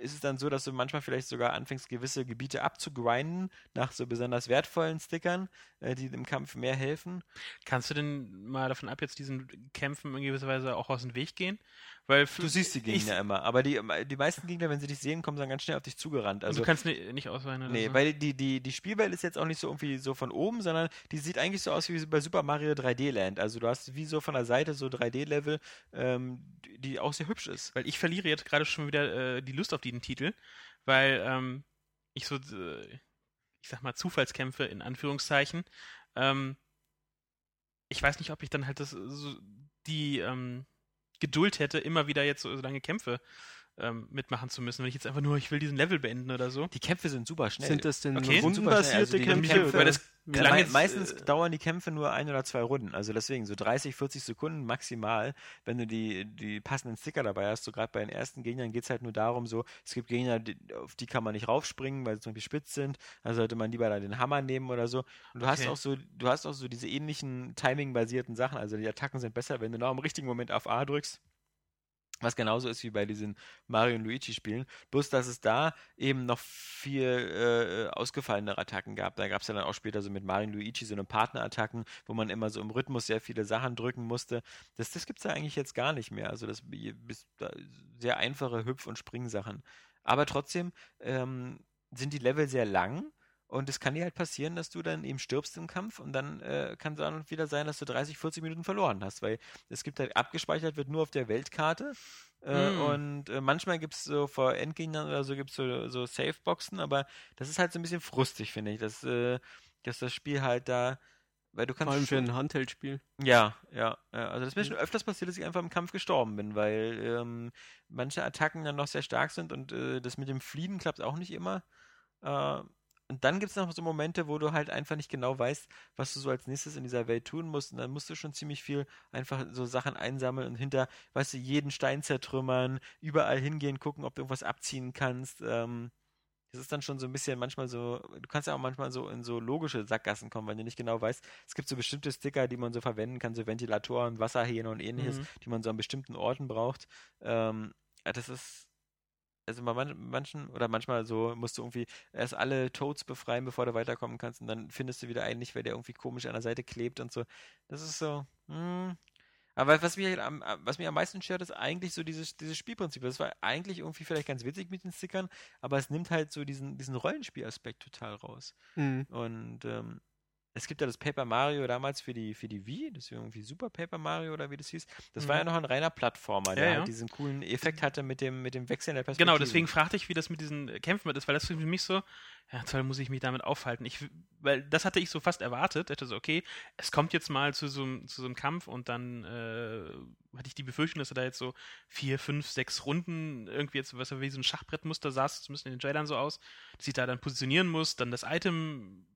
ist es dann so, dass du manchmal vielleicht sogar anfängst, gewisse Gebiete abzugrinden nach so besonders wertvollen Stickern, äh, die im Kampf mehr helfen. Kannst du denn mal davon ab, jetzt diesen Kämpfen in gewisser Weise auch aus dem Weg gehen? Weil Du siehst die Gegner immer, aber die, die meisten Gegner, wenn sie dich sehen, kommen dann ganz schnell auf dich zugerannt. also Also du kannst ni- nicht ausweichen oder Nee, so. weil die, die, die Spielwelt ist jetzt auch nicht so irgendwie so von oben, sondern die sieht eigentlich so aus wie bei Super Mario 3D Land. Also du hast wie so von der Seite so 3D-Level, ähm, die, die auch sehr hübsch ist. Weil ich verliere jetzt gerade schon wieder äh, die Lust auf diesen Titel, weil ähm, ich so, äh, ich sag mal, Zufallskämpfe in Anführungszeichen, ähm, ich weiß nicht, ob ich dann halt das, so, die ähm, Geduld hätte, immer wieder jetzt so, lange Kämpfe ähm, mitmachen zu müssen, wenn ich jetzt einfach nur, ich will diesen Level beenden oder so. Die Kämpfe sind super schnell. Sind das denn Okay. rundenbasierte Also Kämpfe? Kämpfe- weil das Ja, mei jetzt, meistens äh, dauern die Kämpfe nur ein oder zwei Runden. Also deswegen so 30, 40 Sekunden maximal. Wenn du die, die passenden Sticker dabei hast, so gerade bei den ersten Gegnern geht es halt nur darum, so, es gibt Gegner, die, auf die kann man nicht raufspringen, weil sie zum Beispiel spitz sind. Also sollte man lieber da den Hammer nehmen oder so. Und du hast Okay. auch so, du hast auch so diese ähnlichen Timing-basierten Sachen. Also die Attacken sind besser, wenn du noch im richtigen Moment auf A drückst. Was genauso ist wie bei diesen Mario und Luigi-Spielen. Bloß, dass es da eben noch viel äh, ausgefallenere Attacken gab. Da gab es ja dann auch später so mit Mario und Luigi so eine Partnerattacken, wo man immer so im Rhythmus sehr viele Sachen drücken musste. Das, das gibt es ja eigentlich jetzt gar nicht mehr. Also das bis, da, sehr einfache Hüpf- und Springsachen. Aber trotzdem ähm, sind die Level sehr lang. Und es kann dir halt passieren, dass du dann eben stirbst im Kampf und dann äh, kann es dann wieder sein, dass du 30, 40 Minuten verloren hast, weil es gibt halt abgespeichert wird nur auf der Weltkarte äh, Mm. und äh, manchmal gibt es so vor Endgegnern oder so gibt es so, so Saveboxen, aber das ist halt so ein bisschen frustig, finde ich, dass, äh, dass das Spiel halt da, weil du kannst Vor allem für ein Handheld-Spiel. ja, ja, ja. Also das ist mir schon öfters passiert, dass ich einfach im Kampf gestorben bin, weil ähm, manche Attacken dann noch sehr stark sind und äh, das mit dem Fliehen klappt auch nicht immer. Äh, und dann gibt es noch so Momente, wo du halt einfach nicht genau weißt, was du so als nächstes in dieser Welt tun musst. Und dann musst du schon ziemlich viel einfach so Sachen einsammeln und hinter, weißt du, jeden Stein zertrümmern, überall hingehen, gucken, ob du irgendwas abziehen kannst. Ähm, das ist dann schon so ein bisschen manchmal so, du kannst ja auch manchmal so in so logische Sackgassen kommen, weil du nicht genau weißt, es gibt so bestimmte Sticker, die man so verwenden kann, so Ventilatoren, Wasserhähne und ähnliches, Mhm. die man so an bestimmten Orten braucht. Ähm, ja, das ist, also bei man, manchen, oder manchmal so, musst du irgendwie erst alle Toads befreien, bevor du weiterkommen kannst und dann findest du wieder einen nicht, weil der irgendwie komisch an der Seite klebt und so. Das ist so, hm. Aber was mich, halt am, was mich am meisten stört, ist eigentlich so dieses, dieses Spielprinzip. Das war eigentlich irgendwie vielleicht ganz witzig mit den Stickern, aber es nimmt halt so diesen, diesen Rollenspielaspekt total raus. Mhm. Und ähm, es gibt ja das Paper Mario damals für die, für die Wii, das ist irgendwie Super Paper Mario oder wie das hieß. Das war ja noch ein reiner Plattformer, der Mhm. Ja, ja. halt diesen coolen Effekt hatte mit dem, mit dem Wechseln der Perspektive. Genau, deswegen fragte ich, wie das mit diesen Kämpfen ist, weil das für mich so, ja, toll, muss ich mich damit aufhalten. Ich, weil das hatte ich so fast erwartet. Ich dachte so, okay, es kommt jetzt mal zu so, einem- zu so einem Kampf und dann äh, hatte ich die Befürchtung, dass er da jetzt so vier, fünf, sechs Runden irgendwie jetzt, was er wie so ein Schachbrettmuster saß, zumindest in den Trailern so aus, dass ich da dann positionieren muss, dann das Item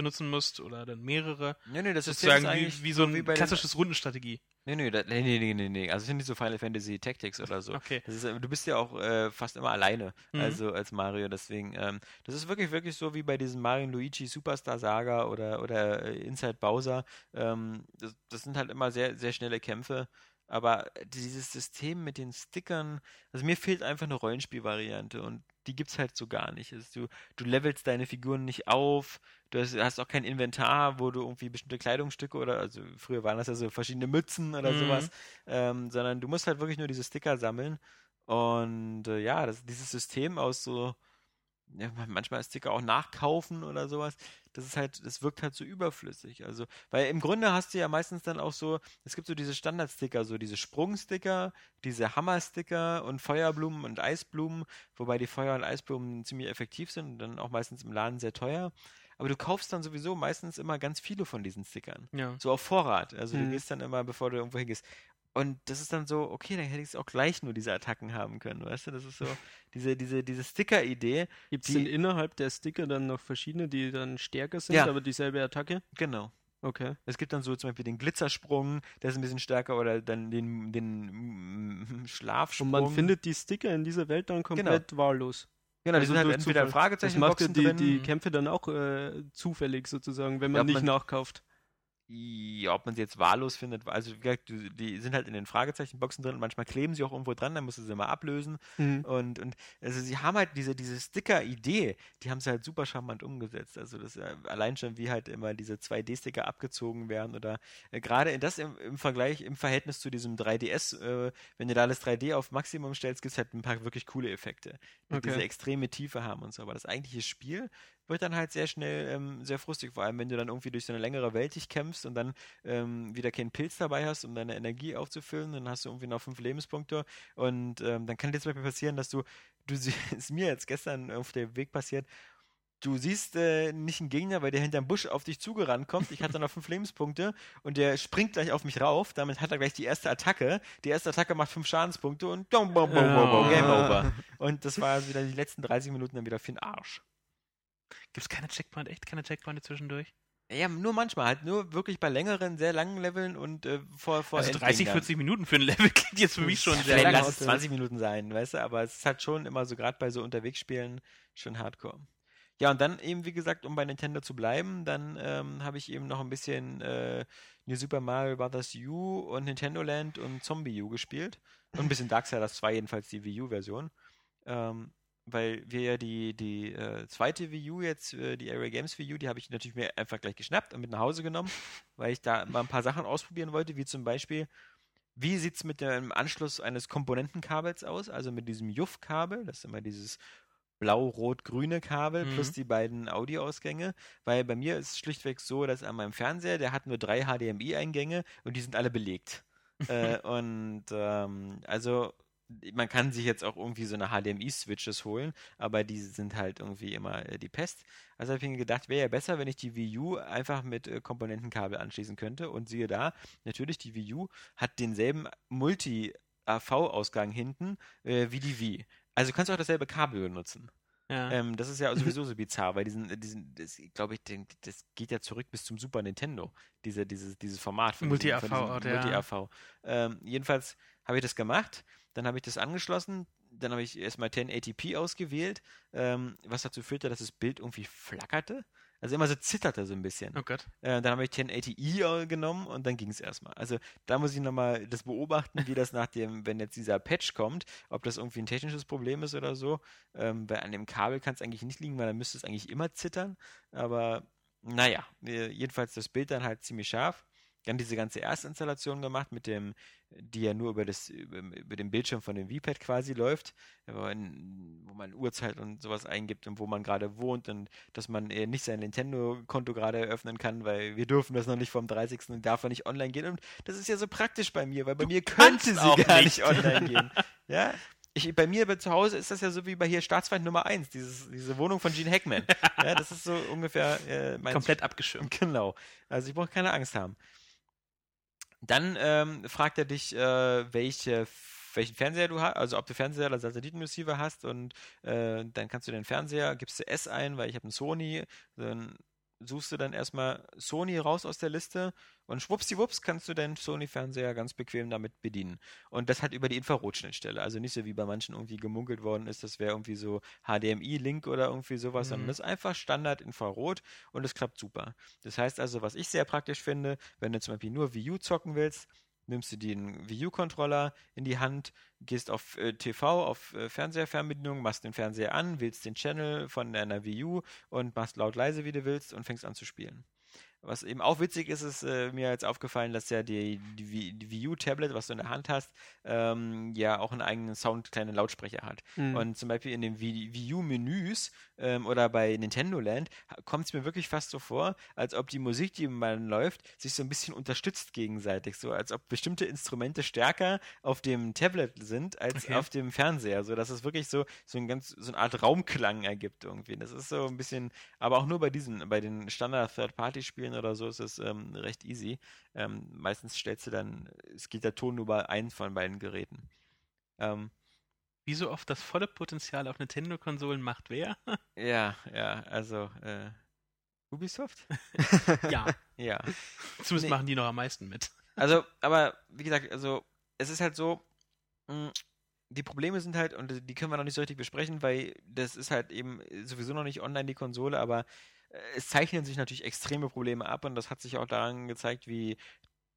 benutzen musst oder dann mehrere. Nee, nee, das ist Sozusagen wie, wie so ein wie klassisches Rundenstrategie. Nee, nee, da, nee, nee, nee, nee. Also es sind nicht so Final Fantasy Tactics oder so. Okay. Ist, du bist ja auch äh, fast immer alleine, Mhm. also als Mario, deswegen, ähm, das ist wirklich, wirklich so wie bei diesem Mario Luigi Superstar Saga oder, oder äh, Inside Bowser. Ähm, das, das sind halt immer sehr, sehr schnelle Kämpfe. Aber dieses System mit den Stickern, also mir fehlt einfach eine Rollenspielvariante und die gibt's halt so gar nicht. Also du, du levelst deine Figuren nicht auf, du hast, hast auch kein Inventar, wo du irgendwie bestimmte Kleidungsstücke oder, also früher waren das ja so verschiedene Mützen oder Mhm. sowas, ähm, sondern du musst halt wirklich nur diese Sticker sammeln. Und äh, ja, das, dieses System aus so, ja, man- manchmal Sticker auch nachkaufen oder sowas, das ist halt, das wirkt halt so überflüssig. Also, weil im Grunde hast du ja meistens dann auch so, es gibt so diese Standardsticker, so diese Sprungsticker, diese Hammersticker und Feuerblumen und Eisblumen, wobei die Feuer- und Eisblumen ziemlich effektiv sind und dann auch meistens im Laden sehr teuer. Aber du kaufst dann sowieso meistens immer ganz viele von diesen Stickern. Ja. So auf Vorrat. Also du Mhm. gehst dann immer, bevor du irgendwo hingehst. Und das ist dann so, okay, dann hätte ich auch gleich nur diese Attacken haben können, weißt du? Das ist so, diese, diese, diese Sticker-Idee, Gibt es Die- denn innerhalb der Sticker dann noch verschiedene, die dann stärker sind, Ja. aber dieselbe Attacke? genau. Okay. Es gibt dann so zum Beispiel den Glitzersprung, der ist ein bisschen stärker, oder dann den, den Schlafsprung. Und man findet die Sticker in dieser Welt dann komplett wahllos. genau, die also sind halt entweder Zufall. Fragezeichen Das macht ja die, die Kämpfe dann auch äh, zufällig sozusagen, wenn man Ja, nicht man- nachkauft. Ja, ob man sie jetzt wahllos findet, also wie gesagt, die, die sind halt in den Fragezeichenboxen drin und manchmal kleben sie auch irgendwo dran, dann musst du sie mal ablösen. Mhm. Und, und also sie haben halt diese, diese Sticker-Idee, die haben sie halt super charmant umgesetzt. Also das äh, allein schon, wie halt immer diese 2D-Sticker abgezogen werden oder äh, gerade das im, im Vergleich, im Verhältnis zu diesem 3DS, äh, wenn du da alles 3D auf Maximum stellst, gibt es halt ein paar wirklich coole Effekte, die Okay. diese extreme Tiefe haben und so. Aber das eigentliche Spiel wird dann halt sehr schnell ähm, sehr frustig, vor allem wenn du dann irgendwie durch so eine längere Welt dich kämpfst und dann ähm, wieder keinen Pilz dabei hast, um deine Energie aufzufüllen, dann hast du irgendwie noch fünf Lebenspunkte und ähm, dann kann dir zum Beispiel passieren, dass du, du sie- ist mir jetzt gestern auf dem Weg passiert, du siehst äh, nicht einen Gegner, weil der hinterm Busch auf dich zugerannt kommt. Ich hatte noch fünf Lebenspunkte und der springt gleich auf mich rauf. Damit hat er gleich die erste Attacke. Die erste Attacke macht fünf Schadenspunkte und bom, bom, bom, bom, bom, Game. Over. Und das war wieder die letzten 30 Minuten dann wieder für den Arsch. Gibt es keine Checkpoint, echt keine Checkpointe zwischendurch? Ja, nur manchmal, halt nur wirklich bei längeren, sehr langen Leveln und äh, vor, vor also 30, Endgegnern. 40 Minuten für ein Level klingt jetzt für mich schon sehr lang. lass es 20 Minuten sein, weißt du, aber es ist halt schon immer so, gerade bei so Unterwegsspielen, schon hardcore. Ja, und dann eben, wie gesagt, um bei Nintendo zu bleiben, dann ähm, habe ich eben noch ein bisschen äh, New Super Mario Bros. U und Nintendo Land und Zombie U gespielt. Und ein bisschen Darksiders 2, jedenfalls die Wii U-Version. Ähm, weil wir ja die, die äh, zweite Wii U jetzt, äh, die Area Games Wii U, die habe ich natürlich mir einfach gleich geschnappt und mit nach Hause genommen, weil ich da mal ein paar Sachen ausprobieren wollte, wie zum Beispiel, wie sieht es mit dem Anschluss eines Komponentenkabels aus, also mit diesem JUF-Kabel, das ist immer dieses blau-rot-grüne Kabel Mhm. plus die beiden Audioausgänge, weil bei mir ist es schlichtweg so, dass an meinem Fernseher, der hat nur drei HDMI-Eingänge und die sind alle belegt. äh, und ähm, also man kann sich jetzt auch irgendwie so eine HDMI-Switches holen, aber die sind halt irgendwie immer äh, die Pest. Also habe ich mir gedacht, wäre ja besser, wenn ich die Wii U einfach mit äh, Komponentenkabel anschließen könnte. Und siehe da, natürlich, die Wii U hat denselben Multi-AV-Ausgang hinten äh, wie die Wii. Also kannst du auch dasselbe Kabel benutzen. Ja. Ähm, das ist ja sowieso so bizarr, weil diesen, diesen das, glaube ich, den, das geht ja zurück bis zum Super Nintendo, diese, dieses, dieses Format von Multi-AV, ja. Ähm, jedenfalls habe ich das gemacht, dann habe ich das angeschlossen, dann habe ich erstmal 1080p ausgewählt, ähm, was dazu führte, dass das Bild irgendwie flackerte. Also immer so zitterte so ein bisschen. oh Gott. Äh, dann habe ich 1080i genommen und dann ging es erstmal. Also da muss ich nochmal das beobachten, wie das nach dem, wenn jetzt dieser Patch kommt, ob das irgendwie ein technisches Problem ist oder so. Ähm, weil an dem Kabel kann es eigentlich nicht liegen, weil dann müsste es eigentlich immer zittern. Aber naja, äh, jedenfalls das Bild dann halt ziemlich scharf. Dann diese ganze Erstinstallation gemacht mit dem, die ja nur über das, über, über den Bildschirm von dem V-Pad quasi läuft, wo man, Uhrzeit und sowas eingibt und wo man gerade wohnt und dass man nicht sein Nintendo-Konto gerade eröffnen kann, weil wir dürfen das noch nicht vom 30. und darf er nicht online gehen. Und das ist ja so praktisch bei mir, weil bei Du mir könnte sie gar nicht. nicht online gehen. Ja, ich, bei mir bei zu Hause ist das ja so wie bei hier Staatsfeind Nummer 1, dieses, diese Wohnung von Gene Hackman. ja, das ist so ungefähr äh, mein Komplett abgeschirmt. Genau. Also ich brauche keine Angst haben. Dann ähm, fragt er dich, äh, welche, welchen Fernseher du hast, also ob du Fernseher oder Satellitenreceiver hast und äh, dann kannst du den Fernseher, gibst du S ein, weil ich habe einen Sony, dann suchst du dann erstmal Sony raus aus der Liste und schwuppsiwupps kannst du deinen Sony-Fernseher ganz bequem damit bedienen. Und das hat über die Infrarotschnittstelle. Also nicht so wie bei manchen irgendwie gemunkelt worden ist, das wäre irgendwie so HDMI-Link oder irgendwie sowas, sondern Mhm. das ist einfach Standard Infrarot und es klappt super. Das heißt also, was ich sehr praktisch finde, wenn du zum Beispiel nur Wii U zocken willst, nimmst du den Wii U-Controller in die Hand, gehst auf äh, TV, auf äh, Fernseherfernbedienung, machst den Fernseher an, wählst den Channel von deiner Wii U und machst laut leise, wie du willst und fängst an zu spielen. Was eben auch witzig ist, ist äh, mir jetzt aufgefallen, dass ja die, die, Wii- die Wii U-Tablet, was du in der Hand hast, ähm, ja auch einen eigenen Sound, kleinen Lautsprecher hat. Mhm. Und zum Beispiel in den Wii, Wii U-Menüs ähm, oder bei Nintendo Land kommt es mir wirklich fast so vor, als ob die Musik, die man läuft, sich so ein bisschen unterstützt gegenseitig. So als ob bestimmte Instrumente stärker auf dem Tablet sind als Okay. auf dem Fernseher. So dass es wirklich so, so, ein ganz, so eine Art Raumklang ergibt irgendwie. Das ist so ein bisschen, aber auch nur bei diesen, bei den Standard-Third-Party-Spielen oder so ist es ähm, recht easy. Ähm, meistens stellst du dann, es geht der Ton nur bei einem von beiden Geräten. Ähm, Wie so oft das volle Potenzial auf Nintendo-Konsolen macht wer? Ja, ja, also äh, Ubisoft? ja, Ja. zumindest Nee. machen die noch am meisten mit. Also, aber wie gesagt, also es ist halt so, mh, die Probleme sind halt, und die können wir noch nicht so richtig besprechen, weil das ist halt eben sowieso noch nicht online die Konsole, aber es zeichnen sich natürlich extreme Probleme ab und das hat sich auch daran gezeigt, wie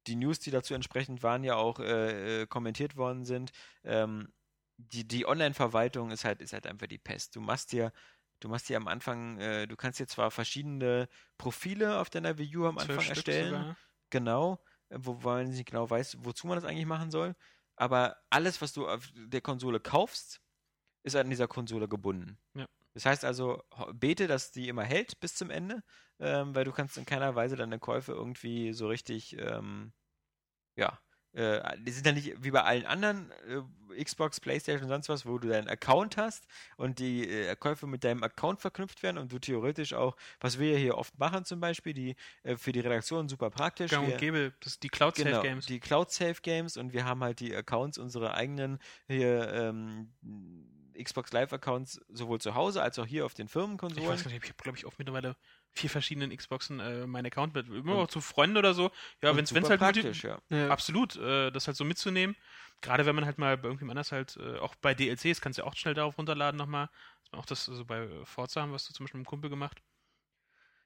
die News, die dazu entsprechend waren, ja auch äh, äh, kommentiert worden sind. Ähm, die die Online-Verwaltung ist halt, ist halt einfach die Pest. Du machst dir, du machst dir am Anfang, äh, du kannst dir zwar verschiedene Profile auf deiner Wii U am Anfang Stück erstellen, sogar. genau, äh, wo man nicht genau weiß, wozu man das eigentlich machen soll. Aber alles, was du auf der Konsole kaufst, ist an dieser Konsole gebunden. Ja. Das heißt also, bete, dass die immer hält bis zum Ende, ähm, weil du kannst in keiner Weise deine Käufe irgendwie so richtig, ähm, ja, äh, die sind ja nicht wie bei allen anderen äh, Xbox, Playstation und sonst was, wo du deinen Account hast und die äh, Käufe mit deinem Account verknüpft werden und du theoretisch auch, was wir hier oft machen zum Beispiel, die äh, für die Redaktion super praktisch. Gang und gäbe, das die Cloud Save Genau, Games. die Cloud Save Games und wir haben halt die Accounts, unsere eigenen hier ähm, Xbox Live Accounts sowohl zu Hause als auch hier auf den ich Firmenkonsolen. weiß gar nicht, ich habe, glaube ich, auf mittlerweile vier verschiedenen Xboxen äh, mein Account mit. Immer Und- auch zu Freunden oder so. Ja, wenn es halt praktisch, ja. Ja. Absolut, äh, das halt so mitzunehmen. Gerade wenn man halt mal bei irgendjemand anders halt, äh, auch bei DLCs kannst du ja auch schnell darauf runterladen nochmal. Auch das, also bei Forza haben wir es zum Beispiel mit einem Kumpel gemacht.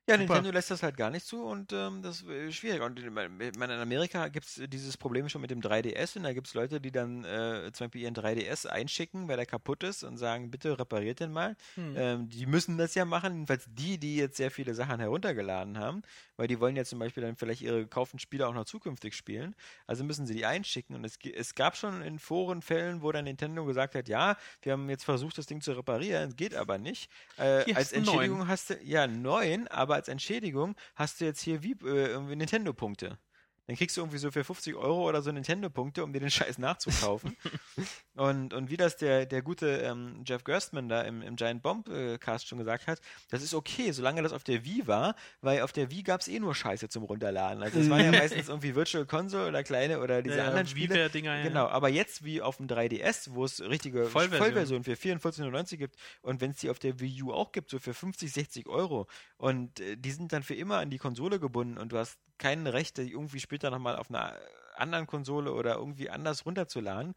Ja, Super. Nintendo lässt das halt gar nicht zu und ähm, das ist schwierig. Und meine, in Amerika gibt es dieses Problem schon mit dem 3DS und da gibt es Leute, die dann äh, zum Beispiel ihren 3DS einschicken, weil der kaputt ist und sagen, bitte repariert den mal. Hm. Ähm, die müssen das ja machen, jedenfalls die, die jetzt sehr viele Sachen heruntergeladen haben, weil die wollen ja zum Beispiel dann vielleicht ihre gekauften Spiele auch noch zukünftig spielen. Also müssen sie die einschicken. Und es, es gab schon in Foren Fällen, wo dann Nintendo gesagt hat, ja, wir haben jetzt versucht, das Ding zu reparieren, geht aber nicht. Äh, als. Entschädigung hast du, ja, neun, aber als Entschädigung hast du jetzt hier wie äh, Nintendo-Punkte. Dann kriegst du irgendwie so für 50 Euro oder so Nintendo-Punkte, um dir den Scheiß nachzukaufen. und, und wie das der, der gute ähm, Jeff Gerstmann da im, im Giant Bomb äh, Cast schon gesagt hat, das ist okay, solange das auf der Wii war, weil auf der Wii gab es eh nur Scheiße zum Runterladen. Also es waren ja meistens irgendwie Virtual Console oder kleine oder diese Ja, anderen Spiele. WiiWare-Dinger, ja. Genau, aber jetzt wie auf dem 3DS, wo es richtige Vollversion. Vollversion für 44,99 gibt und wenn es die auf der Wii U auch gibt, so für 50, 60 Euro und äh, die sind dann für immer an die Konsole gebunden und du hast kein Recht, die irgendwie später nochmal auf einer anderen Konsole oder irgendwie anders runterzuladen.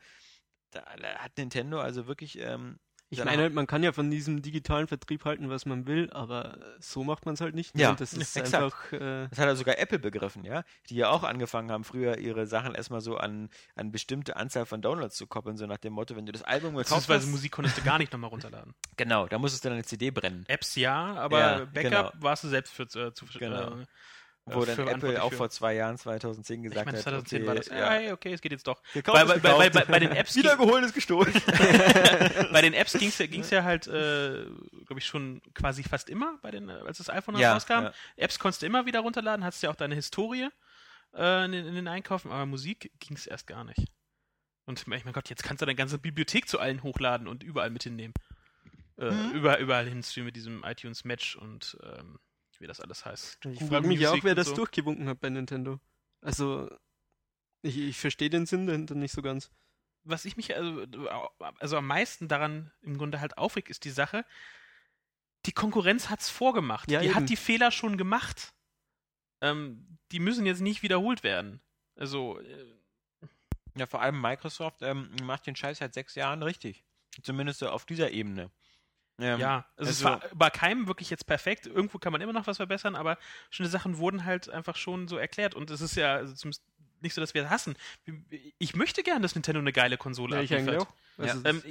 Da hat Nintendo also wirklich ähm, Ich meine, man kann ja von diesem digitalen Vertrieb halten, was man will, aber so macht man es halt nicht. Ja, Und das ist exakt. einfach. Äh, Das hat ja sogar Apple begriffen, ja, die ja auch angefangen haben, früher ihre Sachen erstmal so an, an bestimmte Anzahl von Downloads zu koppeln, so nach dem Motto, wenn du das Album gekauft Beziehungsweise Musik konntest du gar nicht nochmal runterladen. genau, da musstest du dann eine CD brennen. Apps ja, aber Ja, Backup genau. warst du selbst für äh, zu Genau. äh, Wo äh, dann für Apple auch für. vor zwei Jahren, 2010, Ich gesagt meine, hat, 2010 okay, war das. ja, okay, es geht jetzt doch. gekauft Bei, ist bei, bei, bei, den Apps ging- Wiedergeholt ist gestohlen. bei den Apps ging es ja, ging's ja halt, äh, glaube ich, schon quasi fast immer, bei den, äh, als das iPhone Ja, rauskam. ja. Apps konntest du immer wieder runterladen, hattest ja auch deine Historie äh, in, den- in den Einkaufen, aber Musik ging es erst gar nicht. Und ich mein Gott, jetzt kannst du deine ganze Bibliothek zu allen hochladen und überall mit hinnehmen. Äh, Mhm. über, überall hinstreamen mit diesem iTunes Match und ähm, wie das alles heißt. Ich frage mich ja auch, Music wer das so. durchgewunken hat bei Nintendo. Also, ich, ich verstehe den Sinn dahinter nicht so ganz. was ich mich also, also am meisten daran im Grunde halt aufregt, ist die Sache, die Konkurrenz hat's vorgemacht. Ja, die eben. hat die Fehler schon gemacht. Ähm, die müssen jetzt nicht wiederholt werden. Also, äh, Ja, vor allem Microsoft ähm, macht den Scheiß seit sechs Jahren richtig. Zumindest so auf dieser Ebene. Ähm, ja, also, es war bei keinem wirklich jetzt perfekt. Irgendwo kann man immer noch was verbessern, aber schöne Sachen wurden halt einfach schon so erklärt. Und es ist ja also zumindest nicht so, dass wir es hassen. Ich möchte gern, dass Nintendo eine geile Konsole Ja, ich abliefert. auch. Also, Ähm,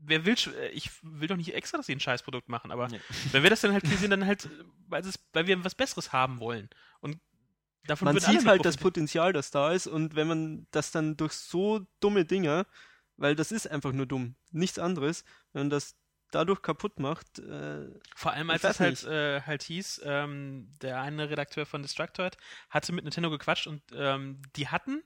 wer will, äh, ich will doch nicht extra, dass sie ein Scheißprodukt machen, aber Nee. wenn wir das dann halt kritisieren, dann halt, weil, es, weil wir was Besseres haben wollen. Und davon man sieht halt das. Potenzial, das da ist und wenn man das dann durch so dumme Dinge, weil das ist einfach nur dumm, nichts anderes, wenn man das dadurch kaputt macht, äh, Vor allem, als es halt, äh, halt hieß, ähm, der eine Redakteur von Destructoid hatte mit Nintendo gequatscht und ähm, die hatten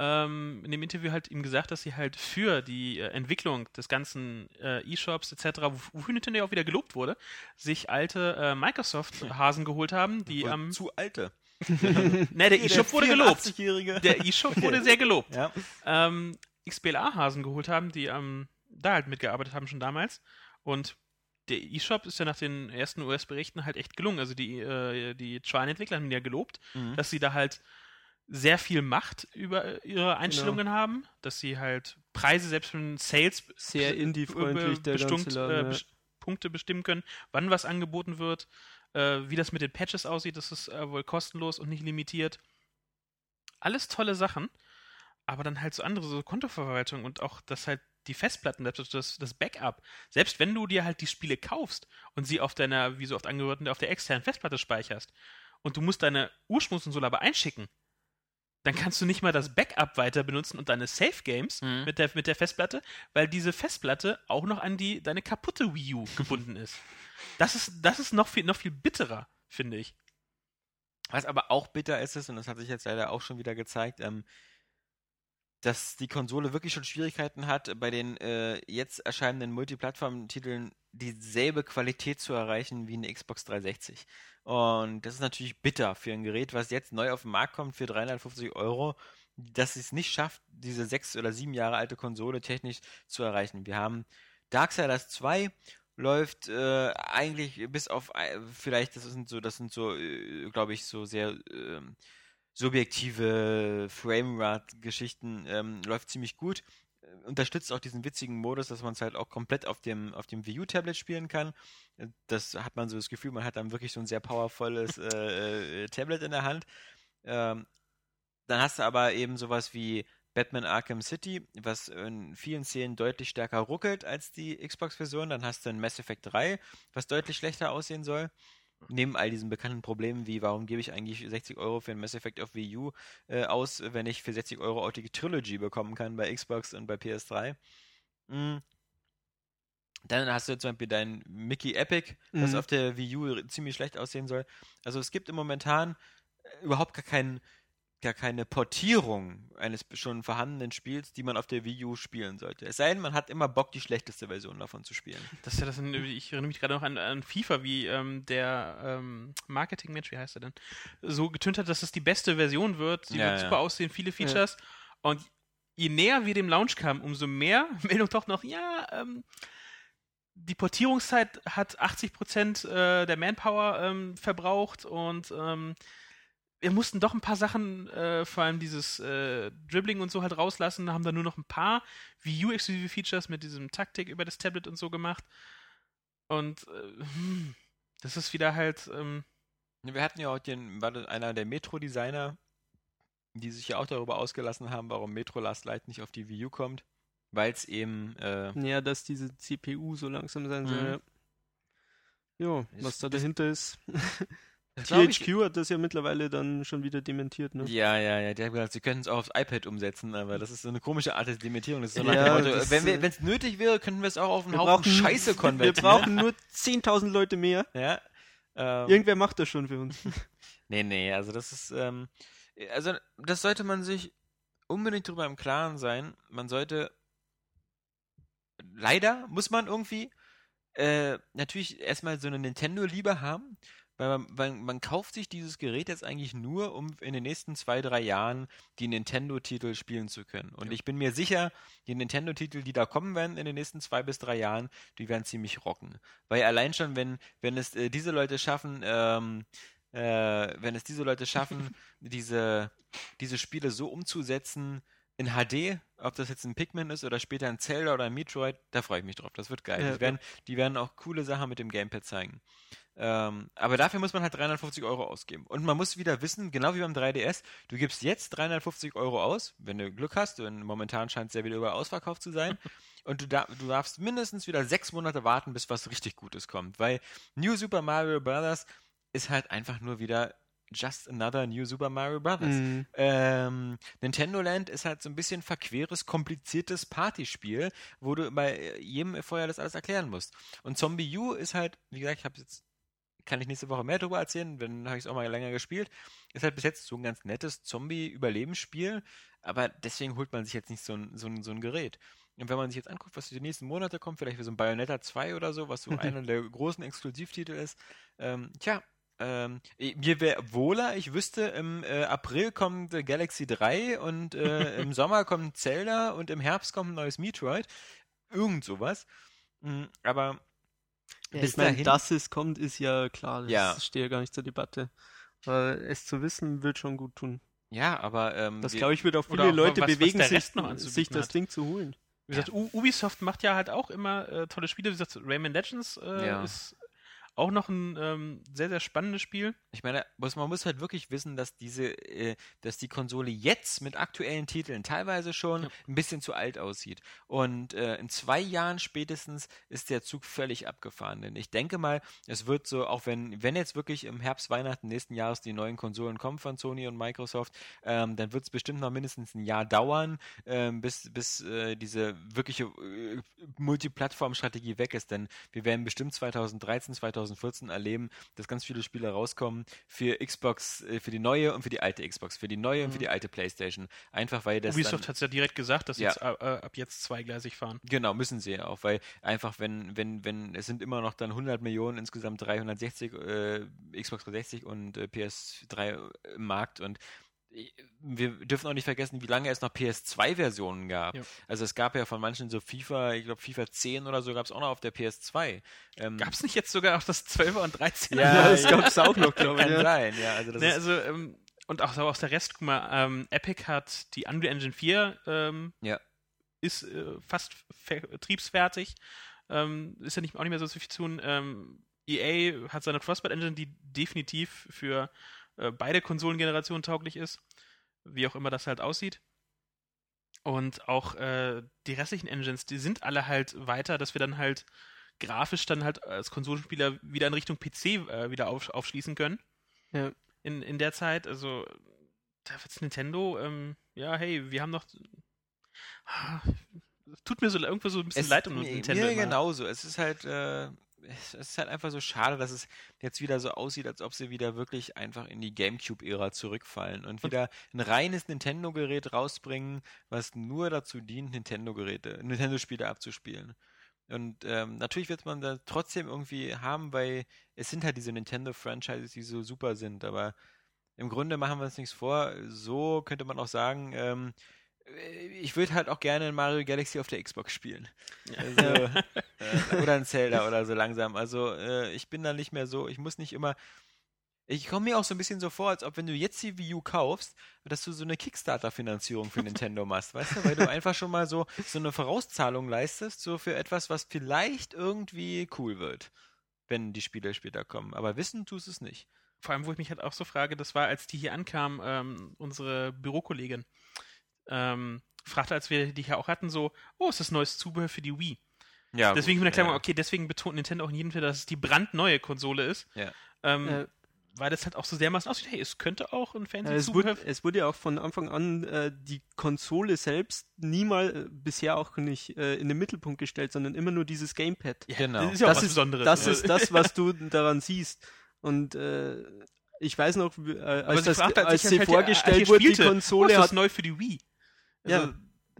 ähm, in dem Interview halt ihm gesagt, dass sie halt für die äh, Entwicklung des ganzen äh, E-Shops etc., wof- wofür Nintendo ja auch wieder gelobt wurde, sich alte äh, Microsoft-Hasen geholt haben, die am... zu alte. ne, der E-Shop wurde gelobt. 84-Jährige. Der E-Shop wurde sehr gelobt. Ja. ähm, XBLA-Hasen geholt haben, die ähm, da halt mitgearbeitet haben schon damals. Und der E-Shop ist ja nach den ersten US-Berichten halt echt gelungen. Also die, äh, die Trine-Entwickler haben ja gelobt, Mhm. dass sie da halt sehr viel Macht über ihre Einstellungen haben, dass sie halt Preise selbst für den Sales sehr be- indie-freundlich, der bestimmt, äh, Punkte bestimmen können, wann was angeboten wird, äh, wie das mit den Patches aussieht, das ist äh, wohl kostenlos und nicht limitiert. Alles tolle Sachen, aber dann halt so andere, so Kontoverwaltung und auch das halt die Festplatten, das, das, Backup. Selbst wenn du dir halt die Spiele kaufst und sie auf deiner, wie so oft angehört, auf der externen Festplatte speicherst und du musst deine Ursprungskonsole aber einschicken, dann kannst du nicht mal das Backup weiter benutzen und deine Save Games Mhm. mit, der, mit der Festplatte, weil diese Festplatte auch noch an die deine kaputte Wii U gebunden ist. Das ist, das ist noch viel, noch viel bitterer, finde ich. Was aber auch bitter ist, ist, und das hat sich jetzt leider auch schon wieder gezeigt, ähm, dass die Konsole wirklich schon Schwierigkeiten hat, bei den äh, jetzt erscheinenden Multiplattform-Titeln dieselbe Qualität zu erreichen wie eine Xbox 360. Und das ist natürlich bitter für ein Gerät, was jetzt neu auf den Markt kommt für 350 Euro, dass es nicht schafft, diese sechs oder sieben Jahre alte Konsole technisch zu erreichen. Wir haben Darksiders 2 läuft äh, eigentlich bis auf äh, vielleicht das sind so das sind so äh, glaube ich so sehr ähm, subjektive Framerate-Geschichten ähm, läuft ziemlich gut Äh, unterstützt auch diesen witzigen Modus, dass man es halt auch komplett auf dem auf dem Wii U Tablet spielen kann. Das hat man so das Gefühl, man hat dann wirklich so ein sehr powervolles äh, äh, Tablet in der Hand. Ähm, dann hast du aber eben sowas wie Batman Arkham City, was in vielen Szenen deutlich stärker ruckelt als die Xbox-Version. Dann hast du ein Mass Effect 3, was deutlich schlechter aussehen soll. Neben all diesen bekannten Problemen wie, warum gebe ich eigentlich 60 Euro für ein Mass Effect auf Wii U äh, aus, wenn ich für 60 Euro auch die Trilogy bekommen kann bei Xbox und bei PS3. Mm. Dann hast du zum Beispiel dein Mickey Epic, was Mhm. auf der Wii U ziemlich schlecht aussehen soll. Also es gibt im momentan äh, überhaupt gar keinen gar keine Portierung eines schon vorhandenen Spiels, die man auf der Wii U spielen sollte. Es sei denn, man hat immer Bock, die schlechteste Version davon zu spielen. Das ist ja das, ich erinnere mich gerade noch an, an FIFA, wie ähm, der ähm, Marketingmensch, wie heißt er denn, so getönt hat, dass es die beste Version wird. Die Ja, wird ja. super aussehen, viele Features. Und je näher wir dem Launch kamen, umso mehr Meldung doch noch, ja, ähm, die Portierungszeit hat 80% äh, der Manpower ähm, verbraucht und ähm, wir mussten doch ein paar Sachen, äh, vor allem dieses äh, Dribbling und so halt rauslassen, haben dann nur noch ein paar Wii U-exklusive Features mit diesem Taktik über das Tablet und so gemacht. Und äh, hm, das ist wieder halt, ähm, Wir hatten ja auch den, war das einer der Metro-Designer, die sich ja auch darüber ausgelassen haben, warum Metro Last Light nicht auf die Wii U kommt, weil es eben äh, Ja, dass diese CPU so langsam sein soll. Mhm. Ja, was da dahinter ist. THQ hat das ja mittlerweile dann schon wieder dementiert, ne? Ja, ja, ja. Die haben gesagt, sie können es auch aufs iPad umsetzen, aber das ist so eine komische Art der Dementierung. Das ist so Ja, nach dem Motto, wenn es nötig wäre, könnten wir es auch auf einen Wir Haufen brauchen, Scheiße wir konvertieren. brauchen nur 10.000 Leute mehr. Ja. Ähm, Irgendwer macht das schon für uns. Nee, nee, also das ist, ähm, also das sollte man sich unbedingt drüber im Klaren sein. Man sollte, leider muss man irgendwie äh, natürlich erstmal so eine Nintendo-Liebe haben, weil man, weil man kauft sich dieses Gerät jetzt eigentlich nur, um in den nächsten zwei, drei Jahren die Nintendo-Titel spielen zu können. Und ich bin mir sicher, die Nintendo-Titel, die da kommen werden in den nächsten zwei bis drei Jahren, die werden ziemlich rocken. Weil allein schon, wenn, wenn es äh, diese Leute schaffen, ähm, äh, wenn es diese Leute schaffen, diese, diese Spiele so umzusetzen in HD, ob das jetzt ein Pikmin ist oder später ein Zelda oder ein Metroid, da freue ich mich drauf. Das wird geil. Ja, die, werden, die werden auch coole Sachen mit dem Gamepad zeigen. Ähm, aber dafür muss man halt 350 Euro ausgeben. Und man muss wieder wissen, genau wie beim 3DS, du gibst jetzt 350 Euro aus, wenn du Glück hast, denn momentan scheint es ja wieder überall ausverkauft zu sein. Und du, dar du darfst mindestens wieder sechs Monate warten, bis was richtig Gutes kommt. Weil New Super Mario Bros. ist halt einfach nur wieder just another New Super Mario Bros. Mhm. Ähm, Nintendo Land ist halt so ein bisschen verqueres, kompliziertes Partyspiel, wo du bei jedem vorher das alles erklären musst. Und Zombie U ist halt, wie gesagt, ich habe jetzt kann ich nächste Woche mehr darüber erzählen, dann habe ich es auch mal länger gespielt. Ist halt bis jetzt so ein ganz nettes Zombie-Überlebensspiel, aber deswegen holt man sich jetzt nicht so ein, so ein, so ein Gerät. Und wenn man sich jetzt anguckt, was die nächsten Monate kommt, vielleicht für so ein Bayonetta 2 oder so, was so einer der großen Exklusivtitel ist, ähm, tja, ähm, mir wäre wohler, ich wüsste, im äh, April kommt äh, Galaxy 3 und äh, im Sommer kommt Zelda und im Herbst kommt ein neues Metroid. Irgend sowas. Mm, aber Ja, bis dahin- dass es kommt, ist ja klar. Das Ja. steht ja gar nicht zur Debatte. Aber es zu wissen, wird schon gut tun. ja, aber ähm, Das glaube ich, wird auch viele Leute was- was bewegen, der sich, sich das hat. Ding zu holen. Wie gesagt, U Ubisoft macht ja halt auch immer äh, tolle Spiele. Wie gesagt, Rayman Legends äh, Ja. ist auch noch ein ähm, sehr, sehr spannendes Spiel. Ich meine, muss, man muss halt wirklich wissen, dass diese, äh, dass die Konsole jetzt mit aktuellen Titeln teilweise schon Ja. ein bisschen zu alt aussieht. Und äh, in zwei Jahren spätestens ist der Zug völlig abgefahren. Denn ich denke mal, es wird so, auch wenn, wenn jetzt wirklich im Herbst, Weihnachten nächsten Jahres die neuen Konsolen kommen von Sony und Microsoft, ähm, dann wird es bestimmt noch mindestens ein Jahr dauern, ähm, bis, bis äh, diese wirkliche äh, Multiplattform-Strategie weg ist. Denn wir werden bestimmt 2013, 2014 erleben, dass ganz viele Spiele rauskommen für Xbox, äh, für die neue und für die alte Xbox, für die neue und für die alte PlayStation. Einfach weil das Ubisoft hat es ja direkt gesagt, dass sie Ja. jetzt, äh, ab jetzt zweigleisig fahren. Genau, müssen sie ja auch, weil einfach, wenn, wenn, wenn, es sind immer noch dann 100 Millionen, insgesamt 360 äh, Xbox 360 und äh, PS3 im Markt und äh, wir dürfen auch nicht vergessen, wie lange es noch PS2-Versionen gab. Ja. Also es gab ja von manchen so FIFA, ich glaube FIFA 10 oder so gab es auch noch auf der PS2. Ähm, Gab es nicht jetzt sogar auch das 12er und 13er? Ja, das gab's auch noch, glaube ich, Kann ja. sein, ja. Also das Ne, ist, also, ähm, und auch, auch der Rest, guck mal, ähm, Epic hat die Unreal Engine 4, ähm, Ja. ist äh, fast vertriebsfertig, ähm, ist ja nicht, auch nicht mehr so viel zu tun. Ähm, EA hat seine Frostbite Engine, die definitiv für äh, beide Konsolengenerationen tauglich ist, wie auch immer das halt aussieht. Und auch äh, die restlichen Engines, die sind alle halt weiter, dass wir dann halt grafisch dann halt als Konsolenspieler wieder in Richtung PC äh, wieder auf, aufschließen können Ja. in, in der Zeit. Also, da wird's Nintendo, ähm, ja, hey, wir haben noch. Ah, Tut mir so irgendwo so ein bisschen es, leid um Nintendo. Mir immer. genauso. Es ist halt, äh, es ist halt einfach so schade, dass es jetzt wieder so aussieht, als ob sie wieder wirklich einfach in die Gamecube-Ära zurückfallen und wieder ein reines Nintendo-Gerät rausbringen, was nur dazu dient, Nintendo-Geräte, Nintendo-Spiele abzuspielen. Und ähm, natürlich wird man da trotzdem irgendwie haben, weil es sind halt diese Nintendo-Franchises, die so super sind, aber im Grunde machen wir uns nichts vor. So könnte man auch sagen, ähm, ich würde halt auch gerne ein Mario Galaxy auf der Xbox spielen. Also, äh, oder ein Zelda oder so langsam. Also äh, ich bin da nicht mehr so, ich muss nicht immer. Ich komme mir auch so ein bisschen so vor, als ob wenn du jetzt die Wii U kaufst, dass du so eine Kickstarter-Finanzierung für Nintendo machst, weißt du? Weil du einfach schon mal so, so eine Vorauszahlung leistest, so für etwas, was vielleicht irgendwie cool wird, wenn die Spiele später kommen. Aber wissen tust es nicht. Vor allem, wo ich mich halt auch so frage, das war, als die hier ankam, ähm, unsere Bürokollegin, ähm, fragte, als wir die hier auch hatten, so, oh, ist das neues Zubehör für die Wii? Ja, deswegen gut, bin ich der ja. Meinung, okay, deswegen betont Nintendo auch in jedem Fall, dass es die brandneue Konsole ist. Ja. Ähm, Äh, weil das halt auch so dermaßen aussieht, hey, es könnte auch ein fancy Ja, es, Zubehör wurde, es wurde ja auch von Anfang an äh, die Konsole selbst niemals, äh, bisher auch nicht äh, in den Mittelpunkt gestellt, sondern immer nur dieses Gamepad. Genau. Das ist ja auch das was ist, Besonderes. Das ja. ist das, was du daran siehst. Und äh, ich weiß noch, äh, als, sie das, fragt, als ich sie halt, vorgestellt wurde, die Konsole oh, ist hat, das neu für die Wii. Also, ja,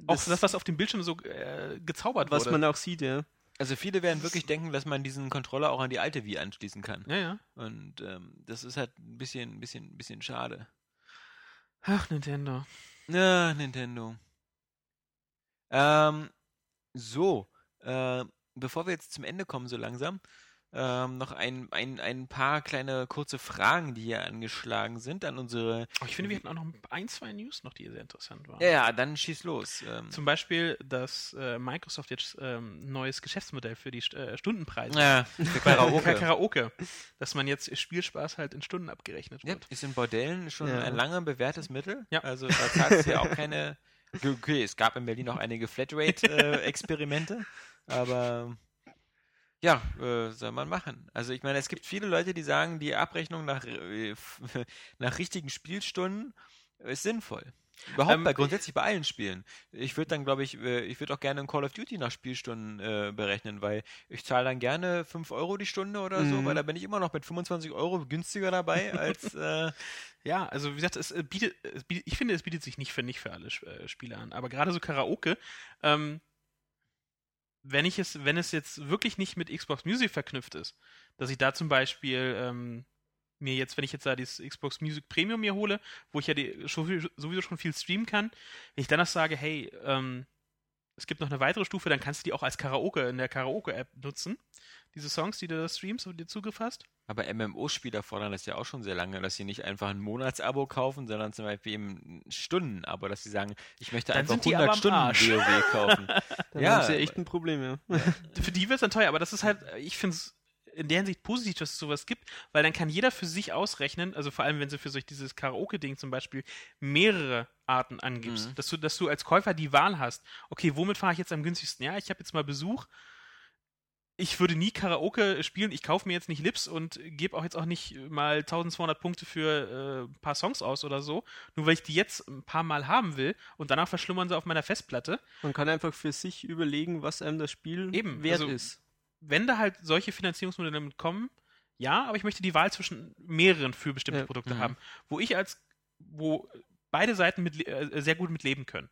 auch das, das, was auf dem Bildschirm so äh, gezaubert was wurde. man auch sieht, ja. Also viele werden wirklich denken, dass man diesen Controller auch an die alte Wii anschließen kann. ja, ja. Und ähm, das ist halt ein bisschen, ein bisschen, ein bisschen schade. Ach, Nintendo. Ja, Nintendo. Ähm, so, äh, bevor wir jetzt zum Ende kommen, so langsam, ähm, noch ein, ein, ein paar kleine kurze Fragen, die hier angeschlagen sind an unsere. Oh, ich finde, wir hatten auch noch ein, zwei News noch, die sehr interessant waren. Ja, ja, dann schieß los. Ähm, Zum Beispiel, dass äh, Microsoft jetzt ähm, ein neues Geschäftsmodell für die St äh, Stundenpreise ja, für Bei Karaoke. Karaoke. Dass man jetzt Spielspaß halt in Stunden abgerechnet Ja, wird. ist in Bordellen schon Ja. ein lange bewährtes Mittel. Ja. Also da zahlst du ja auch keine. Okay, es gab in Berlin noch einige Flatrate-Experimente, aber ja, äh, soll man machen. Also ich meine, es gibt viele Leute, die sagen, die Abrechnung nach, äh, nach richtigen Spielstunden ist sinnvoll. Überhaupt Ähm, bei grundsätzlich bei allen Spielen. Ich würde dann, glaube ich, äh, ich würde auch gerne ein Call of Duty nach Spielstunden äh, berechnen, weil ich zahle dann gerne 5 Euro die Stunde oder so, Mhm. weil da bin ich immer noch mit 25 Euro günstiger dabei als äh, Ja, also wie gesagt, es äh, bietet, es bietet, ich finde, es bietet sich nicht für nicht für alle äh, Spieler an. Aber gerade so Karaoke, ähm, wenn ich es, wenn es jetzt wirklich nicht mit Xbox Music verknüpft ist, dass ich da zum Beispiel ähm, mir jetzt, wenn ich jetzt da dieses Xbox Music Premium mir hole, wo ich ja die, sowieso schon viel streamen kann, wenn ich dann noch sage, hey, ähm, es gibt noch eine weitere Stufe, dann kannst du die auch als Karaoke in der Karaoke-App nutzen. Diese Songs, die du da streamst und dir Zugriff hast. Aber MMO-Spieler fordern das ja auch schon sehr lange, dass sie nicht einfach ein Monatsabo kaufen, sondern zum Beispiel eben ein Stundenabo, dass sie sagen, ich möchte Dann einfach sind die 100 aber am Stunden. WoW kaufen. Dann Ja, haben sie echt ein Problem, ja. für die wird es dann teuer, aber das ist halt, ich finde es in der Hinsicht positiv, dass es sowas gibt, weil dann kann jeder für sich ausrechnen, also vor allem, wenn sie für solch dieses Karaoke-Ding zum Beispiel mehrere Arten angibst, Mhm. dass, du, dass du als Käufer die Wahl hast, okay, womit fahre ich jetzt am günstigsten? Ja, ich habe jetzt mal Besuch, ich würde nie Karaoke spielen, ich kaufe mir jetzt nicht Lips und gebe auch jetzt auch nicht mal 1200 Punkte für äh, ein paar Songs aus oder so, nur weil ich die jetzt ein paar Mal haben will und danach verschlummern sie auf meiner Festplatte. Man kann einfach für sich überlegen, was einem das Spiel Eben, wert also- ist. wenn da halt solche Finanzierungsmodelle mitkommen, ja, aber ich möchte die Wahl zwischen mehreren für bestimmte Ja. Produkte Mhm. haben, wo ich als, wo beide Seiten mit, äh, sehr gut mit leben können.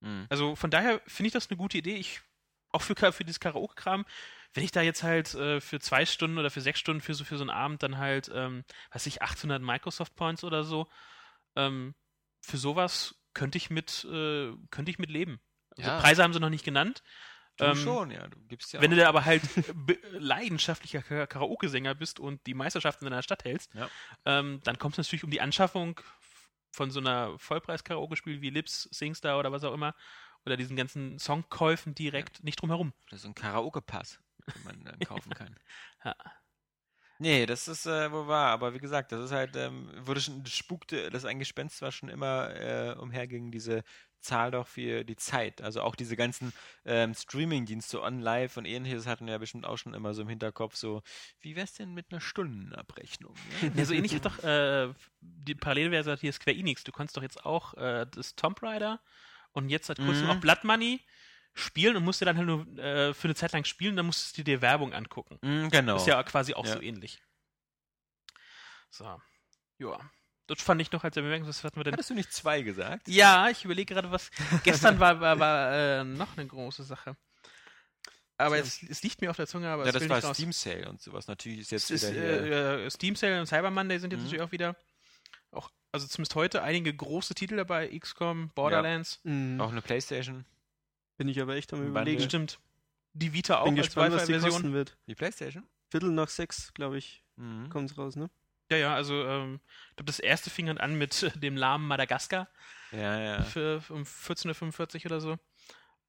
Mhm. Also von daher finde ich das eine gute Idee. Ich, auch für, für dieses Karaoke-Kram, wenn ich da jetzt halt äh, für zwei Stunden oder für sechs Stunden für so, für so einen Abend dann halt, ähm, weiß ich, 800 Microsoft Points oder so, ähm, für sowas könnte ich mit, äh, könnte ich mit leben. Also Ja. Preise haben sie noch nicht genannt. Du Ähm, schon, ja. Du gibst ja Wenn auch. du da aber halt leidenschaftlicher Ka- Karaoke-Sänger bist und die Meisterschaften in deiner Stadt hältst, Ja. ähm, dann kommt es natürlich um die Anschaffung von so einer Vollpreis-Karaoke-Spiel wie Lips, Singstar oder was auch immer, oder diesen ganzen Songkäufen direkt nicht drum herum. Das ist ein Karaoke-Pass, den man dann kaufen kann. Ja. Nee, das ist äh, wohl wahr, aber wie gesagt, das ist halt, ähm, wurde schon, das spukte, das ein Gespenst war schon immer äh, umherging, diese Zahl doch für die Zeit. Also auch diese ganzen ähm, Streaming-Dienste, OnLive und ähnliches hatten ja bestimmt auch schon immer so im Hinterkopf, so, wie wär's denn mit einer Stundenabrechnung? Ja? Ja, so ähnlich hat doch äh, die Parallelverse hier Square Enix. Du konntest doch jetzt auch äh, das Tomb Raider und jetzt seit kurzem Mhm. auch Blood Money spielen und musst dir dann halt nur äh, für eine Zeit lang spielen, dann musstest du dir Werbung angucken. Mm, genau. Ist ja quasi auch Ja. so ähnlich. So. Ja. Das fand ich noch als Bemerkung, was hatten wir denn? Hattest du nicht zwei gesagt? Ja, ich überlege gerade, was. Gestern war, war, war äh, noch eine große Sache. Aber jetzt, es liegt mir auf der Zunge, aber ja, es das will war. Steam Sale und sowas. Natürlich ist jetzt Es ist, wieder hier. äh, äh, Steam Sale und Cyber Monday sind jetzt Mhm. natürlich auch wieder. Auch, also zumindest heute einige große Titel dabei: XCOM, Borderlands. Mhm. auch eine Playstation. Bin ich aber echt am überlegen. Stimmt. Die Vita auch Bin als gespannt, was die kosten wird. Die Playstation? Viertel nach sechs, glaube ich, Mhm. kommt's raus, ne? Ja, ja, also ähm, ich glaube, das erste fing dann an mit äh, dem lahmen Madagaskar. Ja, ja. für um 14.45 oder so.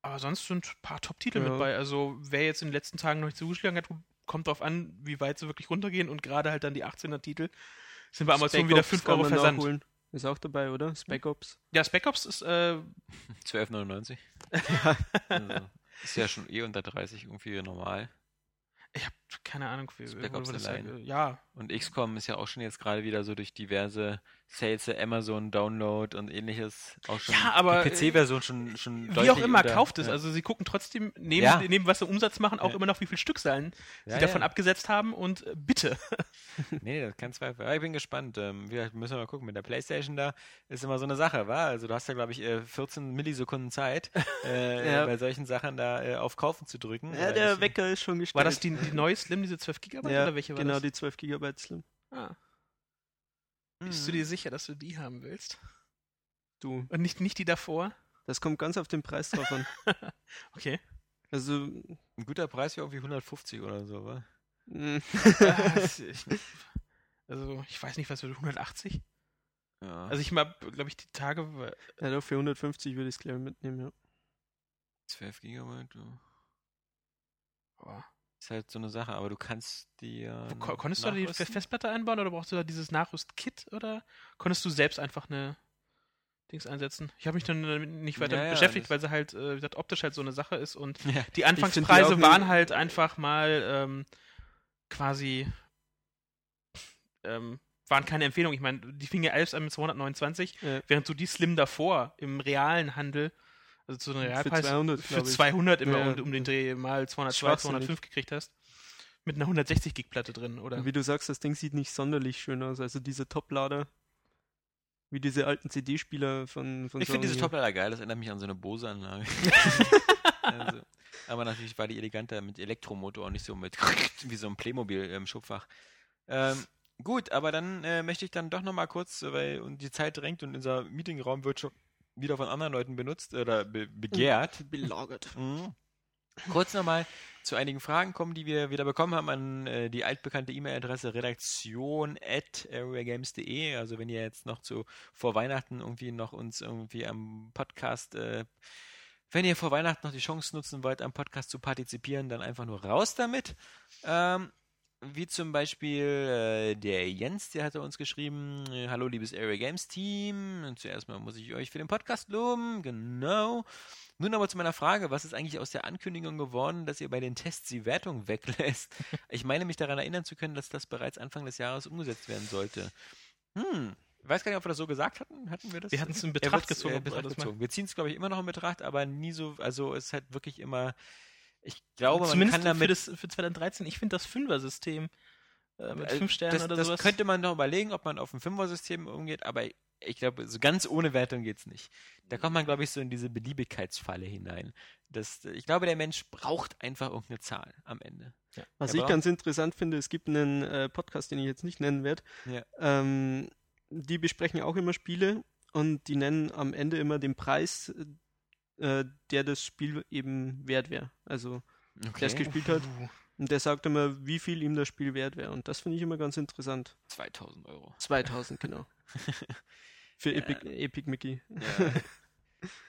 Aber sonst sind ein paar Top-Titel Ja. mit bei. Also wer jetzt in den letzten Tagen noch nicht zugeschlagen hat, kommt drauf an, wie weit sie wirklich runtergehen und gerade halt dann die 18er-Titel sind bei Amazon Spec wieder Ops 5 kann Euro Versand. nachholen. Ist auch dabei, oder? Spec Ops. Ja, Spec Ops ist, äh, 12,99. also, ist ja schon eh unter 30 irgendwie normal. ich habe keine Ahnung, wie, Das Black Ops das äh, ja, Und XCOM ist ja auch schon jetzt gerade wieder so durch diverse Sales, Amazon Download und ähnliches auch schon Ja, aber, die PC-Version schon schon wie deutlich auch immer, unter- kauft es. Ja. Also sie gucken trotzdem, neben, Ja. neben was sie Umsatz machen, auch Ja. immer noch, wie viel Stückzahlen Ja, sie davon abgesetzt haben und äh, bitte. Nee, das kein Zweifel. Aber ich bin gespannt. Ähm, gesagt, müssen wir mal gucken. Mit der Playstation da ist immer so eine Sache, wa? Also du hast ja, glaube ich, äh, 14 Millisekunden Zeit, äh, Ja. bei solchen Sachen da äh, auf Kaufen zu drücken. Ja, Äh, der ich- Wecker ist schon gestellt. War das die, die neue Slim, diese 12 Gigabyte ja, oder welche war genau, das? die 12 GB Slim. Ah. Mhm. Bist du dir sicher, dass du die haben willst? Du, Und nicht, nicht die davor? das kommt ganz auf den Preis drauf an. Okay. Also, Ein guter Preis wäre irgendwie 150 oder so, wa? ich- also, ich weiß nicht, was für 180? Ja. Also, ich habe, glaube ich, die Tage. ja, doch, für 150 würde ich es gleich mitnehmen, ja. 12 Gigabyte. ja. Oh. Ist halt so eine Sache, aber du kannst die noch konntest du da die nachrüsten. Festplatte einbauen oder brauchst du da dieses Nachrüst-Kit oder konntest du selbst einfach eine Dings einsetzen? Ich habe mich dann damit nicht weiter Ja, ja, beschäftigt, weil sie halt, äh, wie gesagt, optisch halt so eine Sache ist und Ja. die die Anfangspreise ne- waren halt einfach mal ähm, quasi ähm, waren keine Empfehlung. Ich meine, die fing ja alles an mit 229, Ja. während du die Slim davor im realen Handel, also zu einem Für Realpreis 200, für glaub ich. 200 immer Ja. um, um den Dreh mal 202, Schwachsinnig. 205 gekriegt hast. Mit einer 160 Gig Platte drin, oder? Und wie du sagst, das Ding sieht nicht sonderlich schön aus. Also diese Top-Lader, wie diese alten CD-Spieler von, von Ich finde diese. Toplader geil, das erinnert mich an so eine Bose-Anlage. also, aber natürlich war die eleganter mit Elektromotor und nicht so mit wie so ein Playmobil im Schubfach. Ähm, gut, aber dann äh, möchte ich dann doch nochmal kurz, äh, weil und die Zeit drängt und unser Meetingraum wird schon wieder von anderen Leuten benutzt oder be begehrt. belagert. Mhm. Kurz nochmal zu einigen Fragen kommen, die wir wieder bekommen haben an äh, die altbekannte E-Mail-Adresse redaktion at areagames.de. Also wenn ihr jetzt noch zu vor Weihnachten irgendwie noch uns irgendwie am Podcast, äh, wenn ihr vor Weihnachten noch die Chance nutzen wollt, am Podcast zu partizipieren, dann einfach nur raus damit. Ähm, wie zum Beispiel äh, der Jens, der hatte uns geschrieben, äh, hallo liebes Area Games Team, und zuerst mal muss ich euch für den Podcast loben, genau. Nun aber zu meiner Frage, was ist eigentlich aus der Ankündigung geworden, dass ihr bei den Tests die Wertung weglässt? Ich meine mich daran erinnern zu können, dass das bereits Anfang des Jahres umgesetzt werden sollte. Hm, ich weiß gar nicht, ob wir das so gesagt hatten. Hatten wir das? Wir hatten es in Betracht wird's, gezogen. Äh, Betracht gezogen. Wir ziehen es, glaube ich, immer noch in Betracht, aber nie so, also es ist halt wirklich immer, ich glaube, man Zumindest kann für, damit das, für 2013, ich finde das Fünfer-System äh, mit Äh, fünf Sternen das, oder das sowas. könnte man noch überlegen, ob man auf ein Fünfer-System umgeht, aber ich glaube, so ganz ohne Wertung geht's nicht. Da kommt man, glaube ich, so in diese Beliebigkeitsfalle hinein. Das, ich glaube, der Mensch braucht einfach irgendeine Zahl am Ende. Was Ja, ich ganz interessant finde, es gibt einen äh, Podcast, den ich jetzt nicht nennen werde. Ja. Ähm, die besprechen auch immer Spiele und die nennen am Ende immer den Preis, äh, der das Spiel eben wert wäre. Also der es gespielt hat. Und der sagt immer, wie viel ihm das Spiel wert wäre. Und das finde ich immer ganz interessant. 2000 Euro. 2000, genau. Für Ja. Epic, Epic Mickey. Ja.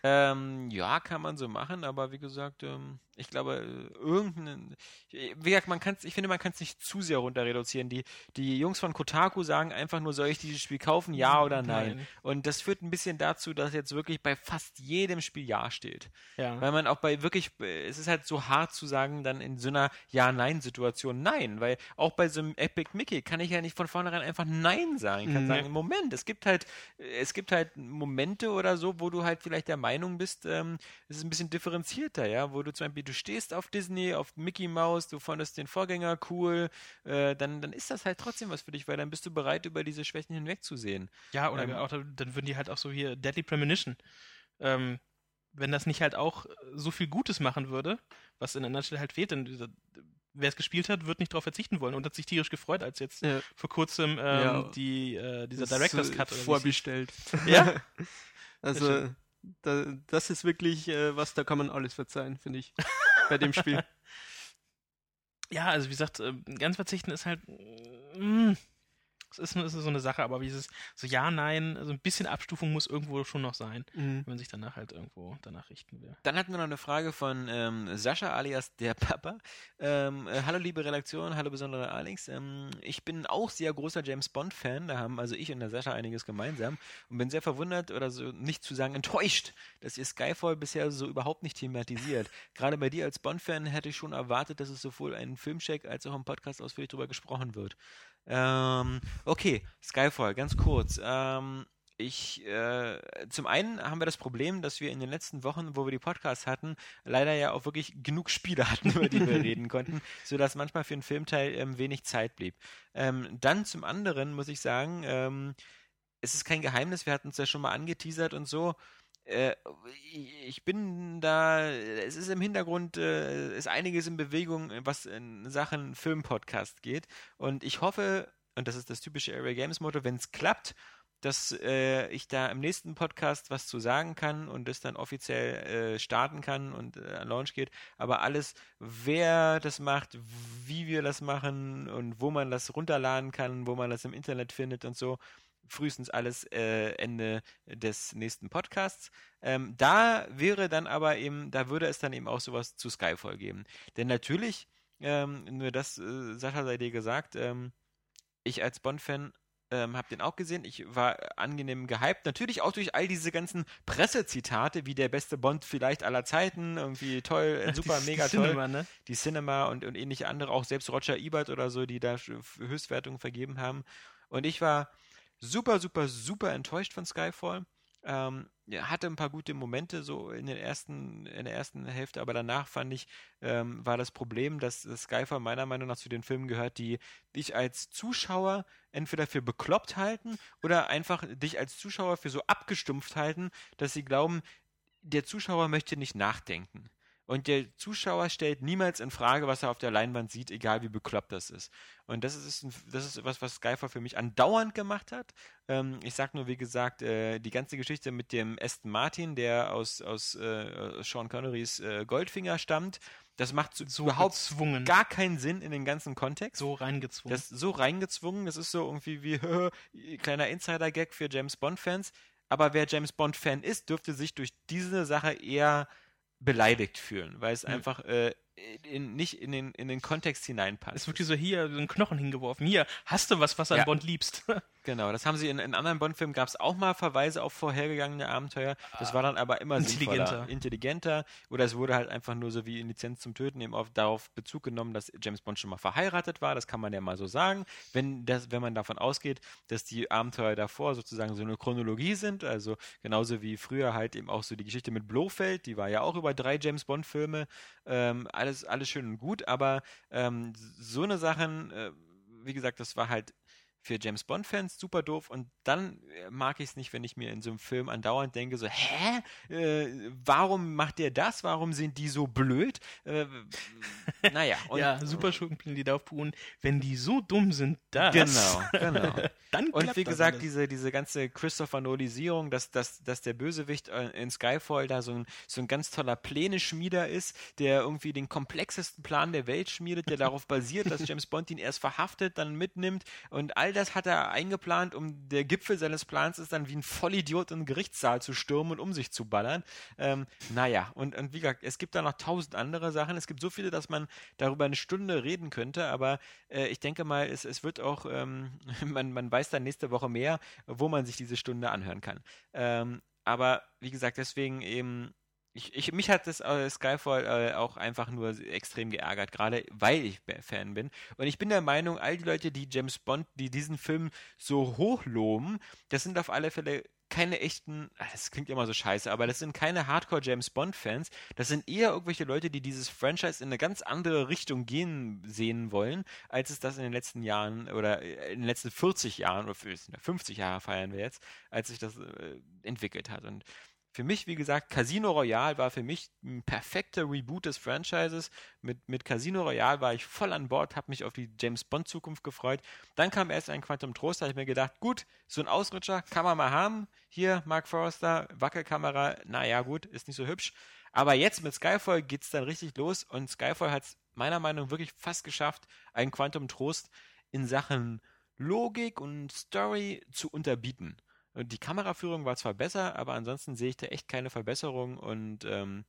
Ähm, ja, kann man so machen, aber wie gesagt, ähm, ich glaube, äh, irgendeinen, wie gesagt, man kann's, ich finde, man kann es nicht zu sehr runter reduzieren. Die, die Jungs von Kotaku sagen einfach nur, soll ich dieses Spiel kaufen, ja oder nein? Nein. Und das führt ein bisschen dazu, dass jetzt wirklich bei fast jedem Spiel Ja steht. Ja. Weil man auch bei wirklich, es ist halt so hart zu sagen, dann in so einer Ja-Nein-Situation Nein, weil auch bei so einem Epic Mickey kann ich ja nicht von vornherein einfach Nein sagen. Ich kann Nee. sagen, Moment, es gibt halt, es gibt halt Momente oder so, wo du halt vielleicht der Meinung bist, ähm, es ist ein bisschen differenzierter, ja, wo du zum Beispiel, du stehst auf Disney, auf Mickey Mouse, du fandest den Vorgänger cool, äh, dann, dann ist das halt trotzdem was für dich, weil dann bist du bereit, über diese Schwächen hinwegzusehen. Ja, oder Ähm, auch, dann würden die halt auch so hier Deadly Premonition. Ähm, wenn das nicht halt auch so viel Gutes machen würde, was in einer Stelle halt fehlt, dann wer es gespielt hat, wird nicht darauf verzichten wollen und hat sich tierisch gefreut, als jetzt Ja, vor kurzem ähm, Ja. die, äh, dieser das ist, Director's äh, Cut vorbestellt. Ja? Also. Da, das ist wirklich äh, was, da kann man alles verzeihen, finde ich. Bei dem Spiel. Ja, also wie gesagt, äh, ganz verzichten ist halt. mm, Das ist, ist so eine Sache, aber wie ist es so ja, nein, also ein bisschen Abstufung muss irgendwo schon noch sein, Mhm. wenn man sich danach halt irgendwo danach richten will. Dann hatten wir noch eine Frage von ähm, Sascha alias der Papa. Ähm, äh, hallo liebe Redaktion, hallo besondere Alex. Ähm, ich bin auch sehr großer James Bond Fan. Da haben also ich und der Sascha einiges gemeinsam und bin sehr verwundert oder so nicht zu sagen enttäuscht, dass ihr Skyfall bisher so überhaupt nicht thematisiert. Gerade bei dir als Bond Fan hätte ich schon erwartet, dass es sowohl einen Filmcheck als auch im Podcast ausführlich darüber gesprochen wird. Ähm, okay, Skyfall, ganz kurz. Ähm, ich, äh, zum einen haben wir das Problem, dass wir in den letzten Wochen, wo wir die Podcasts hatten, leider ja auch wirklich genug Spiele hatten, über die wir reden konnten, sodass manchmal für einen Filmteil ähm, wenig Zeit blieb. Ähm, dann zum anderen muss ich sagen, ähm, es ist kein Geheimnis, wir hatten es ja schon mal angeteasert und so. Äh, ich bin da, es ist im Hintergrund, äh, ist einiges in Bewegung, was in Sachen Filmpodcast geht. Und ich hoffe, und das ist das typische Area Games Motto, wenn es klappt, dass äh, ich da im nächsten Podcast was zu sagen kann und es dann offiziell äh, starten kann und äh, an Launch geht. Aber alles, wer das macht, wie wir das machen und wo man das runterladen kann, wo man das im Internet findet und so, frühestens alles äh, Ende des nächsten Podcasts. Ähm, da wäre dann aber eben, da würde es dann eben auch sowas zu Skyfall geben. Denn natürlich, ähm, nur das, äh, Sascha sei dir gesagt, ähm, ich als Bond-Fan ähm, habe den auch gesehen. Ich war angenehm gehypt. Natürlich auch durch all diese ganzen Pressezitate, wie der beste Bond vielleicht aller Zeiten. Irgendwie toll, äh, super, Die- mega die toll Cinema, ne? die Cinema und, und ähnliche andere, auch selbst Roger Ebert oder so, die da Höchstwertungen vergeben haben. Und ich war super, super, super enttäuscht von Skyfall. Ähm, hatte ein paar gute Momente so in den ersten, in der ersten Hälfte, aber danach fand ich, ähm, war das Problem, dass Skyfall meiner Meinung nach zu den Filmen gehört, die dich als Zuschauer entweder für bekloppt halten oder einfach dich als Zuschauer für so abgestumpft halten, dass sie glauben, der Zuschauer möchte nicht nachdenken. Und der Zuschauer stellt niemals in Frage, was er auf der Leinwand sieht, egal wie bekloppt das ist. Und das ist, das ist was, was Skyfall für mich andauernd gemacht hat. Ähm, ich sag nur, wie gesagt, äh, die ganze Geschichte mit dem Aston Martin, der aus, aus äh, Sean Connerys äh, Goldfinger stammt, das macht so So überhaupt gezwungen. gar keinen Sinn in den ganzen Kontext. so reingezwungen. Das ist so reingezwungen, das ist so irgendwie wie kleiner Insider-Gag für James Bond-Fans. Aber wer James Bond-Fan ist, dürfte sich durch diese Sache eher beleidigt fühlen, weil es Hm. einfach äh, in, nicht in den, in den Kontext hineinpasst. es wird dir so hier so einen Knochen hingeworfen. Hier, hast du was, was du Ja. an Bond liebst? Genau, das haben sie in, in anderen Bond-Filmen gab es auch mal Verweise auf vorhergegangene Abenteuer. Das war dann aber immer Intelligenter. intelligenter. Oder es wurde halt einfach nur so wie in Lizenz zum Töten eben auf, darauf Bezug genommen, dass James Bond schon mal verheiratet war. Das kann man ja mal so sagen. Wenn, das, wenn man davon ausgeht, dass die Abenteuer davor sozusagen so eine Chronologie sind, also genauso wie früher halt eben auch so die Geschichte mit Blofeld, die war ja auch über drei James Bond-Filme. Ähm, alles, alles schön und gut, aber ähm, so eine Sachen, äh, wie gesagt, das war halt für James Bond-Fans super doof und dann äh, mag ich es nicht, wenn ich mir in so einem Film andauernd denke, so, hä? Äh, warum macht der das? Warum sind die so blöd? Äh, naja, und ja, Superschurkenpläne, die darauf beruhen, wenn die so dumm sind, das. Genau, genau. Dann Und wie gesagt, alles. diese, diese ganze Christopher Nolisierung, dass, dass, dass der Bösewicht äh, in Skyfall da so ein, so ein ganz toller Pläne-Schmieder ist, der irgendwie den komplexesten Plan der Welt schmiedet, der darauf basiert, dass James Bond ihn erst verhaftet, dann mitnimmt und all das hat er eingeplant, um der Gipfel seines Plans ist dann wie ein Vollidiot in den Gerichtssaal zu stürmen und um sich zu ballern. Ähm, naja, und, und wie gesagt, es gibt da noch tausend andere Sachen. Es gibt so viele, dass man darüber eine Stunde reden könnte, aber äh, ich denke mal, es, es wird auch, ähm, man, man weiß dann nächste Woche mehr, wo man sich diese Stunde anhören kann. Ähm, aber wie gesagt, deswegen eben, ich, ich, mich hat das äh, Skyfall äh, auch einfach nur extrem geärgert, gerade weil ich Fan bin. Und ich bin der Meinung, all die Leute, die James Bond, die diesen Film so hochloben, das sind auf alle Fälle keine echten, ah, das klingt immer so scheiße, aber das sind keine Hardcore James Bond Fans. Das sind eher irgendwelche Leute, die dieses Franchise in eine ganz andere Richtung gehen sehen wollen, als es das in den letzten Jahren oder in den letzten 40 Jahren oder 50 Jahre feiern wir jetzt, als sich das äh, entwickelt hat. Und für mich, wie gesagt, Casino Royale war für mich ein perfekter Reboot des Franchises. Mit, mit Casino Royale war ich voll an Bord, habe mich auf die James Bond Zukunft gefreut. Dann kam erst ein Quantum Trost, da habe ich mir gedacht, gut, so ein Ausrutscher kann man mal haben. Hier, Mark Forrester, Wackelkamera, naja, gut, ist nicht so hübsch. Aber jetzt mit Skyfall geht's dann richtig los und Skyfall hat es meiner Meinung nach wirklich fast geschafft, einen Quantum Trost in Sachen Logik und Story zu unterbieten. Und die Kameraführung war zwar besser, aber ansonsten sehe ich da echt keine Verbesserung und ähm,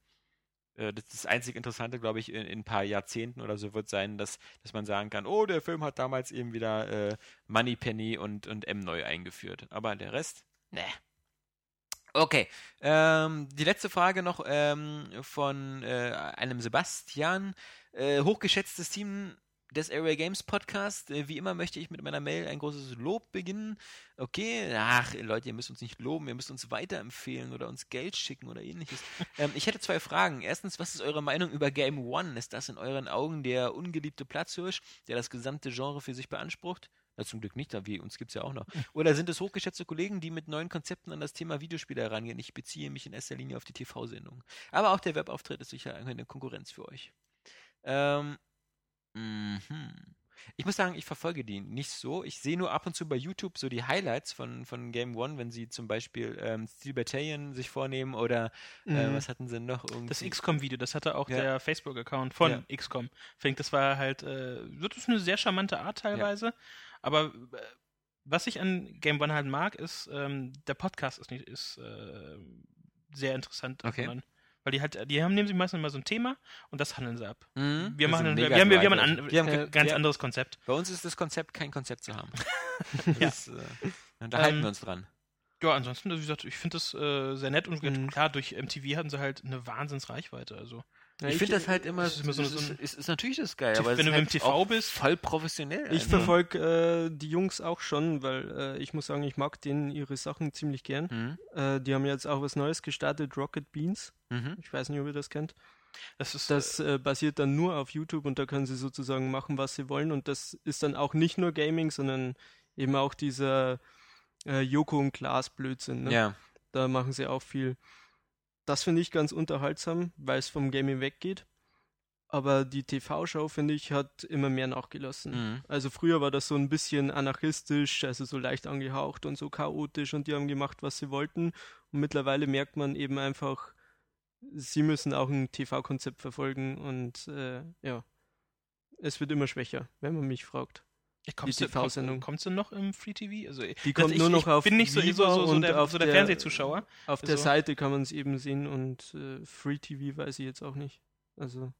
äh, das, das einzig Interessante, glaube ich, in, in, ein paar Jahrzehnten oder so wird sein, dass, dass man sagen kann, oh, der Film hat damals eben wieder äh, Moneypenny und, und M neu eingeführt. Aber der Rest, ne. Okay, ähm, die letzte Frage noch ähm, von äh, einem Sebastian. Äh, hochgeschätztes Team des Area Games Podcast. Äh, wie immer möchte ich mit meiner Mail ein großes Lob beginnen. Okay, ach Leute, ihr müsst uns nicht loben, ihr müsst uns weiterempfehlen oder uns Geld schicken oder ähnliches. ähm, ich hätte zwei Fragen. Erstens, was ist eure Meinung über Game One? Ist das in euren Augen der ungeliebte Platzhirsch, der das gesamte Genre für sich beansprucht? Na, zum Glück nicht, da wie uns gibt es ja auch noch. Oder sind es hochgeschätzte Kollegen, die mit neuen Konzepten an das Thema Videospiele herangehen? Ich beziehe mich in erster Linie auf die TV-Sendung. Aber auch der Webauftritt ist sicher eine Konkurrenz für euch. Ähm, mhm. Ich muss sagen, ich verfolge die nicht so. Ich sehe nur ab und zu bei YouTube so die Highlights von, von Game One, wenn sie zum Beispiel ähm, Steel Battalion sich vornehmen oder äh, Mhm. was hatten sie noch? Irgendwie? Das XCOM-Video, das hatte auch Ja. der Facebook-Account von Ja. XCOM. Denke, das war halt, äh, das ist eine sehr charmante Art teilweise. Aber äh, was ich an Game One halt mag, ist, ähm, der Podcast ist nicht, ist äh, sehr interessant. Okay. Man, weil die halt, die haben nehmen sich meistens immer so ein Thema und das handeln sie ab. Mhm. Wir machen, wir haben, wir haben ein an, Wir haben äh, ganz ja. anderes Konzept. Bei uns ist das Konzept, kein Konzept zu haben. Ja. das, äh, da halten Ähm, wir uns dran. Ja, ansonsten, wie gesagt, ich finde das äh, sehr nett und Mhm. klar, durch MTV hatten sie halt eine Wahnsinnsreichweite. Also, Ja, ich finde das halt immer, ist immer so- so ist, ein- ist, ist natürlich das geil, Wenn aber es du ist im halt TV bist- voll professionell. Ich einfach. verfolge äh, die Jungs auch schon, weil äh, ich muss sagen, ich mag denen ihre Sachen ziemlich gern. Mhm. Äh, die haben jetzt auch was Neues gestartet, Rocket Beans. Mhm. Ich weiß nicht, ob ihr das kennt. das ist Das äh, basiert dann nur auf YouTube und da können sie sozusagen machen, was sie wollen. Und das ist dann auch nicht nur Gaming, sondern eben auch dieser äh, Joko und Klaas Blödsinn. Ne? Ja. Da machen sie auch viel. Das finde ich ganz unterhaltsam, weil es vom Gaming weggeht. Aber die TV-Show, finde ich, hat immer mehr nachgelassen. Mhm. Also früher war das so ein bisschen anarchistisch, also so leicht angehaucht und so chaotisch und die haben gemacht, was sie wollten. Und mittlerweile merkt man eben einfach, sie müssen auch ein TV-Konzept verfolgen und äh, ja, es wird immer schwächer, wenn man mich fragt. Kommt die TV-Sendung. Kommt sie noch im Free TV? Also, Die kommt ich, nur noch ich auf bin nicht so, so, Viva so, so, und der, auf so der, der- Fernsehzuschauer. Auf der So. Seite kann man es eben sehen und äh, Free TV weiß ich jetzt auch nicht. Also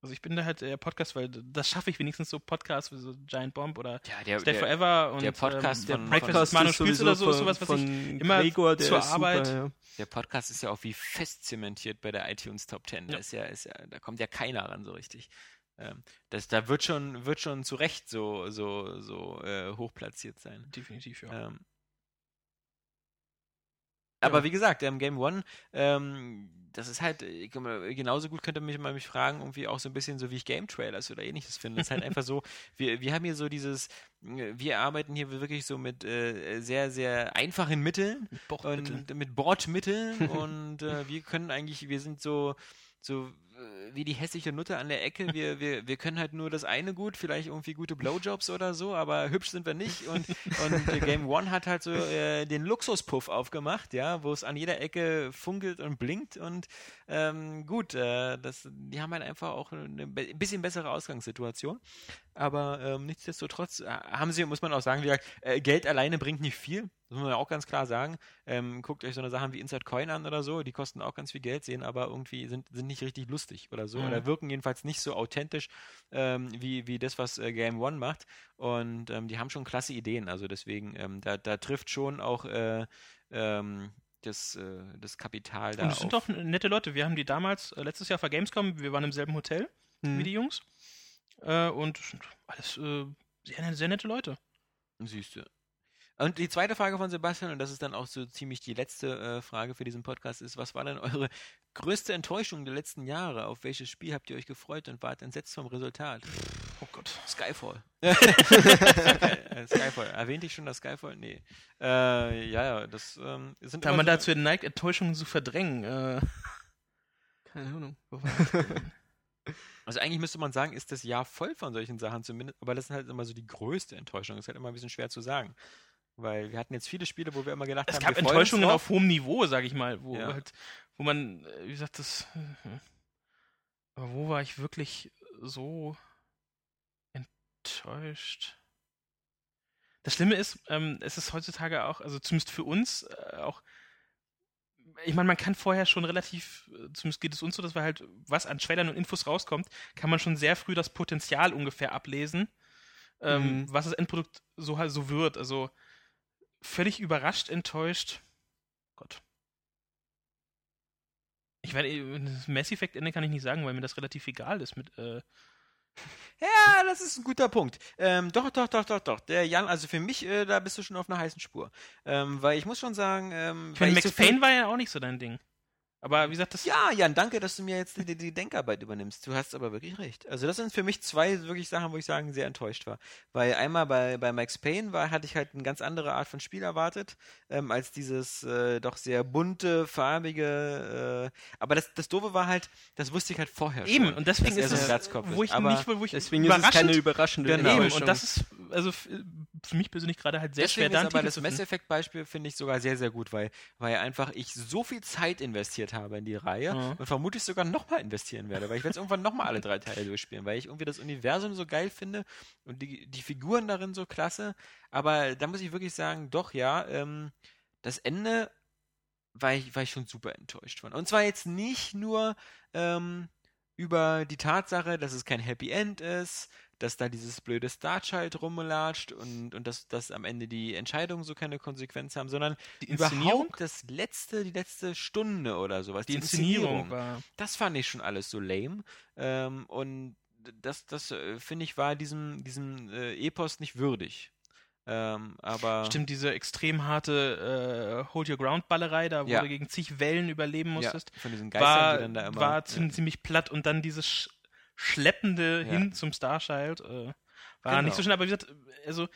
Also ich bin da halt der Podcast, weil das schaffe ich wenigstens so Podcasts wie so Giant Bomb oder Ja, der, Stay der, Forever und der Podcast ähm, von- Breakfast von- Manu spielst oder so, von, sowas, was ich immer Gregor, der zur ist Arbeit- Super, ja. der Podcast ist ja auch wie fest zementiert bei der iTunes Top 10. Da, Ja. ist ja, ist ja, da kommt ja keiner ran so richtig. Ähm, das, da wird schon, wird schon zu Recht so, so, so äh, hochplatziert sein. definitiv, ja. Ähm, aber wie gesagt, ähm, Game One, ähm, das ist halt, äh, guck mal, genauso gut könnte mich mal mich fragen, irgendwie auch so ein bisschen so, wie ich Game Trailers oder ähnliches finde. Das ist halt einfach so, wir, wir haben hier so dieses, äh, wir arbeiten hier wirklich so mit äh, sehr, sehr einfachen Mitteln Bordmitteln. und mit Bordmitteln und äh, wir können eigentlich, wir sind so, so äh, wie die hässliche Nutte an der Ecke. Wir, wir, wir können halt nur das eine gut, vielleicht irgendwie gute Blowjobs oder so, aber hübsch sind wir nicht. Und, und Game One hat halt so äh, den Luxuspuff aufgemacht, ja, wo es an jeder Ecke funkelt und blinkt und ähm, gut, äh, das, die haben halt einfach auch eine be bisschen bessere Ausgangssituation. Aber ähm, nichtsdestotrotz äh, haben sie, muss man auch sagen, gesagt, äh, Geld alleine bringt nicht viel. Das muss man auch ganz klar sagen. Ähm, guckt euch so eine Sachen wie Inside Coin an oder so, die kosten auch ganz viel Geld, sehen aber irgendwie, sind, sind nicht richtig lustig oder so. Mhm. Oder wirken jedenfalls nicht so authentisch ähm, wie, wie das, was äh, Game One macht. Und ähm, die haben schon klasse Ideen. Also deswegen, ähm, da, da trifft schon auch äh, ähm, das, äh, das Kapital da Und es sind doch nette Leute. Wir haben die damals, äh, letztes Jahr vor Gamescom, wir waren im selben Hotel Hm. wie die Jungs. Äh, und alles äh, sehr, sehr nette Leute. Du. Und die zweite Frage von Sebastian, und das ist dann auch so ziemlich die letzte äh, Frage für diesen Podcast, ist, was war denn eure größte Enttäuschung der letzten Jahre? Auf welches Spiel habt ihr euch gefreut und wart entsetzt vom Resultat? Oh Gott. Skyfall. Äh, Skyfall. Erwähnte ich schon das Skyfall? Nee. Äh, ja, ja, das ähm, sind Da immer man so, dazu neigt, Enttäuschungen zu verdrängen. Äh, Keine Ahnung. Also eigentlich müsste man sagen, ist das Jahr voll von solchen Sachen zumindest, aber das ist halt immer so die größte Enttäuschung. Das ist halt immer ein bisschen schwer zu sagen. Weil wir hatten jetzt viele Spiele, wo wir immer gedacht es haben, gab freuen uns Enttäuschungen auf hohem Niveau, sag ich mal, wo Ja. halt, wo man, äh, wie gesagt, das. äh, Aber wo war ich wirklich so enttäuscht? Das Schlimme ist, ähm, es ist heutzutage auch, also zumindest für uns, äh, auch, ich meine, man kann vorher schon relativ, äh, zumindest geht es uns so, dass wir halt, was an Trailern und Infos rauskommt, kann man schon sehr früh das Potenzial ungefähr ablesen, ähm, Mhm. was das Endprodukt so halt so wird. Also völlig überrascht, enttäuscht. Gott. Ich meine, das Mass Effect Ende kann ich nicht sagen, weil mir das relativ egal ist mit, äh, Ja, das ist ein guter Punkt. Ähm, doch, doch, doch, doch, doch. Der Jan, also für mich, äh, da bist du schon auf einer heißen Spur. Ähm, weil ich muss schon sagen, ähm, ich meine, Max so Payne war ja auch nicht so dein Ding. Aber wie gesagt, das Ja, Jan, danke, dass du mir jetzt die, die Denkarbeit übernimmst. Du hast aber wirklich recht. Also das sind für mich zwei wirklich Sachen, wo ich sagen, sehr enttäuscht war. Weil einmal bei, bei Max Payne war, hatte ich halt eine ganz andere Art von Spiel erwartet, ähm, als dieses äh, doch sehr bunte, farbige, äh, aber das, das Doofe war halt, das wusste ich halt vorher Eben, schon. und deswegen ist so ein es, wo ich aber nicht, wo ich Deswegen ist es keine überraschende Genau. Eben, und das ist also für mich persönlich gerade halt sehr schwer, Deswegen da ist einen aber das Mass. Effect Beispiel finde ich sogar sehr, sehr gut, weil, weil einfach ich so viel Zeit investiert habe in die Reihe Mhm. und vermutlich sogar nochmal investieren werde, weil ich werde es irgendwann nochmal alle drei Teile durchspielen, weil ich irgendwie das Universum so geil finde und die, die Figuren darin so klasse. Aber da muss ich wirklich sagen, doch, ja, ähm, das Ende war ich, war ich schon super enttäuscht von. Und zwar jetzt nicht nur ähm, über die Tatsache, dass es kein Happy End ist, dass da dieses blöde Starchild rumlatscht und, und dass, dass am Ende die Entscheidungen so keine Konsequenz haben, sondern Die Inszenierung, überhaupt das letzte, die letzte Stunde oder sowas. die Inszenierung war. Das fand ich schon alles so lame. Ähm, und das, das äh, finde ich, war diesem, diesem äh, Epos nicht würdig. Ähm, aber Stimmt, diese extrem harte äh, Hold Your Ground Ballerei, da wo Ja. du gegen zig Wellen überleben ja, musstest, von diesen Geistern, war, die dann da immer. war ja. ziemlich, platt und dann dieses schleppende Ja. hin zum Starschild äh, war Genau. nicht so schön, aber wie gesagt, also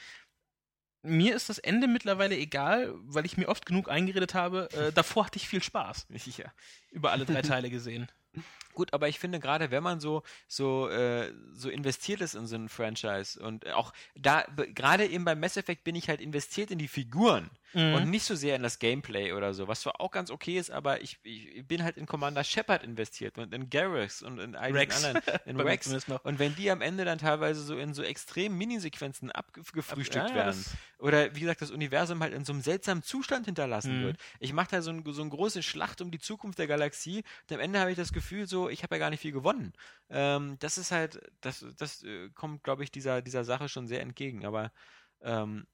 mir ist das Ende mittlerweile egal, weil ich mir oft genug eingeredet habe, äh, davor hatte ich viel Spaß ja. über alle drei Teile gesehen. Gut, aber ich finde gerade, wenn man so so äh, so investiert ist in so ein Franchise und auch da gerade eben beim Mass Effect bin ich halt investiert in die Figuren Mhm. und nicht so sehr in das Gameplay oder so, was zwar auch ganz okay ist, aber ich, ich bin halt in Commander Shepard investiert und in Garrus und in all Rex. anderen, in Rex. Und wenn die am Ende dann teilweise so in so extremen Minisequenzen abgefrühstückt Ja, ja, werden oder wie gesagt das Universum halt in so einem seltsamen Zustand hinterlassen Mhm. wird. Ich mache da so, ein, so eine große Schlacht um die Zukunft der Galaxie und am Ende habe ich das Gefühl so, ich habe ja gar nicht viel gewonnen. Ähm, das ist halt, das, das äh, kommt, glaube ich, dieser, dieser Sache schon sehr entgegen. Aber ähm,